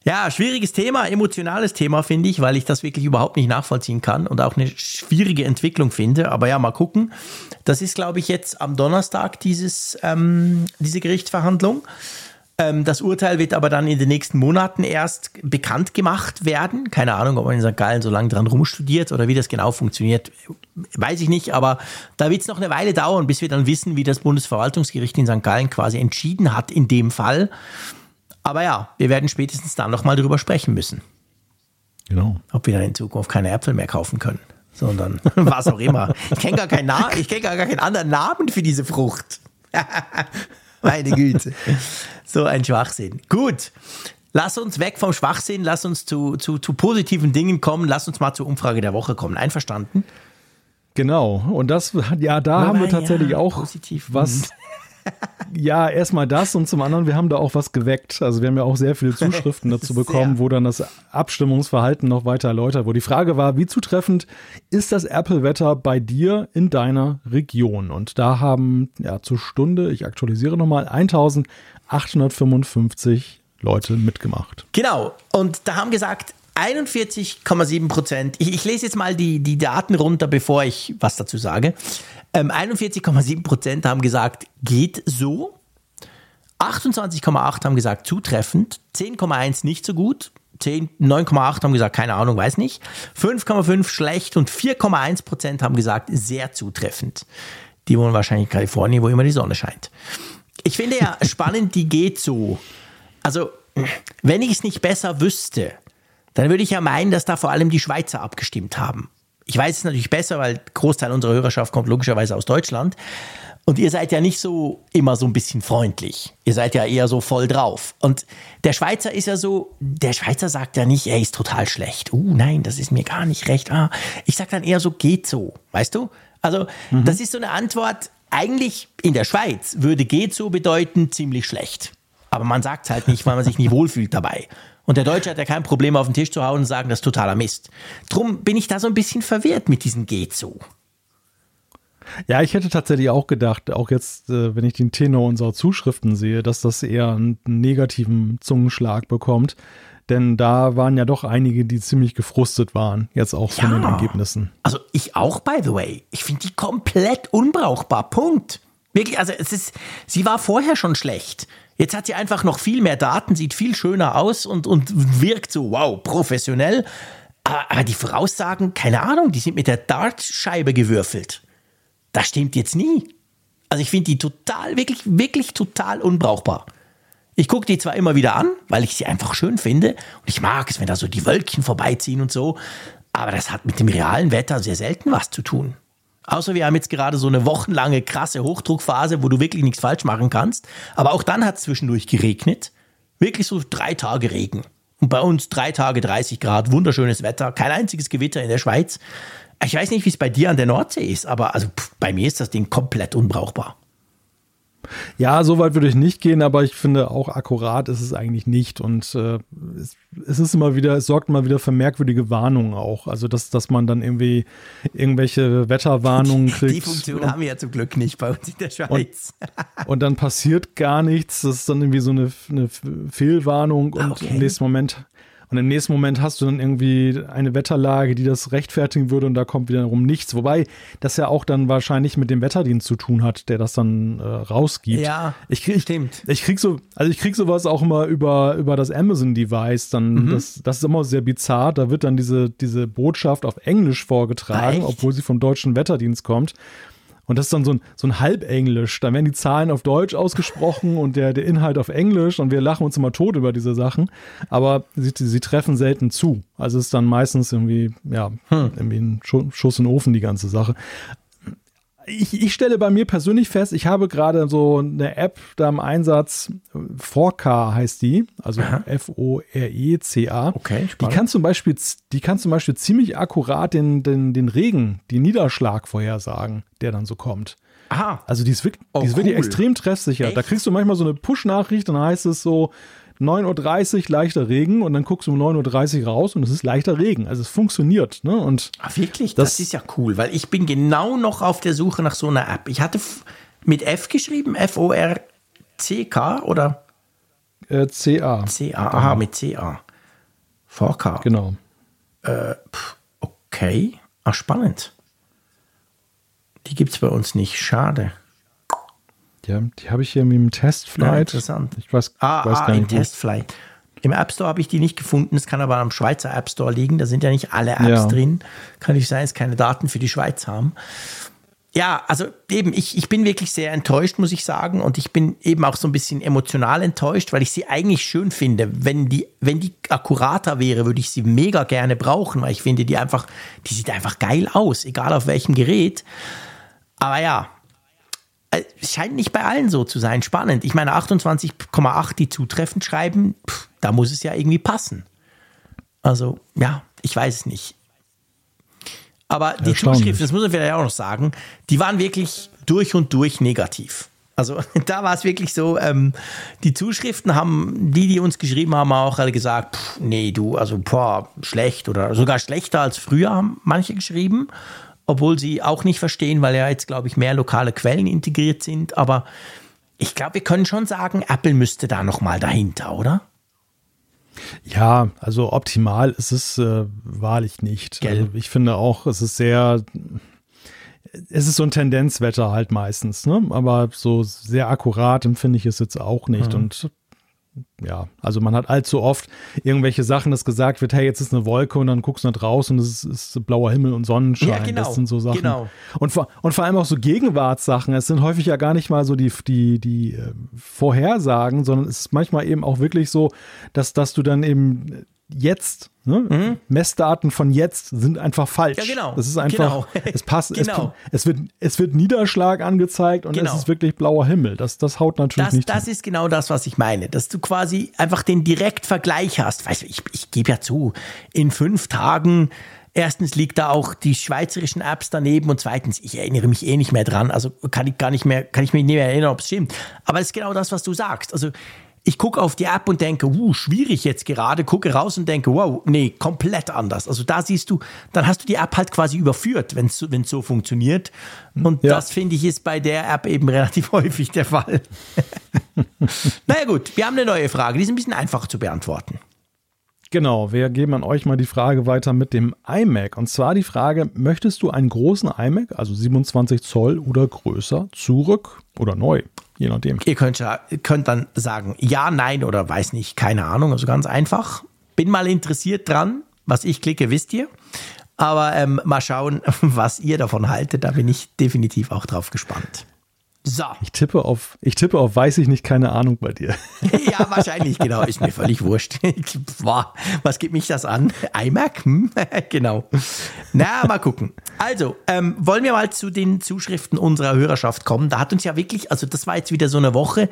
Ja, schwieriges Thema, emotionales Thema, finde ich, weil ich das wirklich überhaupt nicht nachvollziehen kann und auch eine schwierige Entwicklung finde. Aber ja, mal gucken. Das ist, glaube ich, jetzt am Donnerstag dieses, ähm, diese Gerichtsverhandlung. Ähm, das Urteil wird aber dann in den nächsten Monaten erst bekannt gemacht werden. Keine Ahnung, ob man in St. Gallen so lange dran rumstudiert oder wie das genau funktioniert, weiß ich nicht. Aber da wird es noch eine Weile dauern, bis wir dann wissen, wie das Bundesverwaltungsgericht in St. Gallen quasi entschieden hat in dem Fall. Aber ja, wir werden spätestens dann nochmal drüber sprechen müssen. Genau. Ob wir dann in Zukunft keine Äpfel mehr kaufen können, sondern was auch immer. Ich kenne gar, keinen Na ich kenn gar keinen anderen Namen für diese Frucht. Meine Güte. So ein Schwachsinn. Gut. Lass uns weg vom Schwachsinn, lass uns zu, zu, zu positiven Dingen kommen, lass uns mal zur Umfrage der Woche kommen. Einverstanden? Genau. Und das, ja, da haben wir tatsächlich ja, auch positiv. was. Ja, erstmal das und zum anderen, wir haben da auch was geweckt. Also wir haben ja auch sehr viele Zuschriften dazu bekommen, Sehr. wo dann das Abstimmungsverhalten noch weiter erläutert wurde. Die Frage war, wie zutreffend ist das Apple-Wetter bei dir in deiner Region? Und da haben ja zur Stunde, ich aktualisiere nochmal, 1855 Leute mitgemacht. Genau. Und da haben gesagt, 41,7 Prozent. Ich, ich lese jetzt mal die, die Daten runter, bevor ich was dazu sage. Ähm, 41,7 Prozent haben gesagt, geht so. 28,8 haben gesagt, zutreffend. 10,1 nicht so gut. 10, 9,8 haben gesagt, keine Ahnung, weiß nicht. 5,5 schlecht und 4,1 Prozent haben gesagt, sehr zutreffend. Die wohnen wahrscheinlich in Kalifornien, wo immer die Sonne scheint. Ich finde ja spannend, die geht so. Also, wenn ich es nicht besser wüsste, dann würde ich ja meinen, dass da vor allem die Schweizer abgestimmt haben. Ich weiß es natürlich besser, weil Großteil unserer Hörerschaft kommt logischerweise aus Deutschland. Und ihr seid ja nicht so immer so ein bisschen freundlich. Ihr seid ja eher so voll drauf. Und der Schweizer ist ja so, der Schweizer sagt ja nicht, er ist total schlecht. Uh, nein, das ist mir gar nicht recht. Ah, ich sag dann eher so, geht so. Weißt du? Also, das ist so eine Antwort. Eigentlich in der Schweiz würde geht so bedeuten ziemlich schlecht. Aber man sagt es halt nicht, weil man sich nicht wohlfühlt dabei. Und der Deutsche hat ja kein Problem, auf den Tisch zu hauen und sagen, das ist totaler Mist. Drum bin ich da so ein bisschen verwirrt mit diesem geht so. Ja, ich hätte tatsächlich auch gedacht, auch jetzt, äh, wenn ich den Tenor unserer Zuschriften sehe, dass das eher einen negativen Zungenschlag bekommt. Denn da waren ja doch einige, die ziemlich gefrustet waren, jetzt auch von Ja. den Ergebnissen. Also ich auch, by the way. Ich finde die komplett unbrauchbar. Punkt. Wirklich, also es ist, sie war vorher schon schlecht. Jetzt hat sie einfach noch viel mehr Daten, sieht viel schöner aus und, und wirkt so, wow, professionell. Aber, aber die Voraussagen, keine Ahnung, die sind mit der Dartscheibe gewürfelt. Das stimmt jetzt nie. Also ich finde die total, wirklich, wirklich total unbrauchbar. Ich gucke die zwar immer wieder an, weil ich sie einfach schön finde und ich mag es, wenn da so die Wölkchen vorbeiziehen und so, aber das hat mit dem realen Wetter sehr selten was zu tun. Außer wir haben jetzt gerade so eine wochenlange krasse Hochdruckphase, wo du wirklich nichts falsch machen kannst. Aber auch dann hat es zwischendurch geregnet. Wirklich so drei Tage Regen. Und bei uns drei Tage 30 Grad, wunderschönes Wetter, kein einziges Gewitter in der Schweiz. Ich weiß nicht, wie es bei dir an der Nordsee ist, aber also pff, bei mir ist das Ding komplett unbrauchbar. Ja, so weit würde ich nicht gehen, aber ich finde auch akkurat ist es eigentlich nicht. Und äh, es, es ist immer wieder, es sorgt immer wieder für merkwürdige Warnungen auch. Also dass, dass man dann irgendwie irgendwelche Wetterwarnungen kriegt. Die Funktion haben wir ja zum Glück nicht bei uns in der Schweiz. Und dann passiert gar nichts. Das ist dann irgendwie so eine, eine Fehlwarnung und Ah, okay. im nächsten Moment. Und im nächsten Moment hast du dann irgendwie eine Wetterlage, die das rechtfertigen würde und da kommt wiederum nichts. Wobei das ja auch dann wahrscheinlich mit dem Wetterdienst zu tun hat, der das dann äh, rausgibt. Ja, ich krieg, stimmt. Ich krieg so, also ich krieg sowas auch immer über, über das Amazon-Device. Dann, Mhm. das, das ist immer sehr bizarr. Da wird dann diese, diese Botschaft auf Englisch vorgetragen, Ah, echt? obwohl sie vom deutschen Wetterdienst kommt. Und das ist dann so ein, so ein Halbenglisch. Da werden die Zahlen auf Deutsch ausgesprochen und der, der Inhalt auf Englisch und wir lachen uns immer tot über diese Sachen. Aber sie, sie treffen selten zu. Also es ist dann meistens irgendwie, ja, Hm. irgendwie ein Schu- Schuss in den Ofen, die ganze Sache. Ich, ich stelle bei mir persönlich fest, ich habe gerade so eine App da im Einsatz, 4K heißt die, also F-O-R-E-C-A. Okay, die spannend. kann zum Beispiel, die kann zum Beispiel ziemlich akkurat den, den, den Regen, die Niederschlag vorhersagen, der dann so kommt. Aha. Also die ist wirklich, Oh, die ist wirklich cool. extrem treffsicher. Da Echt? kriegst du manchmal so eine Push-Nachricht, dann heißt es so 9.30 Uhr leichter Regen und dann guckst du um 9.30 Uhr raus und es ist leichter Regen. Also es funktioniert. Ne? Und Ah, wirklich? Das, Das- ist ja cool, weil ich bin genau noch auf der Suche nach so einer App. Ich hatte mit F geschrieben, F-O-R-C-K oder äh, CA. C-A? Aha, mit C-A. 4K. Genau. Äh, okay. Ah, spannend. Die gibt es bei uns nicht. Schade. Ja, die habe ich hier mit dem Testflight. Ja, interessant. Ich weiß, ah, weiß ah, gar nicht. Im Testflight. Im App Store habe ich die nicht gefunden. Es kann aber am Schweizer App Store liegen. Da sind ja nicht alle Apps ja. drin. Kann nicht sein, dass keine Daten für die Schweiz haben. Ja, also eben, ich, ich bin wirklich sehr enttäuscht, muss ich sagen. Und ich bin eben auch so ein bisschen emotional enttäuscht, weil ich sie eigentlich schön finde. Wenn die, wenn die akkurater wäre, würde ich sie mega gerne brauchen, weil ich finde, die einfach, die sieht einfach geil aus, egal auf welchem Gerät. Aber ja, scheint nicht bei allen so zu sein. Spannend. Ich meine, 28,8 die zutreffend schreiben, pff, da muss es ja irgendwie passen. Also, ja, ich weiß es nicht. Aber die Zuschriften, das muss man vielleicht auch noch sagen, die waren wirklich durch und durch negativ. Also da war es wirklich so, ähm, die Zuschriften haben, die, die uns geschrieben haben, auch alle gesagt, pff, nee, du, also boah, schlecht oder sogar schlechter als früher haben manche geschrieben obwohl sie auch nicht verstehen, weil ja jetzt, glaube ich, mehr lokale Quellen integriert sind. Aber ich glaube, wir können schon sagen, Apple müsste da nochmal dahinter, oder? Ja, also optimal ist es äh, wahrlich nicht. Also ich finde auch, es ist sehr, es ist so ein Tendenzwetter halt meistens, ne? Aber so sehr akkurat empfinde ich es jetzt auch nicht. Mhm. Und ja, also man hat allzu oft irgendwelche Sachen, dass gesagt wird, hey, jetzt ist eine Wolke und dann guckst du nach draußen und es ist, ist, blauer Himmel und Sonnenschein. Ja, genau, das sind so Sachen. Genau. Und, vor, und vor allem auch so Gegenwartssachen. Es sind häufig ja gar nicht mal so die, die, die äh, Vorhersagen, sondern es ist manchmal eben auch wirklich so, dass, dass du dann eben jetzt, ne? mhm. Messdaten von jetzt sind einfach falsch. Ja, genau. Das ist einfach, genau. es passt, genau. es, es, wird, es wird Niederschlag angezeigt und genau. es ist wirklich blauer Himmel. Das, das haut natürlich das, nicht. Das hin. ist genau das, was ich meine, dass du quasi einfach den Direktvergleich hast. Weißt du, ich, ich gebe ja zu, in fünf Tagen Erstens liegt da auch die schweizerischen Apps daneben und zweitens, ich erinnere mich eh nicht mehr dran, also kann ich gar nicht mehr, kann ich mich nicht mehr erinnern, ob es stimmt. Aber es ist genau das, was du sagst. Also ich gucke auf die App und denke, uh, schwierig jetzt gerade, gucke raus und denke, wow, nee, komplett anders. Also da siehst du, dann hast du die App halt quasi überführt, wenn es so funktioniert. Und ja. das finde ich ist bei der App eben relativ häufig der Fall. naja gut, wir haben eine neue Frage, die ist ein bisschen einfacher zu beantworten. Genau, wir geben an euch mal die Frage weiter mit dem iMac. Und zwar die Frage, möchtest du einen großen iMac, also 27 Zoll oder größer, zurück oder neu? Je nachdem. Ihr könnt, könnt dann sagen, ja, nein oder weiß nicht, keine Ahnung. Also ganz einfach. Bin mal interessiert dran. Was ich klicke, wisst ihr. Aber ähm, mal schauen, was ihr davon haltet. Da bin ich definitiv auch drauf gespannt. So. Ich tippe auf, ich tippe auf, weiß ich nicht, keine Ahnung bei dir. ja, wahrscheinlich, genau. Ist mir völlig wurscht. Was geht mich das an? iMac? Hm? genau. Na, mal gucken. Also, ähm, wollen wir mal zu den Zuschriften unserer Hörerschaft kommen. Da hat uns ja wirklich, also das war jetzt wieder so eine Woche.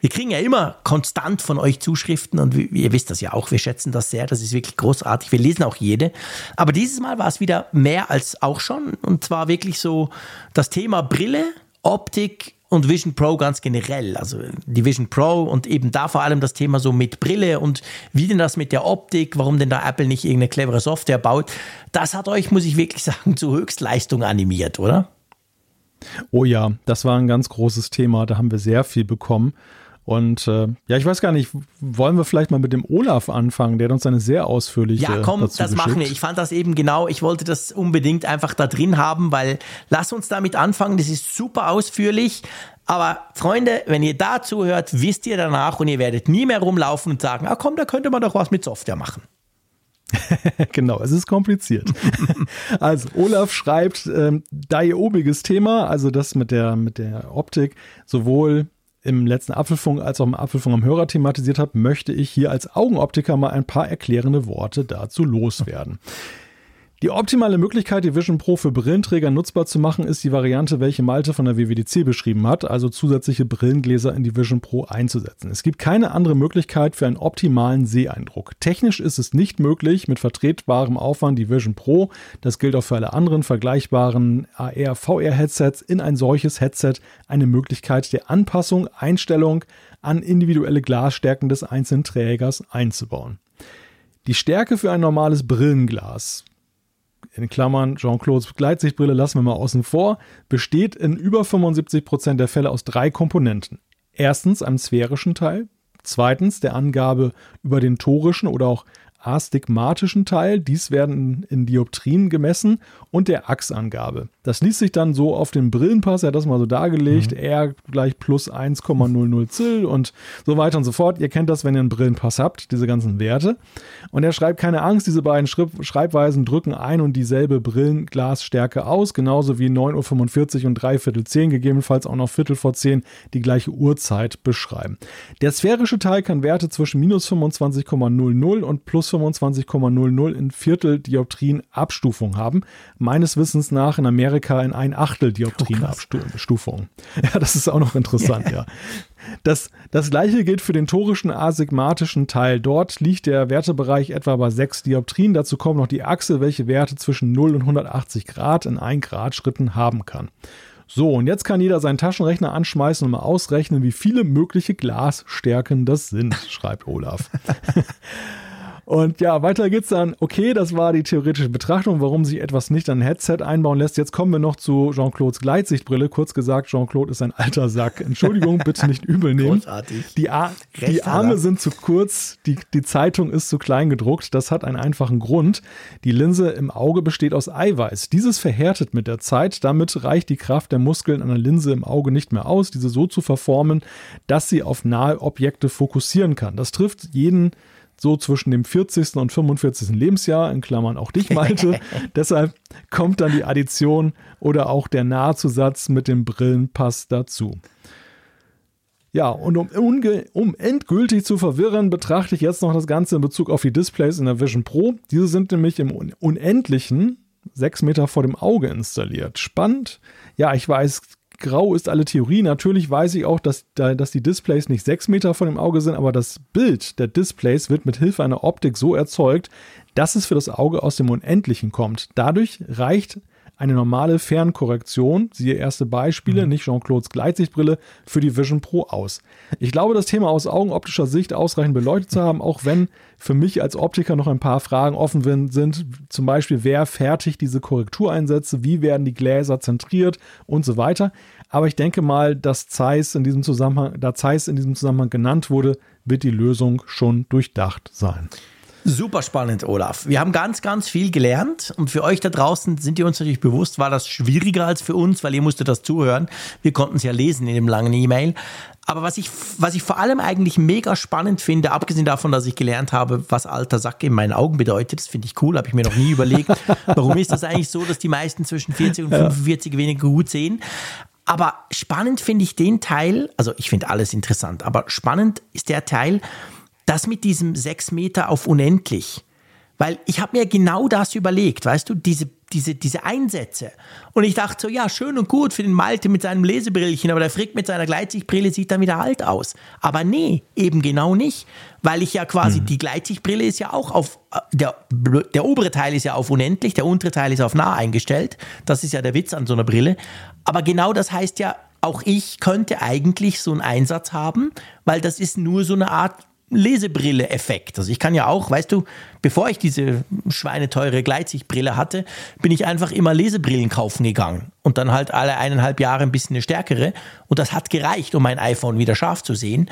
Wir kriegen ja immer konstant von euch Zuschriften und ihr wisst das ja auch, wir schätzen das sehr, das ist wirklich großartig. Wir lesen auch jede. Aber dieses Mal war es wieder mehr als auch schon. Und zwar wirklich so das Thema Brille, Optik und Vision Pro ganz generell. Also die Vision Pro und eben da vor allem das Thema so mit Brille und wie denn das mit der Optik, warum denn da Apple nicht irgendeine clevere Software baut. Das hat euch, muss ich wirklich sagen, zu Höchstleistung animiert, oder? Oh ja, das war ein ganz großes Thema. Da haben wir sehr viel bekommen. Und äh, ja, ich weiß gar nicht, wollen wir vielleicht mal mit dem Olaf anfangen, der hat uns eine sehr ausführliche. Ja, komm, das geschickt. machen wir. Ich fand das eben genau, ich wollte das unbedingt einfach da drin haben, weil lass uns damit anfangen. Das ist super ausführlich. Aber Freunde, wenn ihr da zuhört, wisst ihr danach und ihr werdet nie mehr rumlaufen und sagen, ah komm, da könnte man doch was mit Software machen. genau, es ist kompliziert. also Olaf schreibt, ähm, da ihr obiges Thema, also das mit der, mit der Optik, sowohl im letzten Apfelfunk als auch im Apfelfunk am Hörer thematisiert habe, möchte ich hier als Augenoptiker mal ein paar erklärende Worte dazu loswerden. Die optimale Möglichkeit, die Vision Pro für Brillenträger nutzbar zu machen, ist die Variante, welche Malte von der WWDC beschrieben hat, also zusätzliche Brillengläser in die Vision Pro einzusetzen. Es gibt keine andere Möglichkeit für einen optimalen Seeeindruck. Technisch ist es nicht möglich, mit vertretbarem Aufwand die Vision Pro, das gilt auch für alle anderen vergleichbaren AR-VR-Headsets, in ein solches Headset eine Möglichkeit der Anpassung, Einstellung an individuelle Glasstärken des einzelnen Trägers einzubauen. Die Stärke für ein normales Brillenglas in Klammern Jean-Claude's Gleitsichtbrille lassen wir mal außen vor, besteht in über 75 Prozent der Fälle aus drei Komponenten. Erstens einem sphärischen Teil, zweitens der Angabe über den torischen oder auch astigmatischen Teil, dies werden in Dioptrien gemessen, und der Achsangabe. Das liest sich dann so auf dem Brillenpass, er hat das mal so dargelegt, mhm. R gleich plus 1,00 Zill und so weiter und so fort. Ihr kennt das, wenn ihr einen Brillenpass habt, diese ganzen Werte. Und er schreibt, keine Angst, diese beiden Schreibweisen drücken ein und dieselbe Brillenglasstärke aus, genauso wie 9.45 Uhr und 3 Viertel 10, gegebenenfalls auch noch Viertel vor 10 die gleiche Uhrzeit beschreiben. Der sphärische Teil kann Werte zwischen minus 25,00 und plus 25,00 in Viertel Dioptrien Abstufung haben. Meines Wissens nach in Amerika in ein Achtel Dioptrien Abstufung. Ja, das ist auch noch interessant, ja. Das, das gleiche gilt für den torischen asigmatischen Teil. Dort liegt der Wertebereich etwa bei 6 Dioptrien. Dazu kommt noch die Achse, welche Werte zwischen 0 und 180 Grad in 1 Grad Schritten haben kann. So, und jetzt kann jeder seinen Taschenrechner anschmeißen und mal ausrechnen, wie viele mögliche Glasstärken das sind, schreibt Olaf. Und ja, weiter geht's dann. Okay, das war die theoretische Betrachtung, warum sich etwas nicht an ein Headset einbauen lässt. Jetzt kommen wir noch zu Jean-Claudes Gleitsichtbrille. Kurz gesagt, Jean-Claude ist ein alter Sack. Entschuldigung, bitte nicht übel nehmen. Großartig. Die, Ar die Arme sind zu kurz, die, die Zeitung ist zu klein gedruckt. Das hat einen einfachen Grund. Die Linse im Auge besteht aus Eiweiß. Dieses verhärtet mit der Zeit. Damit reicht die Kraft der Muskeln einer Linse im Auge nicht mehr aus, diese so zu verformen, dass sie auf nahe Objekte fokussieren kann. Das trifft jeden so zwischen dem 40. und 45. Lebensjahr, in Klammern auch dich, Malte. Deshalb kommt dann die Addition oder auch der Nahzusatz mit dem Brillenpass dazu. Ja, und um, um, endgültig zu verwirren, betrachte ich jetzt noch das Ganze in Bezug auf die Displays in der Vision Pro. Diese sind nämlich im Unendlichen sechs Meter vor dem Auge installiert. Spannend. Ja, ich weiß, grau ist alle Theorie. Natürlich weiß ich auch, dass, dass die Displays nicht sechs Meter von dem Auge sind, aber das Bild der Displays wird mit Hilfe einer Optik so erzeugt, dass es für das Auge aus dem Unendlichen kommt. Dadurch reicht eine normale Fernkorrektion, siehe erste Beispiele, mhm. nicht Jean-Claudes Gleitsichtbrille, für die Vision Pro aus. Ich glaube, das Thema aus augenoptischer Sicht ausreichend beleuchtet zu haben, auch wenn für mich als Optiker noch ein paar Fragen offen sind, zum Beispiel, wer fertigt diese Korrektureinsätze, wie werden die Gläser zentriert und so weiter. Aber ich denke mal, dass Zeiss in diesem Zusammenhang, da Zeiss in diesem Zusammenhang genannt wurde, wird die Lösung schon durchdacht sein. Super spannend, Olaf. Wir haben ganz, ganz viel gelernt und für euch da draußen sind ihr uns natürlich bewusst, war das schwieriger als für uns, weil ihr musstet das zuhören. Wir konnten es ja lesen in dem langen E-Mail. Aber was ich, was ich vor allem eigentlich mega spannend finde, abgesehen davon, dass ich gelernt habe, was alter Sack in meinen Augen bedeutet, das finde ich cool, habe ich mir noch nie überlegt. Warum ist das eigentlich so, dass die meisten zwischen 40 und 45 ja. weniger gut sehen? Aber spannend finde ich den Teil, also ich finde alles interessant, aber spannend ist der Teil, das mit diesem sechs Meter auf unendlich. Weil ich habe mir genau das überlegt, weißt du, diese, diese, diese Einsätze. Und ich dachte so, ja, schön und gut für den Malte mit seinem Lesebrillchen, aber der Frick mit seiner Gleitsichtbrille sieht dann wieder alt aus. Aber nee, eben genau nicht. Weil ich ja quasi, mhm. die Gleitsichtbrille ist ja auch auf, der, der obere Teil ist ja auf unendlich, der untere Teil ist auf nah eingestellt. Das ist ja der Witz an so einer Brille. Aber genau das heißt ja, auch ich könnte eigentlich so einen Einsatz haben, weil das ist nur so eine Art Lesebrille-Effekt. Also ich kann ja auch, weißt du, bevor ich diese schweineteure Gleitsichtbrille hatte, bin ich einfach immer Lesebrillen kaufen gegangen und dann halt alle eineinhalb Jahre ein bisschen eine stärkere und das hat gereicht, um mein iPhone wieder scharf zu sehen.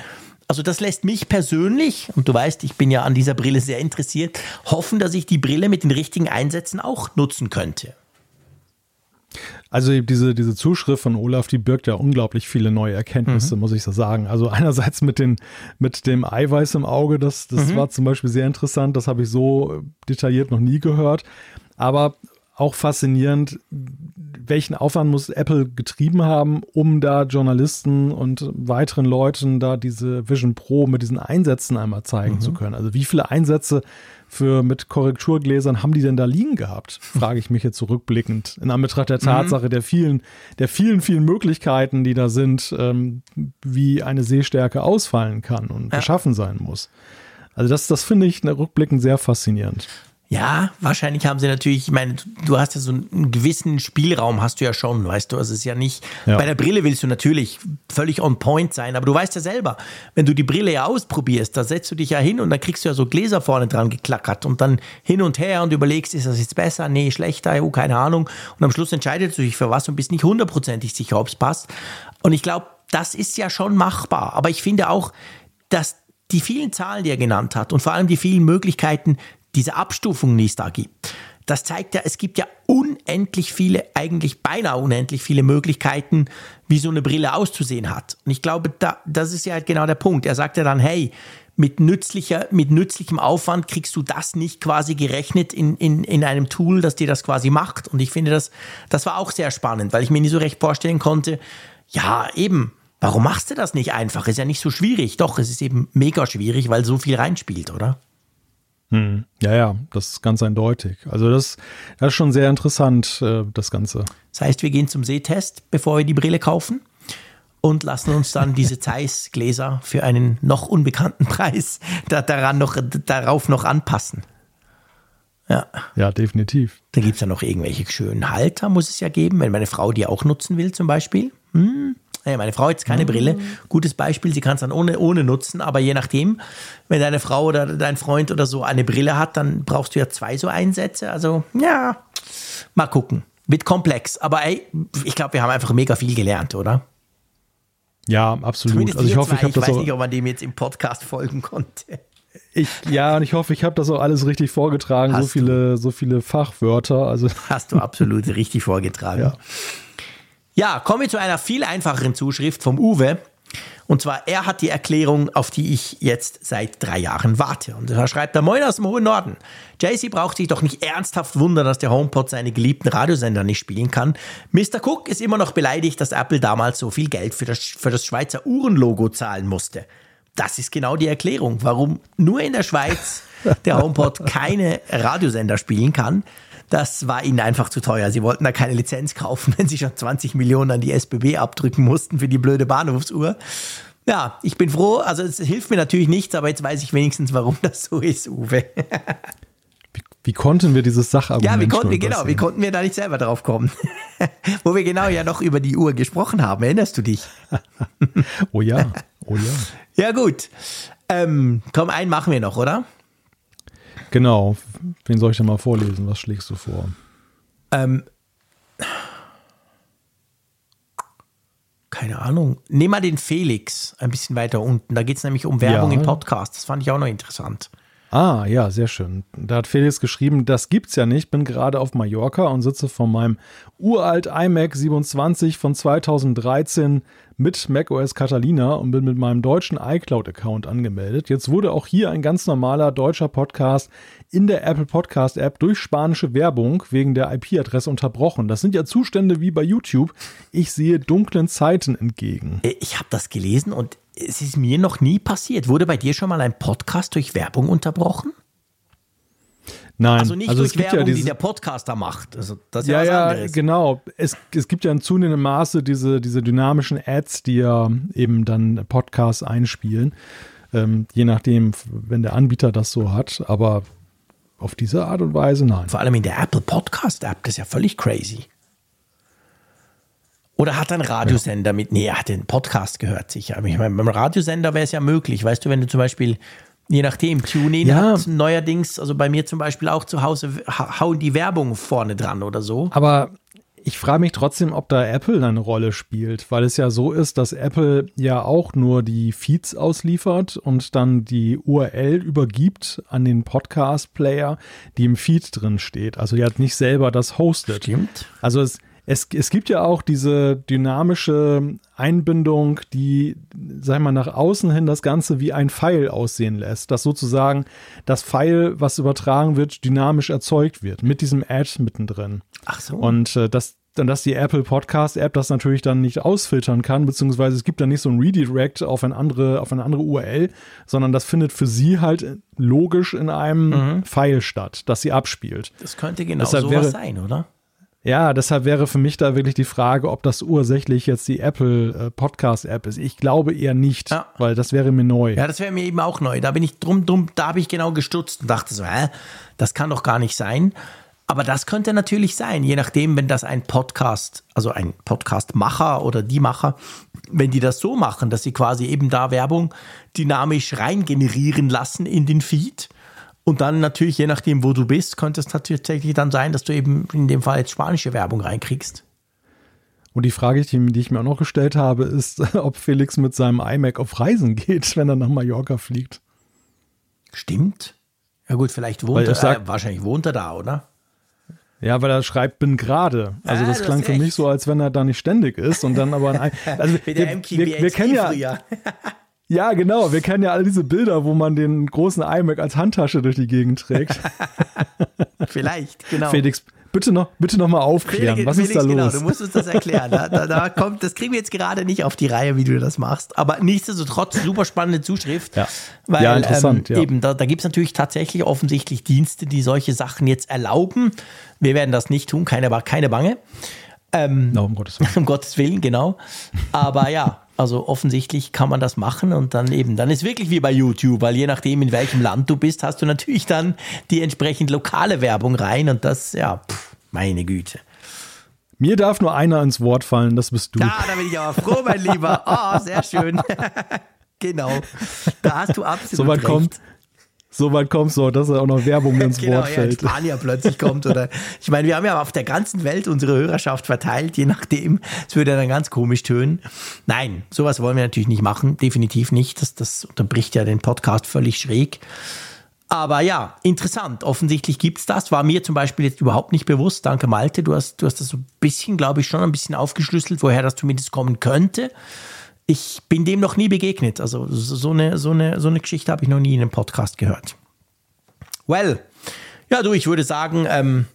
Also das lässt mich persönlich, und du weißt, ich bin ja an dieser Brille sehr interessiert, hoffen, dass ich die Brille mit den richtigen Einsätzen auch nutzen könnte. Also diese, diese Zuschrift von Olaf, die birgt ja unglaublich viele neue Erkenntnisse, mhm. muss ich so sagen. Also einerseits mit, den, mit dem Eiweiß im Auge, das, das mhm. war zum Beispiel sehr interessant, das habe ich so detailliert noch nie gehört. Aber auch faszinierend, welchen Aufwand muss Apple getrieben haben, um da Journalisten und weiteren Leuten da diese Vision Pro mit diesen Einsätzen einmal zeigen mhm. zu können. Also wie viele Einsätze für mit Korrekturgläsern haben die denn da liegen gehabt? Frage ich mich jetzt zurückblickend. In Anbetracht der mhm. Tatsache mhm. der vielen, der vielen, vielen Möglichkeiten, die da sind, ähm, wie eine Sehstärke ausfallen kann und ja. geschaffen sein muss. Also das, das finde ich rückblickend sehr faszinierend. Ja, wahrscheinlich haben sie natürlich, ich meine, du hast ja so einen gewissen Spielraum, hast du ja schon, weißt du, also es ist ja nicht, ja. bei der Brille willst du natürlich völlig on point sein, aber du weißt ja selber, wenn du die Brille ja ausprobierst, da setzt du dich ja hin und dann kriegst du ja so Gläser vorne dran geklackert und dann hin und her und überlegst, ist das jetzt besser, nee, schlechter, oh, keine Ahnung. Und am Schluss entscheidest du dich für was und bist nicht hundertprozentig sicher, ob es passt. Und ich glaube, das ist ja schon machbar, aber ich finde auch, dass die vielen Zahlen, die er genannt hat und vor allem die vielen Möglichkeiten, diese Abstufungen, die es da gibt, das zeigt ja, es gibt ja unendlich viele, eigentlich beinahe unendlich viele Möglichkeiten, wie so eine Brille auszusehen hat. Und ich glaube, da, das ist ja halt genau der Punkt. Er sagt ja dann, hey, mit nützlicher, mit nützlichem Aufwand kriegst du das nicht quasi gerechnet in, in, in einem Tool, das dir das quasi macht. Und ich finde das, das war auch sehr spannend, weil ich mir nie so recht vorstellen konnte, ja, eben, warum machst du das nicht einfach? Ist ja nicht so schwierig. Doch, es ist eben mega schwierig, weil so viel reinspielt, oder? Hm. Ja, ja, das ist ganz eindeutig. Also das, das ist schon sehr interessant, äh, das Ganze. Das heißt, wir gehen zum Sehtest, bevor wir die Brille kaufen und lassen uns dann diese Zeiss-Gläser für einen noch unbekannten Preis da, daran noch, darauf noch anpassen. Ja. Ja, definitiv. Da gibt es ja noch irgendwelche schönen Halter, muss es ja geben, wenn meine Frau die auch nutzen will, zum Beispiel. Hm, Hey, meine Frau hat jetzt keine mhm. Brille. Gutes Beispiel, sie kann es dann ohne, ohne nutzen, aber je nachdem, wenn deine Frau oder dein Freund oder so eine Brille hat, dann brauchst du ja zwei so Einsätze. Also, ja, mal gucken. Wird komplex, aber ey, ich glaube, wir haben einfach mega viel gelernt, oder? Ja, absolut. Zumindest also ich hoffe, ich habe das weiß nicht, ob man dem jetzt im Podcast folgen konnte. Ich, ja, und ich hoffe, ich habe das auch alles richtig vorgetragen. Hast so viele, so viele Fachwörter. Also. Hast du absolut richtig vorgetragen. Ja. Ja, kommen wir zu einer viel einfacheren Zuschrift vom Uwe. Und zwar, er hat die Erklärung, auf die ich jetzt seit drei Jahren warte. Und er schreibt da, Moin aus dem hohen Norden. JC braucht sich doch nicht ernsthaft wundern, dass der HomePod seine geliebten Radiosender nicht spielen kann. Mr. Cook ist immer noch beleidigt, dass Apple damals so viel Geld für das, für das Schweizer Uhrenlogo zahlen musste. Das ist genau die Erklärung, warum nur in der Schweiz der HomePod keine Radiosender spielen kann. Das war ihnen einfach zu teuer. Sie wollten da keine Lizenz kaufen, wenn sie schon 20 Millionen an die SBB abdrücken mussten für die blöde Bahnhofsuhr. Ja, ich bin froh. Also es hilft mir natürlich nichts, aber jetzt weiß ich wenigstens, warum das so ist, Uwe. wie, wie, konnten wir dieses Sachargument Ja, wie konnten wir, genau, wie konnten wir da nicht selber drauf kommen? Wo wir genau ja noch über die Uhr gesprochen haben, erinnerst du dich? oh ja, oh ja. Ja, gut. Ähm, komm, einen machen wir noch, oder? Genau. Wen soll ich denn mal vorlesen? Was schlägst du vor? Ähm, keine Ahnung. Nehm mal den Felix ein bisschen weiter unten. Da geht es nämlich um Werbung ja. im Podcast. Das fand ich auch noch interessant. Ah, ja, sehr schön. Da hat Felix geschrieben, das gibt's ja nicht. Bin gerade auf Mallorca und sitze vor meinem uralt iMac 27 von 2013 mit macOS Catalina und bin mit meinem deutschen iCloud-Account angemeldet. Jetzt wurde auch hier ein ganz normaler deutscher Podcast in der Apple Podcast App durch spanische Werbung wegen der IP-Adresse unterbrochen. Das sind ja Zustände wie bei YouTube. Ich sehe dunklen Zeiten entgegen. Äh, ich habe das gelesen und es ist mir noch nie passiert. Wurde bei dir schon mal ein Podcast durch Werbung unterbrochen? Nein, also nicht also durch Werbung, ja die der Podcaster macht. Also das ist ja, ja, ja genau. Es, es gibt ja in zunehmendem Maße diese, diese dynamischen Ads, die ja eben dann Podcasts einspielen. Ähm, je nachdem, wenn der Anbieter das so hat. Aber auf diese Art und Weise nein. Vor allem in der Apple Podcast App, das ist ja völlig crazy. Oder hat ein Radiosender ja. mit, nee, er hat den Podcast gehört sicher. Ich meine, beim Radiosender wäre es ja möglich. Weißt du, wenn du zum Beispiel Je nachdem, TuneIn ja. hat neuerdings, also bei mir zum Beispiel auch zu Hause, hauen die Werbung vorne dran oder so. Aber ich frage mich trotzdem, ob da Apple eine Rolle spielt, weil es ja so ist, dass Apple ja auch nur die Feeds ausliefert und dann die URL übergibt an den Podcast-Player, die im Feed drin steht. Also die hat nicht selber das hostet. Stimmt. Also es, es, es gibt ja auch diese dynamische Einbindung, die, sag mal, nach außen hin das Ganze wie ein Pfeil aussehen lässt. Dass sozusagen das Pfeil, was übertragen wird, dynamisch erzeugt wird, mit diesem Ad mittendrin. Ach so. Und äh, das, dann, dass die Apple Podcast App das natürlich dann nicht ausfiltern kann, beziehungsweise es gibt dann nicht so ein Redirect auf eine andere, auf eine andere URL, sondern das findet für sie halt logisch in einem mhm. Pfeil statt, das sie abspielt. Das könnte genau Deshalb sowas sein, oder? Ja, deshalb wäre für mich da wirklich die Frage, ob das ursächlich jetzt die Apple äh, Podcast App ist. Ich glaube eher nicht, ja. weil das wäre mir neu. Ja, das wäre mir eben auch neu. Da bin ich drum, drum, da habe ich genau gestutzt und dachte so, hä, das kann doch gar nicht sein. Aber das könnte natürlich sein, je nachdem, wenn das ein Podcast, also ein Podcast-Macher oder die Macher, wenn die das so machen, dass sie quasi eben da Werbung dynamisch rein generieren lassen in den Feed und dann natürlich, je nachdem, wo du bist, könnte es tatsächlich dann sein, dass du eben in dem Fall jetzt spanische Werbung reinkriegst. Und die Frage, die, ich mir auch noch gestellt habe, ist, ob Felix mit seinem iMac auf Reisen geht, wenn er nach Mallorca fliegt. Stimmt. Ja gut, vielleicht wohnt er, sag, äh, wahrscheinlich wohnt er da, oder? Ja, weil er schreibt, bin gerade. Also ah, das klang für mich so, als wenn er da nicht ständig ist und dann aber ein, also wir, wir, wir, wir kennen ja Ja, genau. Wir kennen ja all diese Bilder, wo man den großen iMac als Handtasche durch die Gegend trägt. Vielleicht, genau. Felix, bitte noch, bitte noch mal aufklären. Felix, Was ist Felix, da genau, los? Genau, du musst uns das erklären. Da, da, da, kommt, das kriegen wir jetzt gerade nicht auf die Reihe, wie du das machst. Aber nichtsdestotrotz super spannende Zuschrift. Ja, weil, ja interessant. Ähm, ja. Eben, da, da gibt es natürlich tatsächlich offensichtlich Dienste, die solche Sachen jetzt erlauben. Wir werden das nicht tun, keine, keine Bange. Ähm, no, um Gottes Willen. Um Gottes Willen, genau. Aber ja, also offensichtlich kann man das machen und dann eben, dann ist wirklich wie bei YouTube, weil je nachdem, in welchem Land du bist, hast du natürlich dann die entsprechend lokale Werbung rein und das, ja, pff, meine Güte. Mir darf nur einer ins Wort fallen, das bist du. Ja, da bin ich aber froh, mein Lieber. Oh, sehr schön. genau. Da hast du absolut so weit recht. Kommt, so weit kommst du, dass er auch noch Werbung ins genau, Wort fällt. Ja, Spanier plötzlich kommt oder ich meine, wir haben ja auf der ganzen Welt unsere Hörerschaft verteilt, je nachdem. Es würde dann ganz komisch tönen. Nein, sowas wollen wir natürlich nicht machen, definitiv nicht. Das, das unterbricht ja den Podcast völlig schräg. Aber ja, interessant. Offensichtlich gibt es das. War mir zum Beispiel jetzt überhaupt nicht bewusst. Danke, Malte. Du hast, du hast das so ein bisschen, glaube ich, schon ein bisschen aufgeschlüsselt, woher das zumindest kommen könnte ich bin dem noch nie begegnet. Also so eine, so eine, so eine Geschichte habe ich noch nie in einem Podcast gehört. Well, ja du, ich würde sagen, ähm,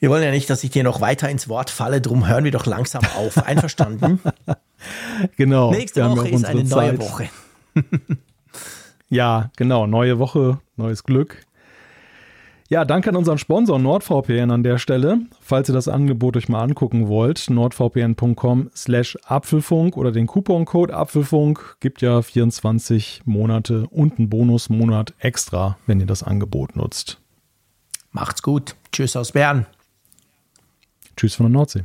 wir wollen ja nicht, dass ich dir noch weiter ins Wort falle, drum hören wir doch langsam auf. Einverstanden? genau. Nächste Woche ist eine Zeit. neue Woche. ja, genau. Neue Woche, neues Glück. Ja, danke an unseren Sponsor NordVPN an der Stelle. Falls ihr das Angebot euch mal angucken wollt, nordvpn.com slash Apfelfunk oder den Couponcode Apfelfunk gibt ja 24 Monate und einen Bonusmonat extra, wenn ihr das Angebot nutzt. Macht's gut. Tschüss aus Bern. Tschüss von der Nordsee.